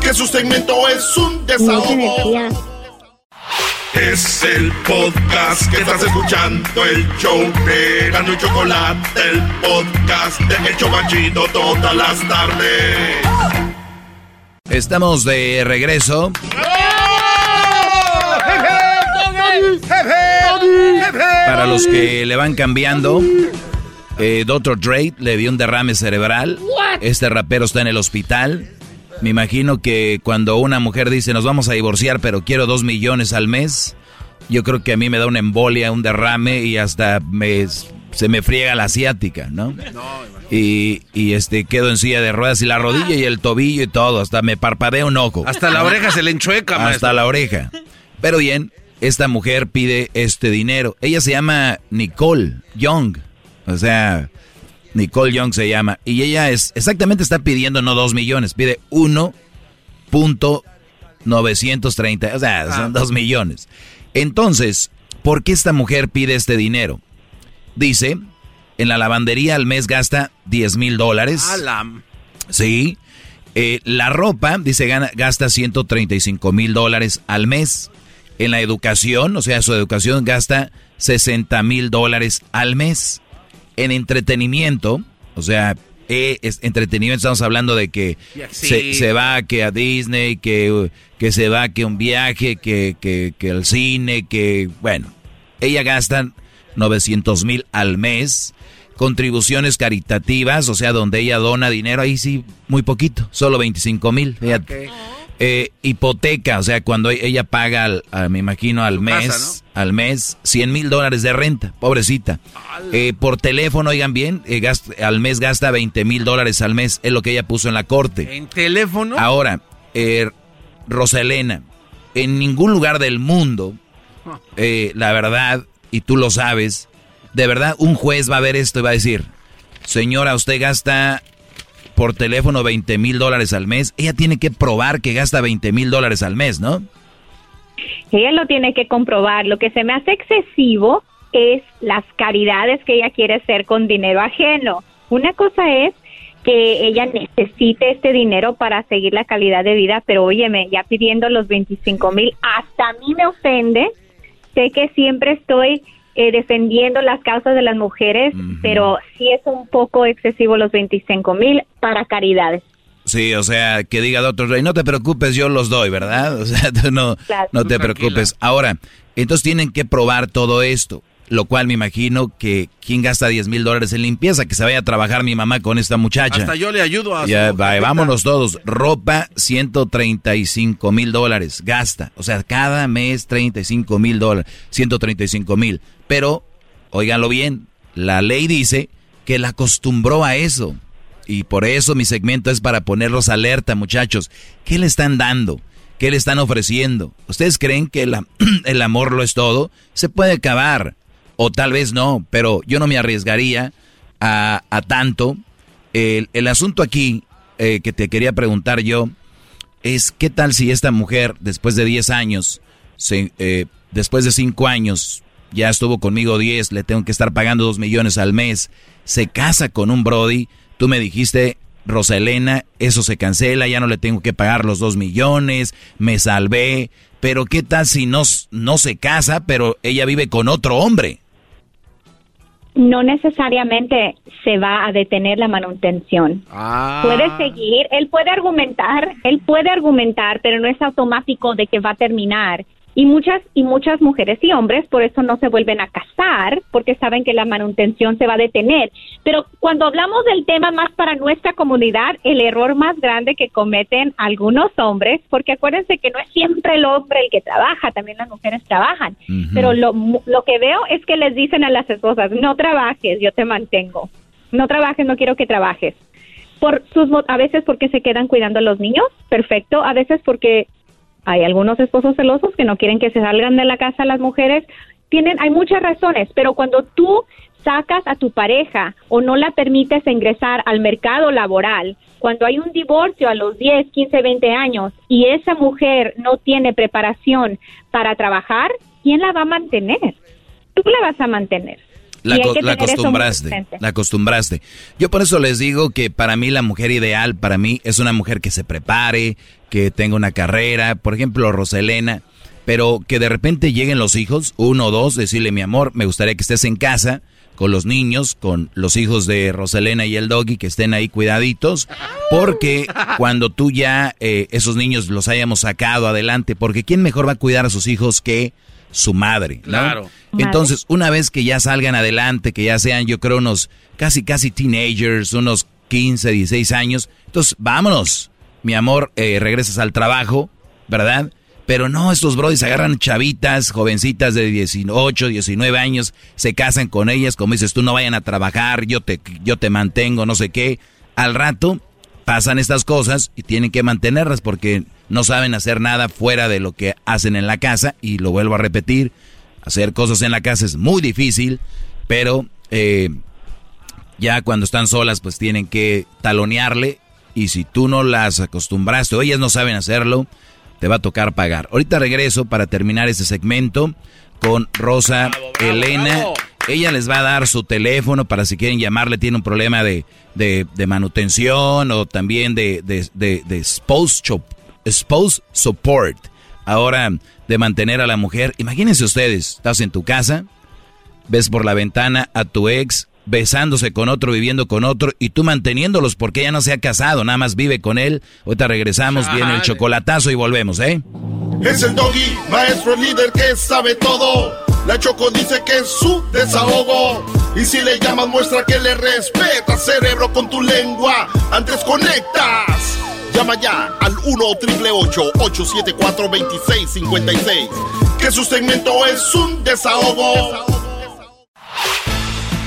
Que su segmento es un desahogo. Es el podcast que estás escuchando, el show de Gano y Chocolate, el podcast de El Chobachito todas las tardes. Estamos de regreso. Para los que le van cambiando, eh, Dr. Dre le dio un derrame cerebral. Este rapero está en el hospital. Me imagino que cuando una mujer dice nos vamos a divorciar, pero quiero dos millones al mes, yo creo que a mí me da una embolia, un derrame y hasta me, se me friega la asiática, ¿no? Y, y este quedo en silla de ruedas y la rodilla y el tobillo y todo, hasta me parpadea un ojo. Hasta la oreja se le enchueca, Hasta maestro. la oreja. Pero bien, esta mujer pide este dinero. Ella se llama Nicole Young. O sea, Nicole Young se llama. Y ella es exactamente está pidiendo no dos millones, pide 1.930. O sea, son dos millones. Entonces, ¿por qué esta mujer pide este dinero? Dice, en la lavandería al mes gasta 10 mil dólares. Sí. Eh, la ropa, dice, gana, gasta 135 mil dólares al mes. En la educación, o sea, su educación gasta 60 mil dólares al mes. En entretenimiento, o sea, eh, entretenimiento, estamos hablando de que se, va que a Disney, que, que se va que un viaje, que, que, que el cine, que, bueno, ella gasta 900 mil al mes. Contribuciones caritativas, o sea, donde ella dona dinero, ahí sí, muy poquito, solo 25 mil. Eh, hipoteca, o sea, cuando ella paga, me imagino, al mes, al mes, 100 mil dólares de renta, pobrecita. Eh, por teléfono, oigan bien, eh, al mes gasta 20 mil dólares al mes, es lo que ella puso en la corte. ¿En teléfono? Ahora, Roselena, en ningún lugar del mundo, la verdad, y tú lo sabes, de verdad un juez va a ver esto y va a decir, señora, usted gasta por teléfono 20 mil dólares al mes, ella tiene que probar que gasta 20 mil dólares al mes, ¿no? Ella lo tiene que comprobar. Lo que se me hace excesivo es las caridades que ella quiere hacer con dinero ajeno. Una cosa es que ella necesite este dinero para seguir la calidad de vida, pero óyeme, ya pidiendo los 25 mil, hasta a mí me ofende. Sé que siempre estoy eh, defendiendo las causas de las mujeres, pero sí es un poco excesivo los 25 mil para caridades. Sí, o sea, que diga doctor Rey, no te preocupes, yo los doy, ¿verdad? O sea, tú no, no te preocupes. Ahora, entonces tienen que probar todo esto. Lo cual me imagino que quien gasta 10 mil dólares en limpieza, que se vaya a trabajar mi mamá con esta muchacha. Hasta yo le ayudo a Ya, vámonos todos. Ropa, 135 mil dólares gasta. O sea, cada mes 35 mil dólares, 135 mil. Pero, óiganlo bien, la ley dice que la acostumbró a eso. Y por eso mi segmento es para ponerlos alerta, muchachos. ¿Qué le están dando? ¿Qué le están ofreciendo? ¿Ustedes creen que el amor lo es todo? Se puede acabar o tal vez no, pero yo no me arriesgaría a, tanto. El, asunto aquí eh, que te quería preguntar yo es qué tal si esta mujer después de 10 años, eh, después de 5 años, ya estuvo conmigo 10, le tengo que estar pagando 2 millones al mes, se casa con un Brody, tú me dijiste, Roselena, eso se cancela, ya no le tengo que pagar los 2 millones, me salvé, pero qué tal si no, no se casa, pero ella vive con otro hombre no necesariamente se va a detener la manutención. Ah. Puede seguir, él puede argumentar, él puede argumentar, pero no es automático de que va a terminar. Y muchas y muchas mujeres y hombres por eso no se vuelven a casar porque saben que la manutención se va a detener. Pero cuando hablamos del tema más para nuestra comunidad, el error más grande que cometen algunos hombres, porque acuérdense que no es siempre el hombre el que trabaja, también las mujeres trabajan. Pero lo, lo que veo es que les dicen a las esposas, no trabajes, yo te mantengo. No trabajes, no quiero que trabajes por sus a veces porque se quedan cuidando a los niños, perfecto, a veces porque hay algunos esposos celosos que no quieren que se salgan de la casa las mujeres. Tienen, hay muchas razones, pero cuando tú sacas a tu pareja o no la permites ingresar al mercado laboral, cuando hay un divorcio a los 10, 15, 20 años y esa mujer no tiene preparación para trabajar, ¿quién la va a mantener? Tú la vas a mantener. La, acostumbraste, la acostumbraste. Yo por eso les digo que para mí la mujer ideal, para mí es una mujer que se prepare, que tenga una carrera, por ejemplo Roselena, pero que de repente lleguen los hijos, uno o dos, decirle mi amor, me gustaría que estés en casa con los niños, con los hijos de Roselena y el doggy, que estén ahí cuidaditos, porque cuando tú ya eh, esos niños los hayamos sacado adelante, porque ¿quién mejor va a cuidar a sus hijos que su madre, Claro. Entonces, una vez que ya salgan adelante, que ya sean, yo creo, unos casi, casi teenagers, unos 15, 16 años, entonces vámonos, mi amor, eh, regresas al trabajo, ¿verdad? Pero no, estos brodis agarran chavitas, jovencitas de 18, 19 años, se casan con ellas, como dices tú, no vayan a trabajar, yo te, yo te mantengo, no sé qué. Al rato pasan estas cosas y tienen que mantenerlas porque no saben hacer nada fuera de lo que hacen en la casa y lo vuelvo a repetir, hacer cosas en la casa es muy difícil, pero eh, ya cuando están solas pues tienen que talonearle y si tú no las acostumbraste o ellas no saben hacerlo, te va a tocar pagar. Ahorita regreso para terminar este segmento con Rosa Elena ella les va a dar su teléfono para si quieren llamarle, tiene un problema de, de, de manutención o también de, de, de, de spouse, spouse support. Ahora, de mantener a la mujer. Imagínense ustedes, estás en tu casa, ves por la ventana a tu ex besándose con otro, viviendo con otro, y tú manteniéndolos porque ella no se ha casado, nada más vive con él. Ahorita regresamos, viene el chocolatazo y volvemos, ¿eh? Es el doggy, maestro líder que sabe todo. La Choco dice que es su desahogo. Y si le llamas, muestra que le respeta, cerebro, con tu lengua. Antes conectas. Llama ya al 1-888-874-2656. Que su segmento es un desahogo.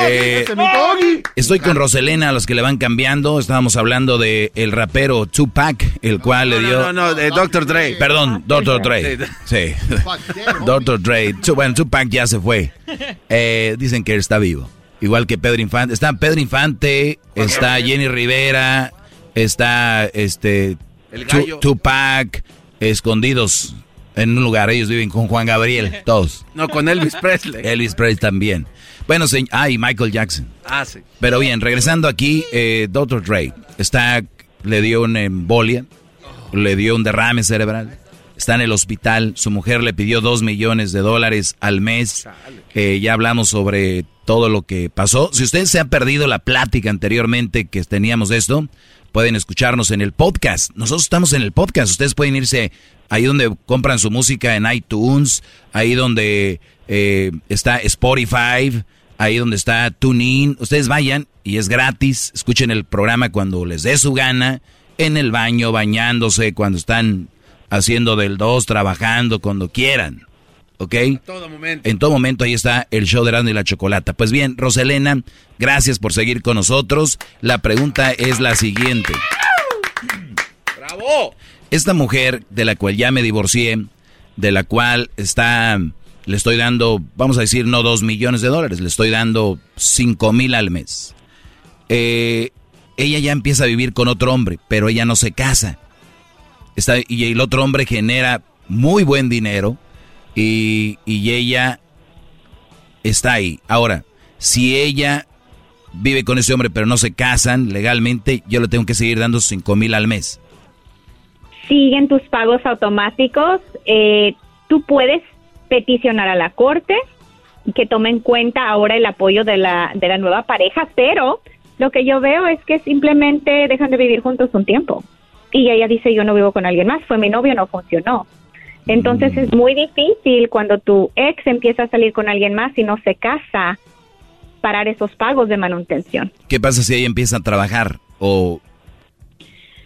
Eh, estoy con Roselena, a los que le van cambiando. Estábamos hablando de el rapero Tupac, el cual le dio. No, no, de Dr. Dre. Perdón, Dr. Dre. Sí. Dr. Dre. Bueno, Tupac ya se fue. Eh, dicen que él está vivo. Igual que Pedro Infante. Está Pedro Infante, está Jenny Rivera, está este. Tupac, escondidos en un lugar. Ellos viven con Juan Gabriel, todos. No, con Elvis Presley. Elvis Presley también. Bueno, señor, ah, y Michael Jackson. Ah, sí. Pero bien, regresando aquí, eh, Dr. Dre está, le dio una embolia, le dio un derrame cerebral, está en el hospital, su mujer le pidió dos millones de dólares al mes, eh, ya hablamos sobre todo lo que pasó. Si usted se ha perdido la plática anteriormente que teníamos de esto, pueden escucharnos en el podcast. Nosotros estamos en el podcast, ustedes pueden irse ahí donde compran su música en iTunes, ahí donde eh, está Spotify, ahí donde está TuneIn. Ustedes vayan y es gratis. Escuchen el programa cuando les dé su gana, en el baño, bañándose, cuando están haciendo del 2, trabajando, cuando quieran. ¿Ok? En todo momento. En todo momento ahí está el show de Erasmo y la Chocolata. Pues bien, Roselena, gracias por seguir con nosotros. La pregunta es la siguiente. ¡Bravo! Esta mujer de la cual ya me divorcié, de la cual está le estoy dando, vamos a decir, no dos millones de dólares, le estoy dando cinco mil al mes. Eh, ella ya empieza a vivir con otro hombre, pero ella no se casa. Está, y el otro hombre genera muy buen dinero y, y ella está ahí. Ahora, si ella vive con ese hombre pero no se casan legalmente, yo le tengo que seguir dando cinco mil al mes. Siguen tus pagos automáticos. Eh, tú puedes peticionar a la corte que tome en cuenta ahora el apoyo de la, de la nueva pareja, pero lo que yo veo es que simplemente dejan de vivir juntos un tiempo. Y ella dice, yo no vivo con alguien más, fue mi novio, no funcionó. Entonces mm. es muy difícil cuando tu ex empieza a salir con alguien más y no se casa, parar esos pagos de manutención. ¿Qué pasa si ella empieza a trabajar o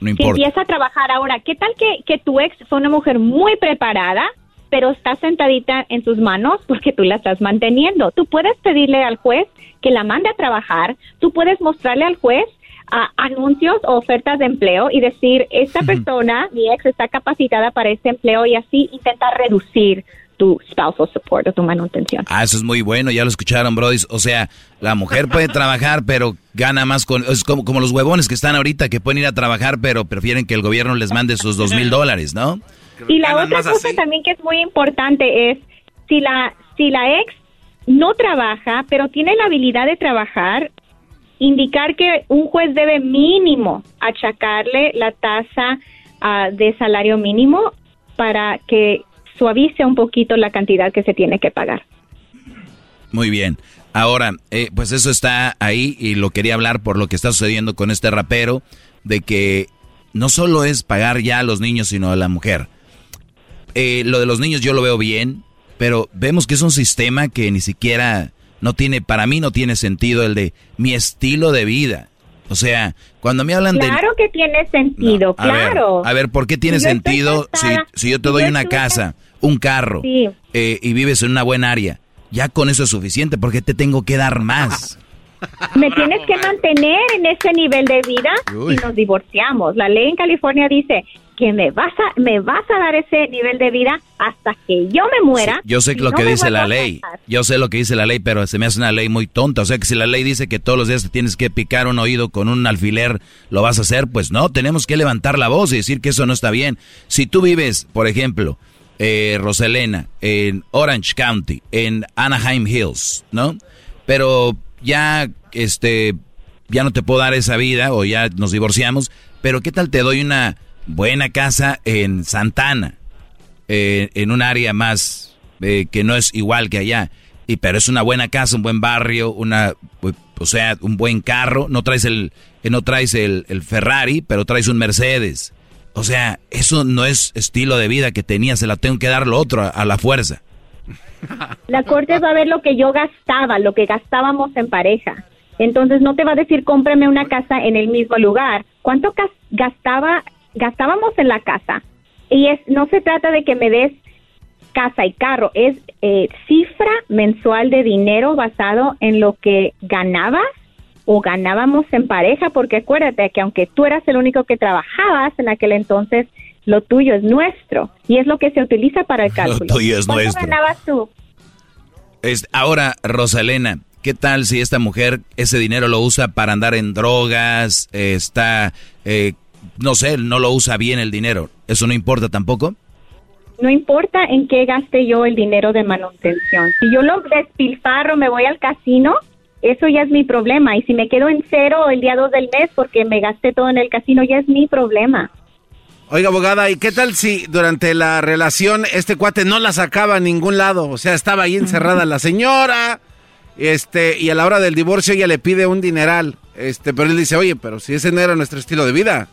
no importa? Si empieza a trabajar ahora, ¿qué tal que, que tu ex fue una mujer muy preparada, pero está sentadita en tus manos porque tú la estás manteniendo. Tú puedes pedirle al juez que la mande a trabajar, tú puedes mostrarle al juez a anuncios o ofertas de empleo y decir, esta persona, mi ex, está capacitada para este empleo y así intentar reducir tu spousal support o tu manutención. Ah, eso es muy bueno, ya lo escucharon, Brody. O sea, la mujer puede trabajar, pero gana más con... Es como, como los huevones que están ahorita, que pueden ir a trabajar, pero prefieren que el gobierno les mande sus dos mil dólares, ¿no? Y la otra cosa también que es muy importante es si la si la ex no trabaja, pero tiene la habilidad de trabajar, indicar que un juez debe mínimo achacarle la tasa ah, de salario mínimo para que suavice un poquito la cantidad que se tiene que pagar. Muy bien. Ahora, eh, pues eso está ahí y lo quería hablar por lo que está sucediendo con este rapero, de que no solo es pagar ya a los niños, sino a la mujer. Eh, lo de los niños yo lo veo bien, pero vemos que es un sistema que ni siquiera no tiene, para mí no tiene sentido el de mi estilo de vida. O sea, cuando me hablan de... Claro que tiene sentido, claro. a ver, ¿por qué tiene sentido si, si, yo te doy una casa, un carro eh, y vives en una buena área? Ya con eso es suficiente, porque te tengo que dar más? Me tienes que mantener en ese nivel de vida y nos divorciamos. La ley en California dice, que me vas a me vas a dar ese nivel de vida hasta que yo me muera. yo sé lo no que dice la ley. Yo sé lo que dice la ley, pero se me hace una ley muy tonta. O sea que si la ley dice que todos los días te tienes que picar un oído con un alfiler, ¿lo vas a hacer? Pues no, tenemos que levantar la voz y decir que eso no está bien. Si tú vives, por ejemplo, eh, Roselena, en Orange County, en Anaheim Hills, ¿no? Pero ya, este, ya no te puedo dar esa vida o ya nos divorciamos, pero ¿qué tal te doy una buena casa en Santana? eh, en un área más eh, que no es igual que allá. Y pero es una buena casa, un buen barrio, una pues, o sea, un buen carro, no traes el eh, no traes el, el Ferrari, pero traes un Mercedes. O sea, eso no es estilo de vida que tenía, se la tengo que dar lo otro a, a la fuerza. La corte va a ver lo que yo gastaba, lo que gastábamos en pareja. Entonces no te va a decir cómprame una casa en el mismo lugar. ¿Cuánto gas- gastaba gastábamos en la casa? Y es no se trata de que me des casa y carro, es eh, cifra mensual de dinero basado en lo que ganabas o ganábamos en pareja, porque acuérdate que aunque tú eras el único que trabajabas en aquel entonces, lo tuyo es nuestro y es lo que se utiliza para el cálculo. tuyo es ¿Cuánto nuestro. ganabas tú? Es- ahora, Rosalena, ¿qué tal si esta mujer ese dinero lo usa para andar en drogas? eh, está, eh, no sé, no lo usa bien el dinero. ¿Eso no importa tampoco? No importa en qué gaste yo el dinero de manutención. Si yo lo despilfarro, me voy al casino, eso ya es mi problema. Y si me quedo en cero el día 2 del mes porque me gasté todo en el casino, ya es mi problema. Oiga, abogada, ¿y qué tal si durante la relación este cuate no la sacaba a ningún lado? O sea, estaba ahí encerrada la señora, este, y a la hora del divorcio ella le pide un dineral, este, pero él dice, oye, pero si ese no era nuestro estilo de vida.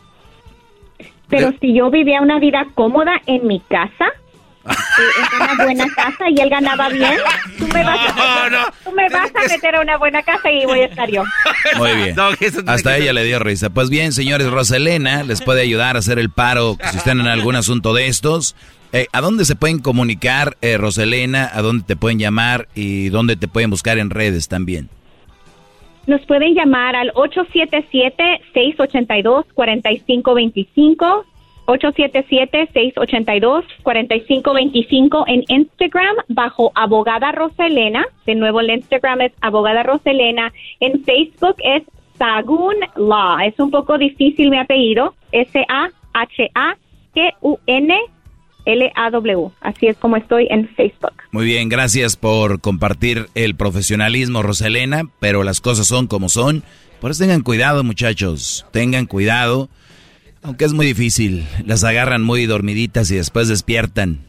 Pero si yo vivía una vida cómoda en mi casa, eh, en una buena casa y él ganaba bien, tú me vas, a, tú me vas a meter a una buena casa y voy a estar yo. Muy bien. Hasta ella le dio risa. Pues bien, señores, Roselena les puede ayudar a hacer el paro si están en algún asunto de estos. Eh, ¿A dónde se pueden comunicar, eh, Roselena? ¿A dónde te pueden llamar? ¿Y dónde te pueden buscar en redes también? Nos pueden llamar al 877-682-4525. 877-682-4525 en Instagram bajo Abogada Roselena. De nuevo el Instagram es Abogada Roselena. En Facebook es Sagun Law. Es un poco difícil mi apellido. S-A-H-A-G-U-N-L-A-W. Así es como estoy en Facebook. Muy bien, gracias por compartir el profesionalismo, Roselena, pero las cosas son como son. Por eso tengan cuidado, muchachos. Tengan cuidado. Aunque es muy difícil, las agarran muy dormiditas y después despiertan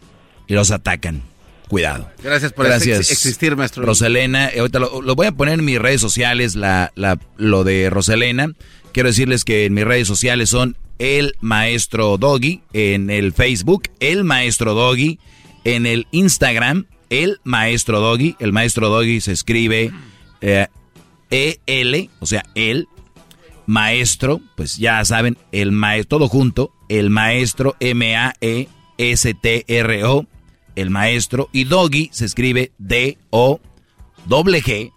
y los atacan. Cuidado. Gracias por Gracias. ex- existir, maestro. Roselena, eh, ahorita lo, lo voy a poner en mis redes sociales, la, la- lo de Roselena. Quiero decirles que en mis redes sociales son El Maestro Doggy, en el Facebook, El Maestro Doggy, en el Instagram, El Maestro Doggy. El Maestro Doggy se escribe eh, E-L, o sea, el maestro, pues ya saben, el maestro, todo junto, el maestro M-A-E-S-T-R-O, el maestro, y doggy se escribe D-O, doble G,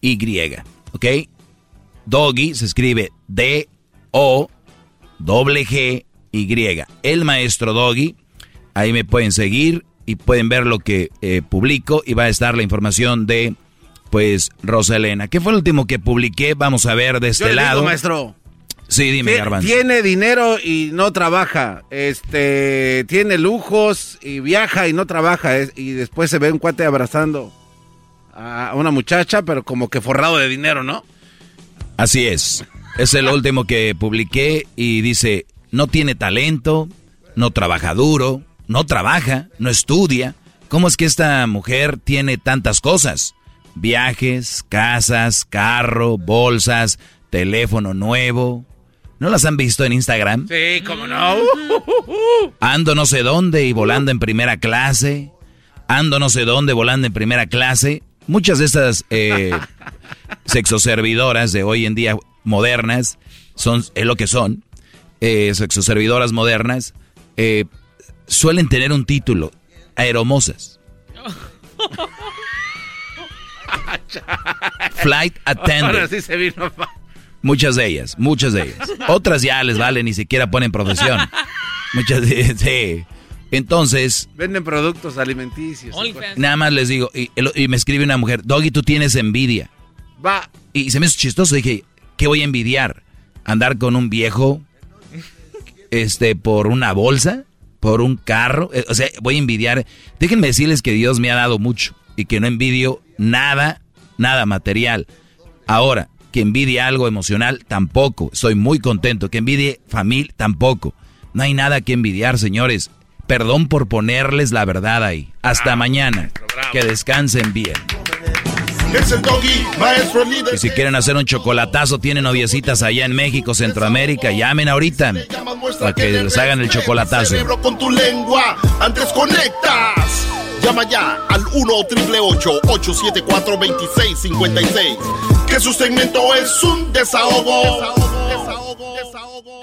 Y, ¿ok? Doggy se escribe D-O, doble G, Y, el maestro doggy, ahí me pueden seguir y pueden ver lo que eh, publico y va a estar la información de, pues, Rosalena. ¿Qué fue el último que publiqué? Vamos a ver de este Yo le digo, lado. maestro. Sí, dime, Garbanzo. Tiene dinero y no trabaja. Este, tiene lujos y viaja y no trabaja. es- y después se ve un cuate abrazando a una muchacha, pero como que forrado de dinero, ¿no? Así es. Es el último que publiqué y dice, no tiene talento, no trabaja duro, no trabaja, no estudia. ¿Cómo es que esta mujer tiene tantas cosas? Viajes, casas, carro, bolsas, teléfono nuevo. ¿No las han visto en Instagram? Sí, cómo no. Ando no sé dónde y volando en primera clase. Ando no sé dónde volando en primera clase. Muchas de estas eh, sexoservidoras de hoy en día modernas son es lo que son. Eh, sexoservidoras modernas eh, suelen tener un título. Aeromosas. Flight attendant. Ahora sí se vino. pa- Muchas de ellas, muchas de ellas. Otras ya les vale, ni siquiera ponen profesión. Muchas sí. Entonces. Venden productos alimenticios. Nada más les digo, y, y, me escribe una mujer, Doggy, tú tienes envidia. Va. Y se me hizo chistoso, dije, ¿qué voy a envidiar? ¿Andar con un viejo? Este, por una bolsa, por un carro. Eh, o sea, voy a envidiar. Déjenme decirles que Dios me ha dado mucho y que no envidio nada, nada material. Ahora, que envidie algo emocional, tampoco. Estoy muy contento. Que envidie familia, tampoco. No hay nada que envidiar, señores. Perdón por ponerles la verdad ahí. Hasta mañana. Que descansen bien. Y si quieren hacer un chocolatazo, tienen noviecitas allá en México, Centroamérica, llamen ahorita para que les hagan el chocolatazo. Con tu lengua, antes conectas. Llama ya al 1-888-874-2656. Que su segmento es un desahogo. Desahogo, desahogo, desahogo,